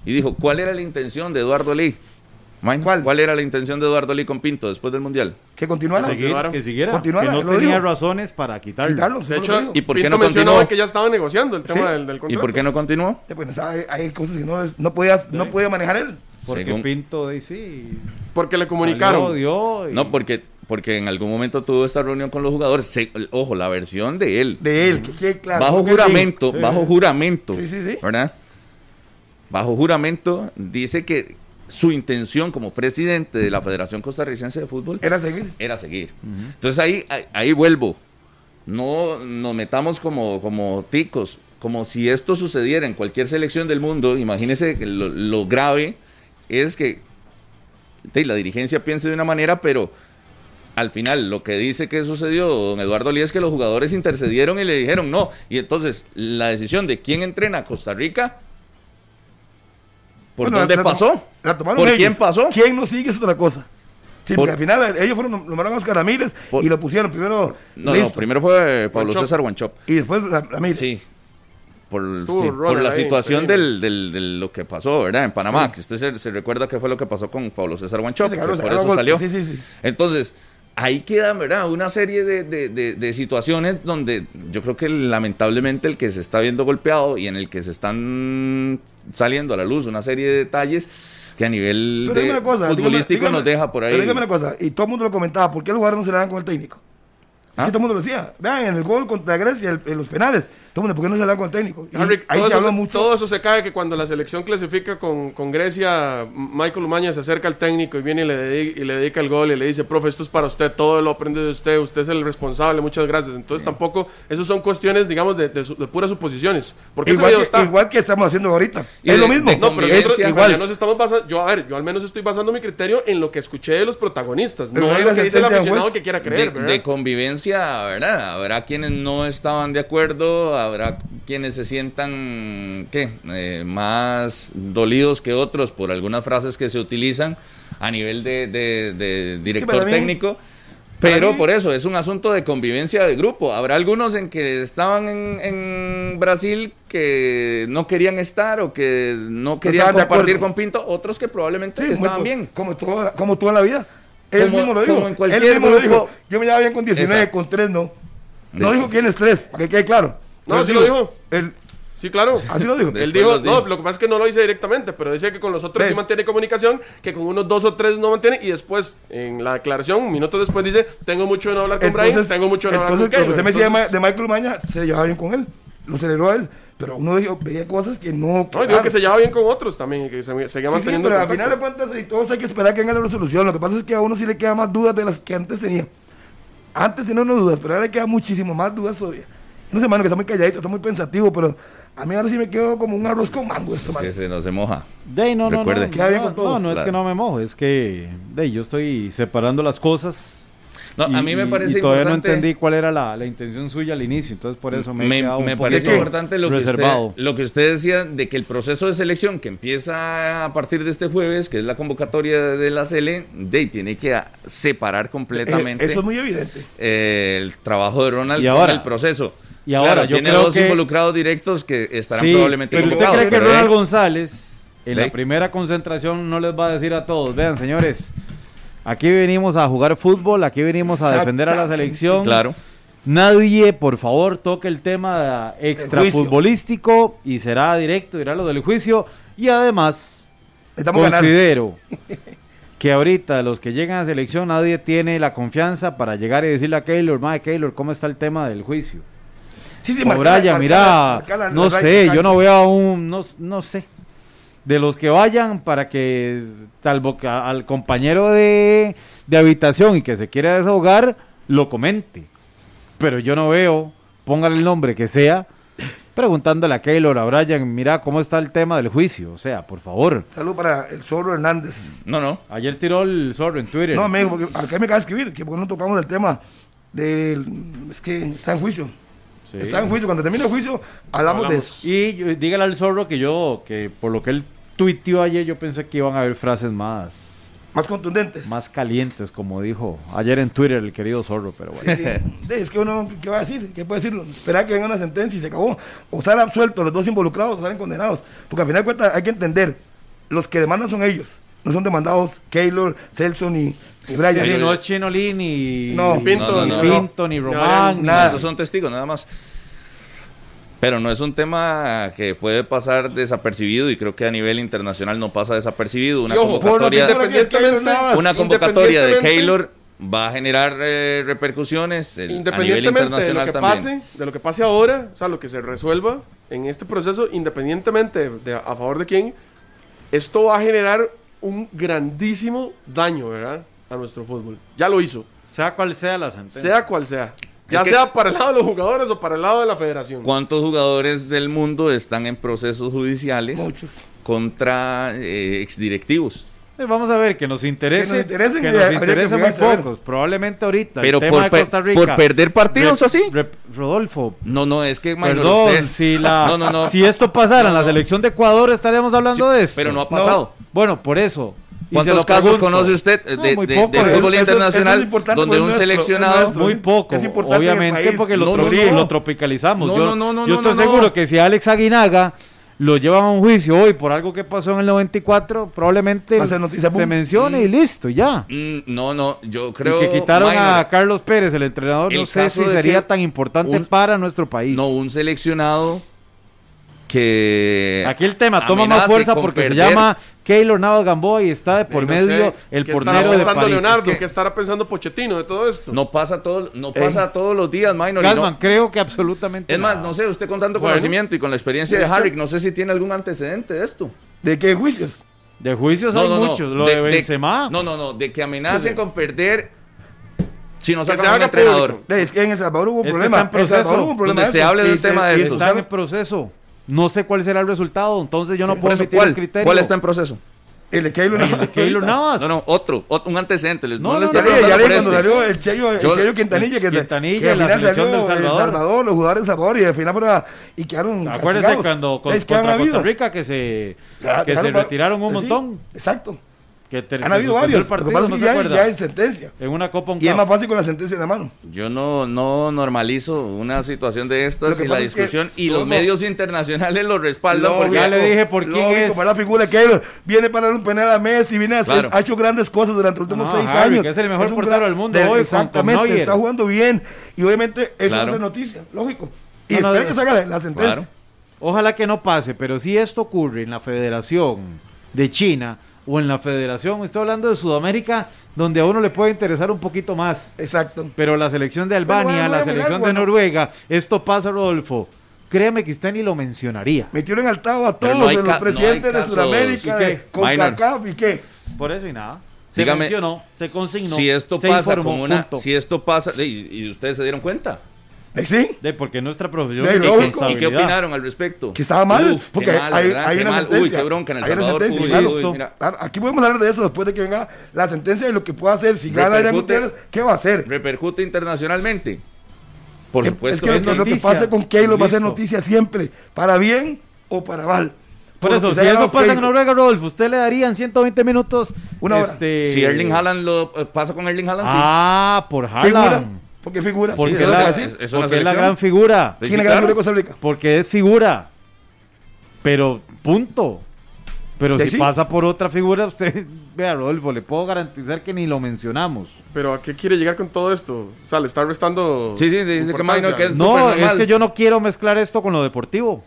E: y dijo, ¿cuál era la intención de Eduardo Lee? Mine, ¿Cuál? era la intención de Eduardo Lee con Pinto después del Mundial?
J: Que continuara.
K: Que, seguir, que siguiera.
J: Continuara,
K: que no
J: lo
K: tenía razones para quitarlo.
J: Quitarlo,
L: De hecho,
E: ¿Y por qué
L: Pinto
E: no
L: mencionó
E: continuó?
L: que ya estaban negociando el tema
J: Sí.
L: del, del
E: ¿Y
L: contrato.
E: por qué no continuó?
J: Eh, pues, hay, hay cosas que no, no, podía, no podía manejar él.
K: Porque
E: Según-
K: Pinto dice sí.
L: Porque le comunicaron.
K: salió, dio y-
E: No, porque, porque en algún momento tuvo esta reunión con los jugadores. Se- ojo, la versión de él.
J: De él, que claro.
E: bajo juramento,
J: sí.
E: bajo juramento.
J: Sí, sí, sí.
E: ¿Verdad? Bajo juramento dice que su intención como presidente de la Federación Costarricense de Fútbol
J: Era seguir.
E: era seguir. Entonces ahí, ahí, ahí vuelvo. No nos metamos como, como ticos. Como si esto sucediera en cualquier selección del mundo, imagínese que lo, lo grave es que de, la dirigencia piense de una manera, pero al final lo que dice que sucedió don Eduardo Lee es que los jugadores intercedieron y le dijeron no. Y entonces la decisión de quién entrena a Costa Rica, ¿por
J: Bueno,
E: dónde
J: la-
E: pasó?
J: tom- la tomaron
E: ¿Por
J: ellos.
E: quién pasó?
J: ¿Quién no sigue es otra cosa? Sí,
E: Por-
J: porque al final ellos fueron nombraron a Oscar Ramírez
E: Por-
J: y lo pusieron primero.
E: No, no, primero fue eh, Pablo. César Guanchop.
J: Y después la- Ramírez.
E: Sí. Por, sí, por la
L: ahí,
E: situación del, del- del- lo que pasó, ¿verdad? En Panamá,
J: Sí.
E: que usted se, se recuerda que fue lo que pasó con Pablo César Guanchop,
J: Sí,
E: que
J: Carlos,
E: por eso
J: golpe.
E: salió.
J: Sí, sí, sí.
E: Entonces, ahí queda, ¿verdad? Una serie de, de- de- de situaciones donde yo creo que lamentablemente el que se está viendo golpeado y en el que se están saliendo a la luz una serie de detalles que a nivel de
J: cosa,
E: futbolístico
J: dígame-
E: nos deja por ahí.
J: Pero dígame una cosa, y todo el mundo lo comentaba, ¿por qué los jugadores no se le dan con el técnico? Es
E: ¿Ah?
J: que todo el mundo lo decía. Vean, en el gol contra Grecia, el- en los penales, mundo, ¿por qué no se dan con el técnico? Ahí
L: todo,
J: se
L: se-
J: mucho.
L: todo eso se cae que cuando la selección clasifica con, con Grecia, Michael Umaña se acerca al técnico y viene y le, dedica, y le dedica el gol y le dice, profe, esto es para usted, todo lo aprende de usted, usted es el responsable, muchas gracias. Entonces tampoco, eso son cuestiones, digamos, de, de, puras suposiciones. Porque
J: igual, que,
L: está...
J: igual que estamos haciendo ahorita.
E: Y
J: es
E: de-
J: lo mismo.
L: No, pero
J: es
L: nosotros
J: igual.
L: ya nos estamos basando, yo a ver, yo al menos estoy basando mi criterio en lo que escuché de los protagonistas,
J: Pero
L: no en lo que dice el aficionado que quiera
E: de,
L: creer, ¿verdad?
E: de convivencia, ¿verdad? Habrá quienes no estaban de acuerdo, habrá quienes se sientan, ¿qué? Eh, más dolidos que otros por algunas frases que se utilizan a nivel de, de- de director técnico. Pero
J: mí-
E: por eso es un asunto de convivencia de grupo. Habrá algunos en que estaban en, en Brasil que no querían estar o que no querían compartir con Pinto, otros que probablemente
J: Sí,
E: estaban bien.
J: Como todo, como todo en la vida. Él
E: Como-
J: mismo lo dijo. Él mismo lo dijo. Yo me llevaba bien con 19,
E: Exacto.
J: con 3 no. No
E: Eso.
J: dijo quién es 3, para que quede claro.
L: No,
J: Pero
L: sí lo dijo.
J: Él,
L: Sí, claro.
J: Así lo dijo.
L: Él dijo, no, lo que pasa es que no lo dice directamente, pero dice que con los otros sí mantiene comunicación, que con unos dos o tres no mantiene, y después, en la declaración, minutos después dice, tengo mucho de no hablar con Brian, tengo mucho de no hablar con
J: entonces, lo que usted me decía de
L: Entonces-
J: Michael Maña, se llevaba bien con él. Lo celebró a él. Pero uno dijo, veía cosas que no.
L: No, y digo que se lleva bien con otros también, y que se seguía
J: Sí, sí,
L: manteniendo
J: pero al final de cuentas, y todos hay que esperar que venga la resolución. Lo que pasa es que a uno sí le queda más dudas de las que antes tenía. Antes tenía unas dudas, pero ahora le queda muchísimo más dudas todavía. No sé, mano, que está muy calladito, está muy pensativo, pero a mí ahora sí me quedo como un arroz con mango esto, mano.
E: Que se no se moja.
K: De ahí, no, no,
E: Recuerde.
K: no,
J: Queda bien
K: no,
J: con todos,
K: no, no es
E: claro.
K: que no me mojo, es que de ahí, yo estoy separando las cosas.
E: No, a mí me parece
K: y todavía
E: importante-
K: no entendí cuál era la, la intención suya al inicio, entonces por eso me, he
E: me,
K: quedado un
E: me parece importante lo que, usted, lo que usted decía de que el proceso de selección que empieza a partir de este jueves, que es la convocatoria de la CL, de tiene que separar completamente
J: Eh, eso es muy evidente.
E: eh, el trabajo de Ronald
K: Y
E: con
K: ahora-
E: el proceso.
K: Y ahora,
E: Claro,
K: yo
E: tiene
K: creo
E: dos
K: que-
E: involucrados directos que estarán
K: Sí,
E: probablemente
K: pero usted cree que Ronald González en la primera concentración no les va a decir a todos, vean señores, aquí venimos a jugar fútbol, aquí venimos a defender a la selección.
E: Claro.
K: Nadie, por favor, toque el tema extra
J: juicio.
K: futbolístico y será directo, irá lo del juicio. Y además,
J: Estamos ganando.
K: considero que ahorita los que llegan a selección, nadie tiene la confianza para llegar y decirle a Keylor, madre Keylor, ¿cómo está el tema del juicio?
J: Sí, sí,
K: mira,
J: marcar la-
K: no sé, yo no veo a un, no, no sé, de los que vayan para que tal boca- al compañero de, de habitación y que se quiera desahogar, lo comente. Pero yo no veo, póngale el nombre que sea, preguntándole a Keylor, a Brian, mira cómo está el tema del juicio, o sea, por favor.
J: Salud para el Zorro Hernández.
E: No, no.
K: Ayer tiró el zorro en Twitter.
J: No, me dijo, porque acá me acaba de escribir, que porque no tocamos el tema del. Es que está en juicio. Está en juicio. Cuando termine el juicio, hablamos, de eso.
K: Y dígale al zorro que yo, que por lo que él tuiteó ayer, yo pensé que iban a haber frases más.
J: Más contundentes.
K: Más calientes, como dijo ayer en Twitter el querido Zorro, pero bueno.
J: Es que uno, ¿qué va a decir? ¿Qué puede decir? Esperar que venga una sentencia y se acabó. O salen absueltos los dos involucrados o salen condenados. Porque al final de cuentas hay que entender, los que demandan son ellos. No son demandados Keylor, Celson
K: y, no es Chinolín ni, ni
L: Pinto,
K: ni, Pinto Román.
J: nada.
E: Esos son testigos, nada más. Pero no es un tema que puede pasar desapercibido y creo que a nivel internacional no pasa desapercibido. Una convocatoria, una convocatoria de Keylor va a generar eh, repercusiones independientemente a nivel
L: internacional de lo que. Pase, de lo que pase ahora, o sea, lo que se resuelva en este proceso, independientemente a favor de quién, esto va a generar un grandísimo daño, ¿verdad? a nuestro fútbol. Ya lo hizo.
K: Sea cual sea la sentencia.
L: Sea cual sea. Ya sea para el lado de los jugadores o para el lado de la federación.
E: ¿Cuántos jugadores del mundo están en procesos judiciales
J: Muchos.
E: contra eh, exdirectivos?
K: Eh, vamos a ver, que nos interese.
J: Que nos,
K: muy pocos. Probablemente ahorita.
E: Pero por, perder partidos así.
K: Rodolfo.
E: No, no, es que.
K: Perdón, si, la,
E: no, no, no,
K: si esto pasara en la selección de Ecuador, estaríamos hablando de esto.
E: Pero no ha pasado.
K: Bueno, por eso.
E: ¿Cuántos casos conoce usted de,
K: no,
E: de, de, de fútbol internacional donde un
J: nuestro,
E: seleccionado...
K: Muy poco,
J: es
K: obviamente, porque lo,
E: no, no,
K: tropicalizamos. yo, estoy seguro que si Alex Aguinaga lo llevan a un juicio hoy por algo que pasó en el 94, probablemente se mencione y mm. listo, ya.
E: Mm, no, no, yo creo...
K: Y que quitaron a Carlos Pérez, el entrenador,
E: el
K: no sé si sería tan importante para nuestro país.
E: No, un seleccionado que...
K: Aquí el tema toma más fuerza porque se llama Keylor Navas Gamboa y está de
L: eh, por
K: medio
L: sé,
K: el
L: ¿qué portero
K: de
L: Leonardo,
E: que,
L: ¿Qué estará pensando Pochettino de todo esto?
E: No pasa, todo, no eh. pasa todos los días, Minor.
K: Calman, creo que absolutamente
E: Es más, no sé, usted con tanto conocimiento y con la experiencia de,
J: de
E: Harry, no sé si tiene algún antecedente de esto.
J: ¿De qué juicios?
K: De juicios no, hay muchos, lo de, de Benzema.
E: No, no, no, de que amenacen con perder si no
L: se haga
E: entrenador.
J: Es que en El Salvador hubo un
K: es
J: problema.
K: en
J: proceso. En
K: Salvador
J: hubo un problema.
E: Donde se hable
J: del
E: tema de esto.
K: Están en proceso. No sé cuál será el resultado, entonces yo no puedo emitir
E: el
K: criterio.
E: ¿Cuál está en proceso?
J: El de Keylor Navas.
K: Keylor Navas.
E: No, no, otro, otro un antecedente. Les,
K: no,
E: no,
K: no,
J: ya, ya
E: este.
J: cuando salió el Cheyo, el Cheyo Quintanilla, que,
K: Quintanilla,
J: que al final salió
K: del Salvador.
J: El Salvador, los jugadores de Salvador, y al final fueron y quedaron
K: Acuérdense cuando con, contra Costa Rica que se, que se retiraron un eh,
J: sí,
K: montón.
J: exacto.
K: Que ter,
J: Han habido varios.
K: Partido,
J: pasa que ya, ya, hay sentencia.
K: En una copa un
J: Y es más fácil con la sentencia en la mano.
E: Yo no, no normalizo una situación de estas y la
J: discusión. Es que
E: y los
J: no,
E: medios internacionales lo respaldan.
J: Lógico,
E: porque
K: ya le dije por
J: lógico, quién
K: es.
J: Para la figura de Keylor. Viene para un penal a Messi. Viene a
E: claro.
J: Ha hecho grandes cosas durante los últimos
K: no,
J: seis
K: Harry,
J: años.
K: Que es el mejor
J: es
K: portero del mundo hoy.
J: Exactamente. Está jugando bien. Y obviamente eso
E: claro.
J: es noticia. Lógico. Y
K: espera
J: que salga la, sentencia.
K: Ojalá que no pase. Pero si esto ocurre en la federación de China o en la federación. Estoy hablando de Sudamérica, donde a uno le puede interesar un poquito más.
J: Exacto.
K: Pero la selección de Albania, la selección de Noruega, esto pasa, Rodolfo créeme que usted ni lo mencionaría.
J: Metieron al tabo a todos
E: no
J: los presidentes de Sudamérica, de CONCACAF y qué.
K: Por eso y nada. Se mencionó, se consignó.
E: Si esto pasa como una,
K: punto.
E: si esto pasa, y ustedes se dieron cuenta,
J: ¿Eh, ¿Sí?
K: De porque nuestra profesión
J: de,
E: ¿Y, qué opinaron al respecto?
J: Que estaba mal,
E: Uf,
J: porque
E: mal,
J: hay, una sentencia.
E: Uy, qué bronca en el Salvador.
J: Aquí podemos hablar de eso después de que venga la sentencia de lo que pueda hacer. Si gana Adrián Gutiérrez, ¿qué va a hacer?
E: Repercute internacionalmente. Por supuesto.
J: Es que, es
E: lo,
J: lo, que pase con Keylor va a ser noticia siempre, para bien o para mal.
K: Por, eso, si eso pasa
J: con
K: Noruega, Rodolfo, usted le darían 120 minutos.
J: Una hora.
K: Este,
E: si Erling Haaland lo eh, pasa con Erling Haaland, sí.
K: Ah, por Haaland.
J: Porque figura.
K: Porque,
E: sí,
K: es, la gran figura.
J: ¿Quién es la gran?
K: Porque es figura. Pero, punto. Pero si pasa por otra figura, usted, vea, Rodolfo, le puedo garantizar que ni lo mencionamos.
L: Pero ¿a qué quiere llegar con todo esto? O sea, le está restando.
E: Sí, sí, dice que, Mike,
K: no, es que yo no quiero mezclar esto con lo deportivo.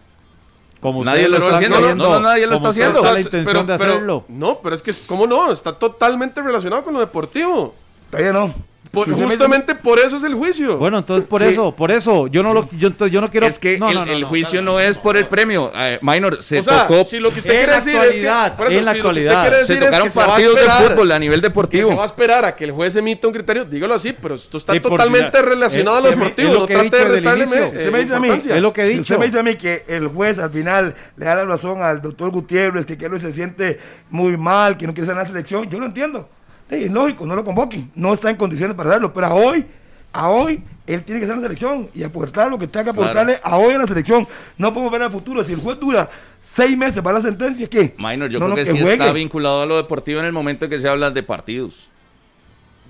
K: Como
E: nadie lo, está haciendo. No, nadie lo está haciendo.
K: La intención de hacerlo.
L: No, pero es que, ¿cómo no? Está totalmente relacionado con lo deportivo.
J: Todavía no.
L: Por, justamente por eso es el juicio.
K: Bueno, entonces por
J: sí.
K: eso, por eso, yo no sí. lo, yo, yo, no quiero.
E: Es que
K: no,
E: el,
K: no, no,
E: el, juicio
K: no,
E: es por el premio. Eh, minor, se
L: o sea,
E: tocó.
L: Si lo que usted quiere decir es que,
K: en la
L: si
K: actualidad,
E: se
L: tocaron es que
E: partidos se
L: esperar, de
E: fútbol a nivel deportivo.
L: se va a esperar a que el juez emita un criterio, dígalo así, pero esto está totalmente relacionado a lo deportivo. No trate de restarle
K: Es lo que he dicho.
J: Usted me dice a mí que el juez al final le da la razón al doctor Gutiérrez, que se siente muy mal, que no quiere ser la selección. Yo lo entiendo es lógico, no lo convoquen, no está en condiciones para hacerlo, pero a hoy, a hoy, él tiene que ser la selección y aportar lo que tenga que aportarle a hoy en la selección. No podemos ver al futuro, si el juez dura seis meses para la sentencia, ¿qué?
E: Minor, yo creo que,
J: que
E: sí está vinculado a lo deportivo en el momento en que se habla de partidos.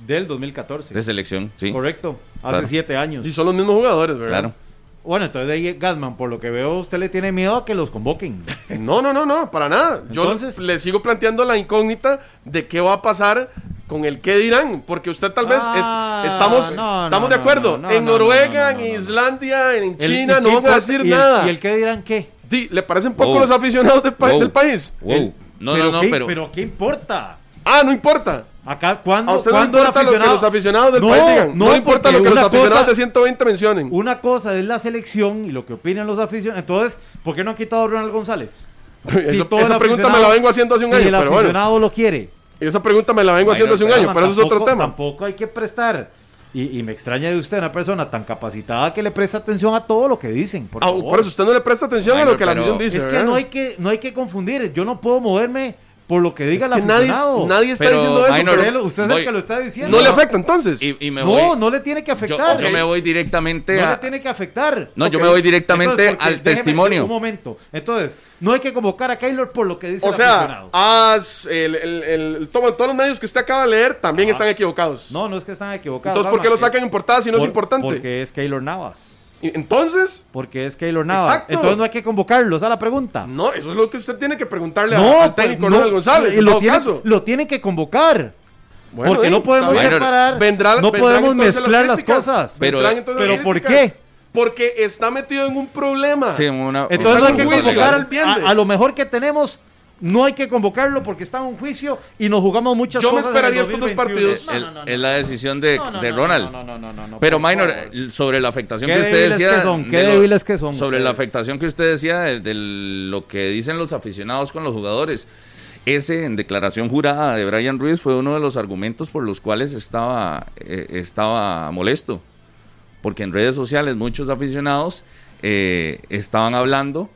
K: Del 2014.
E: De selección, sí.
K: Correcto, hace siete años.
L: Y son los mismos jugadores, ¿verdad?
E: Claro.
K: Bueno, entonces de ahí, Gasman, por lo que veo, usted le tiene miedo a que los convoquen.
L: No, no, no, no, para nada. Yo le sigo planteando la incógnita de qué va a pasar con el qué dirán, porque usted tal vez es-
K: Ah,
L: estamos,
K: no,
L: estamos
K: no,
L: de
K: no,
L: acuerdo.
K: no, no,
L: en
K: no,
L: Noruega,
K: no, no, no,
L: en Islandia, en China,
K: ¿y
L: no van a decir
K: ¿Y el-
L: nada.
K: ¿Y el qué dirán qué?
L: Di, ¿Le parecen poco
E: Wow.
L: los aficionados del, pa-
E: Wow.
L: del país?
E: Wow.
L: El-
E: No, no, no,
K: qué,
E: pero-
K: ¿qué importa?
L: Ah, no importa.
K: Acá, ¿cuándo,
L: A usted no
K: cuándo el
L: importa lo que los aficionados del
K: No,
L: país digan. No,
K: no,
L: importa lo que los aficionados
K: cosa-
L: de 120 mencionen.
K: Una cosa es la selección y lo que opinan los aficionados. Entonces, ¿por qué no han quitado a Ronald González?
L: Eso-
K: todo
L: esa pregunta me la vengo haciendo hace un
K: si
L: año,
K: el
L: pero bueno.
K: aficionado lo quiere.
L: Esa pregunta me la vengo haciendo hace un año, pero eso es otro tema.
K: Tampoco hay que prestar. Y, y me extraña de usted una persona tan capacitada que le presta atención a todo lo que dicen. Por,
L: Ah, por eso usted no le presta atención a lo que la afición dice.
K: es que
L: ¿verdad?
K: no hay que no hay que confundir. Yo no puedo moverme por lo que diga
L: Es
K: el
L: que nadie, está
E: Pero,
L: diciendo eso.
E: Minor,
L: pero
K: Usted, es
E: voy-
K: el que lo está diciendo.
L: no le afecta entonces.
E: Y, y me
K: no,
E: voy,
K: no le tiene que
E: yo,
K: afectar.
E: yo me voy directamente
K: no
E: a...
K: le tiene que afectar.
E: No, yo me voy directamente
K: porque
E: al testimonio.
K: Un momento. Entonces, no hay que convocar a Keylor por lo que dice
L: O
K: el
L: sea,
K: aficionado.
L: haz el, el, el- todo- todos los medios que usted acaba de leer también están equivocados.
K: No, no es que están equivocados.
L: Entonces, ¿por qué lo sacan en portada si no es
K: por-
L: importante?
K: Porque es Keylor Navas.
L: Entonces,
K: Porque es Keylor Navas.
L: Exacto.
K: Entonces no hay que convocarlos. Esa es la pregunta.
L: no, eso es lo que usted tiene que preguntarle a-
K: No,
L: al
K: pues,
L: técnico
K: no,
L: Ronald González.
K: y
L: en
K: lo
L: todo
K: tiene,
L: caso.
K: lo tiene que convocar.
L: Bueno,
K: porque no podemos
L: bien.
K: separar.
L: Vendrá-
K: no podemos mezclar las,
L: críticas.
K: cosas.
E: Pero-
K: pero
L: las
K: ¿por qué?
L: Porque está metido en un problema.
E: Sí, una-
K: Entonces no hay que convocar al- a, a lo mejor que tenemos. No hay que convocarlo porque está en un juicio y nos jugamos muchas
L: Yo me
K: cosas. en el
L: esperaría estos dos
K: 2021.
L: partidos.
K: No, no, no, no.
E: es la decisión de,
K: No, no,
E: de
K: no,
E: Ronald.
K: no, no, no, no, no,
E: Pero Minor, sobre la afectación que usted decía.
K: que son, qué
E: de lo-
K: débiles que son
E: Sobre la afectación que usted decía de, de lo que dicen los aficionados con los jugadores. Ese en declaración jurada de Brian Ruiz fue uno de los argumentos por los cuales estaba, eh, estaba molesto. Porque en redes sociales muchos aficionados eh, estaban hablando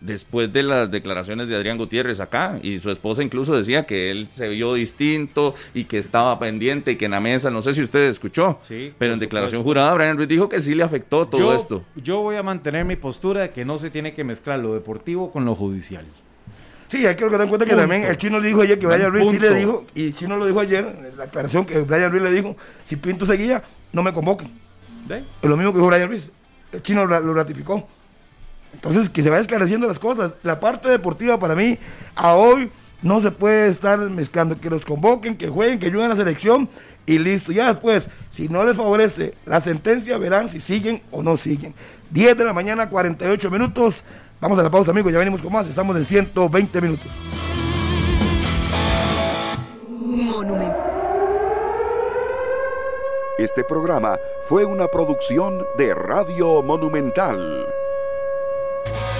E: después de las declaraciones de Adrián Gutiérrez acá y su esposa incluso decía que él se vio distinto y que estaba pendiente y que en la mesa, no sé si usted escuchó,
K: Sí,
E: pero en declaración
K: supuesto.
E: jurada Brian Ruiz dijo que sí le afectó todo
K: yo,
E: esto.
K: Yo voy a mantener mi postura de que no se tiene que mezclar lo deportivo con lo judicial.
J: Sí, hay que tener en cuenta que
K: Punto.
J: también el chino le dijo ayer que Brian Ruiz sí le dijo, y el chino lo dijo ayer, en la aclaración que Brian Ruiz le dijo, si Pinto seguía, no me convoquen. Es lo mismo que dijo Brian Ruiz. El chino lo ratificó. Entonces, que se vaya esclareciendo las cosas. La parte deportiva para mí, a hoy, no se puede estar mezclando. Que los convoquen, que jueguen, que ayuden a la selección y listo. Ya después, si no les favorece la sentencia, verán si siguen o no siguen. 10 de la mañana, 48 minutos. Vamos a la pausa, amigos. Ya venimos con más. Estamos en 120 minutos.
A: Este programa fue una producción de Radio Monumental.
E: En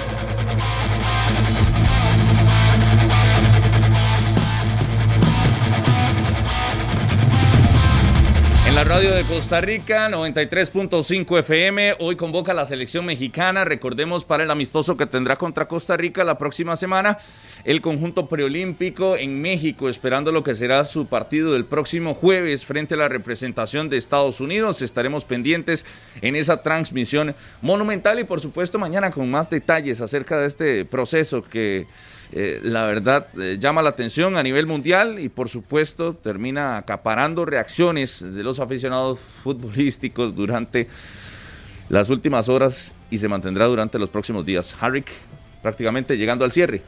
E: radio de Costa Rica, 93.5 FM, hoy convoca la selección mexicana, recordemos para el amistoso que tendrá contra Costa Rica la próxima semana, el conjunto preolímpico en México, esperando lo que será su partido del próximo jueves frente a la representación de Estados Unidos. Estaremos pendientes en esa transmisión monumental y por supuesto mañana con más detalles acerca de este proceso que eh, la verdad eh, llama la atención a nivel mundial y por supuesto termina acaparando reacciones de los aficionados futbolísticos durante las últimas horas y se mantendrá durante los próximos días. Harrick prácticamente llegando al cierre.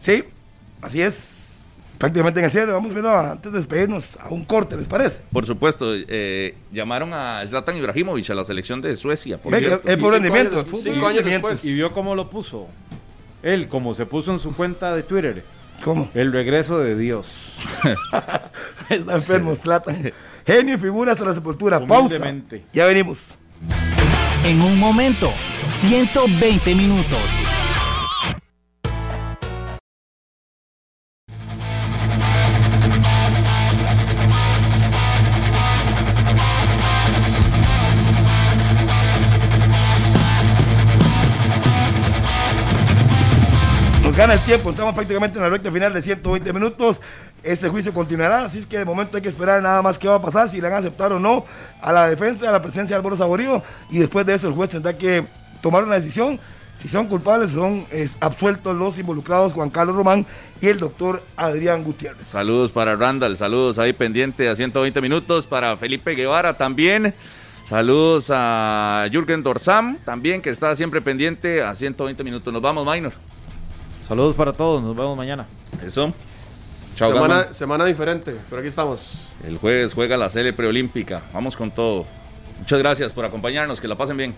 J: Sí, así es. Prácticamente en el cierre. Vamos viendo antes de despedirnos a un corte, ¿les parece?
E: Por supuesto, eh, llamaron a Zlatan Ibrahimovic a la selección de Suecia. Por
J: Ve
E: cierto.
J: es por
L: cinco
J: rendimiento.
L: años-
J: fútbol
L: cinco
J: y
L: años
J: rendimiento.
L: después.
K: ¿Y vio cómo lo puso? Él, como se puso en su cuenta de Twitter.
J: ¿Cómo?
K: El regreso de Dios.
J: Está enfermo, Zlatan. Genio y figura hasta la sepultura. Pausa. Ya venimos.
P: En un momento, 120 minutos.
J: Gana el tiempo, estamos prácticamente en la recta final de 120 minutos. Este juicio continuará, así es que de momento hay que esperar nada más qué va a pasar, si le van a aceptar o no a la defensa, a la presencia de Álvaro Saborío. Y después de eso, el juez tendrá que tomar una decisión. Si son culpables, son absueltos los involucrados Juan Carlos Román y el doctor Adrián Gutiérrez.
E: Saludos para Randall, saludos ahí pendiente a 120 minutos para Felipe Guevara también. Saludos a Jürgen Dorsam, también que está siempre pendiente a 120 minutos. Nos vamos, Minor.
K: Saludos para todos, nos vemos mañana.
E: Eso. Chao,
L: semana,
E: Gatman.
L: semana diferente, pero aquí estamos.
E: El jueves juega la Sele Preolímpica. Vamos con todo. Muchas gracias por acompañarnos. Que la pasen bien.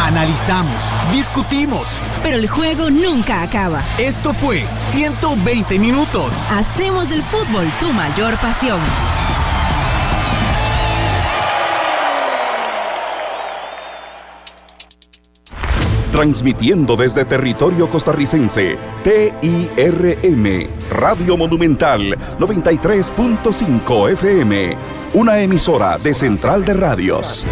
P: Analizamos, discutimos,
Q: pero el juego nunca acaba.
P: Esto fue 120 minutos.
Q: Hacemos del fútbol tu mayor pasión.
A: Transmitiendo desde territorio costarricense, TIRM, Radio Monumental 93.5 FM, una emisora de Central de Radios.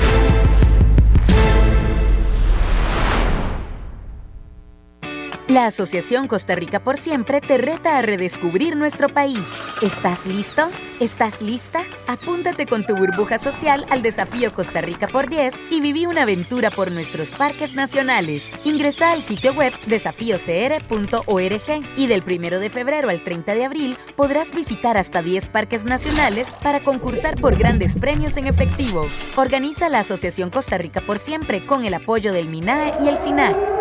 R: La Asociación Costa Rica por Siempre te reta a redescubrir nuestro país. ¿Estás listo? ¿Estás lista? Apúntate con tu burbuja social al desafío Costa Rica por 10 y viví una aventura por nuestros parques nacionales. Ingresa al sitio web desafiocr.org y del 1 de febrero al 30 de abril podrás visitar hasta 10 parques nacionales para concursar por grandes premios en efectivo. Organiza la Asociación Costa Rica por Siempre con el apoyo del MINAE y el SINAC.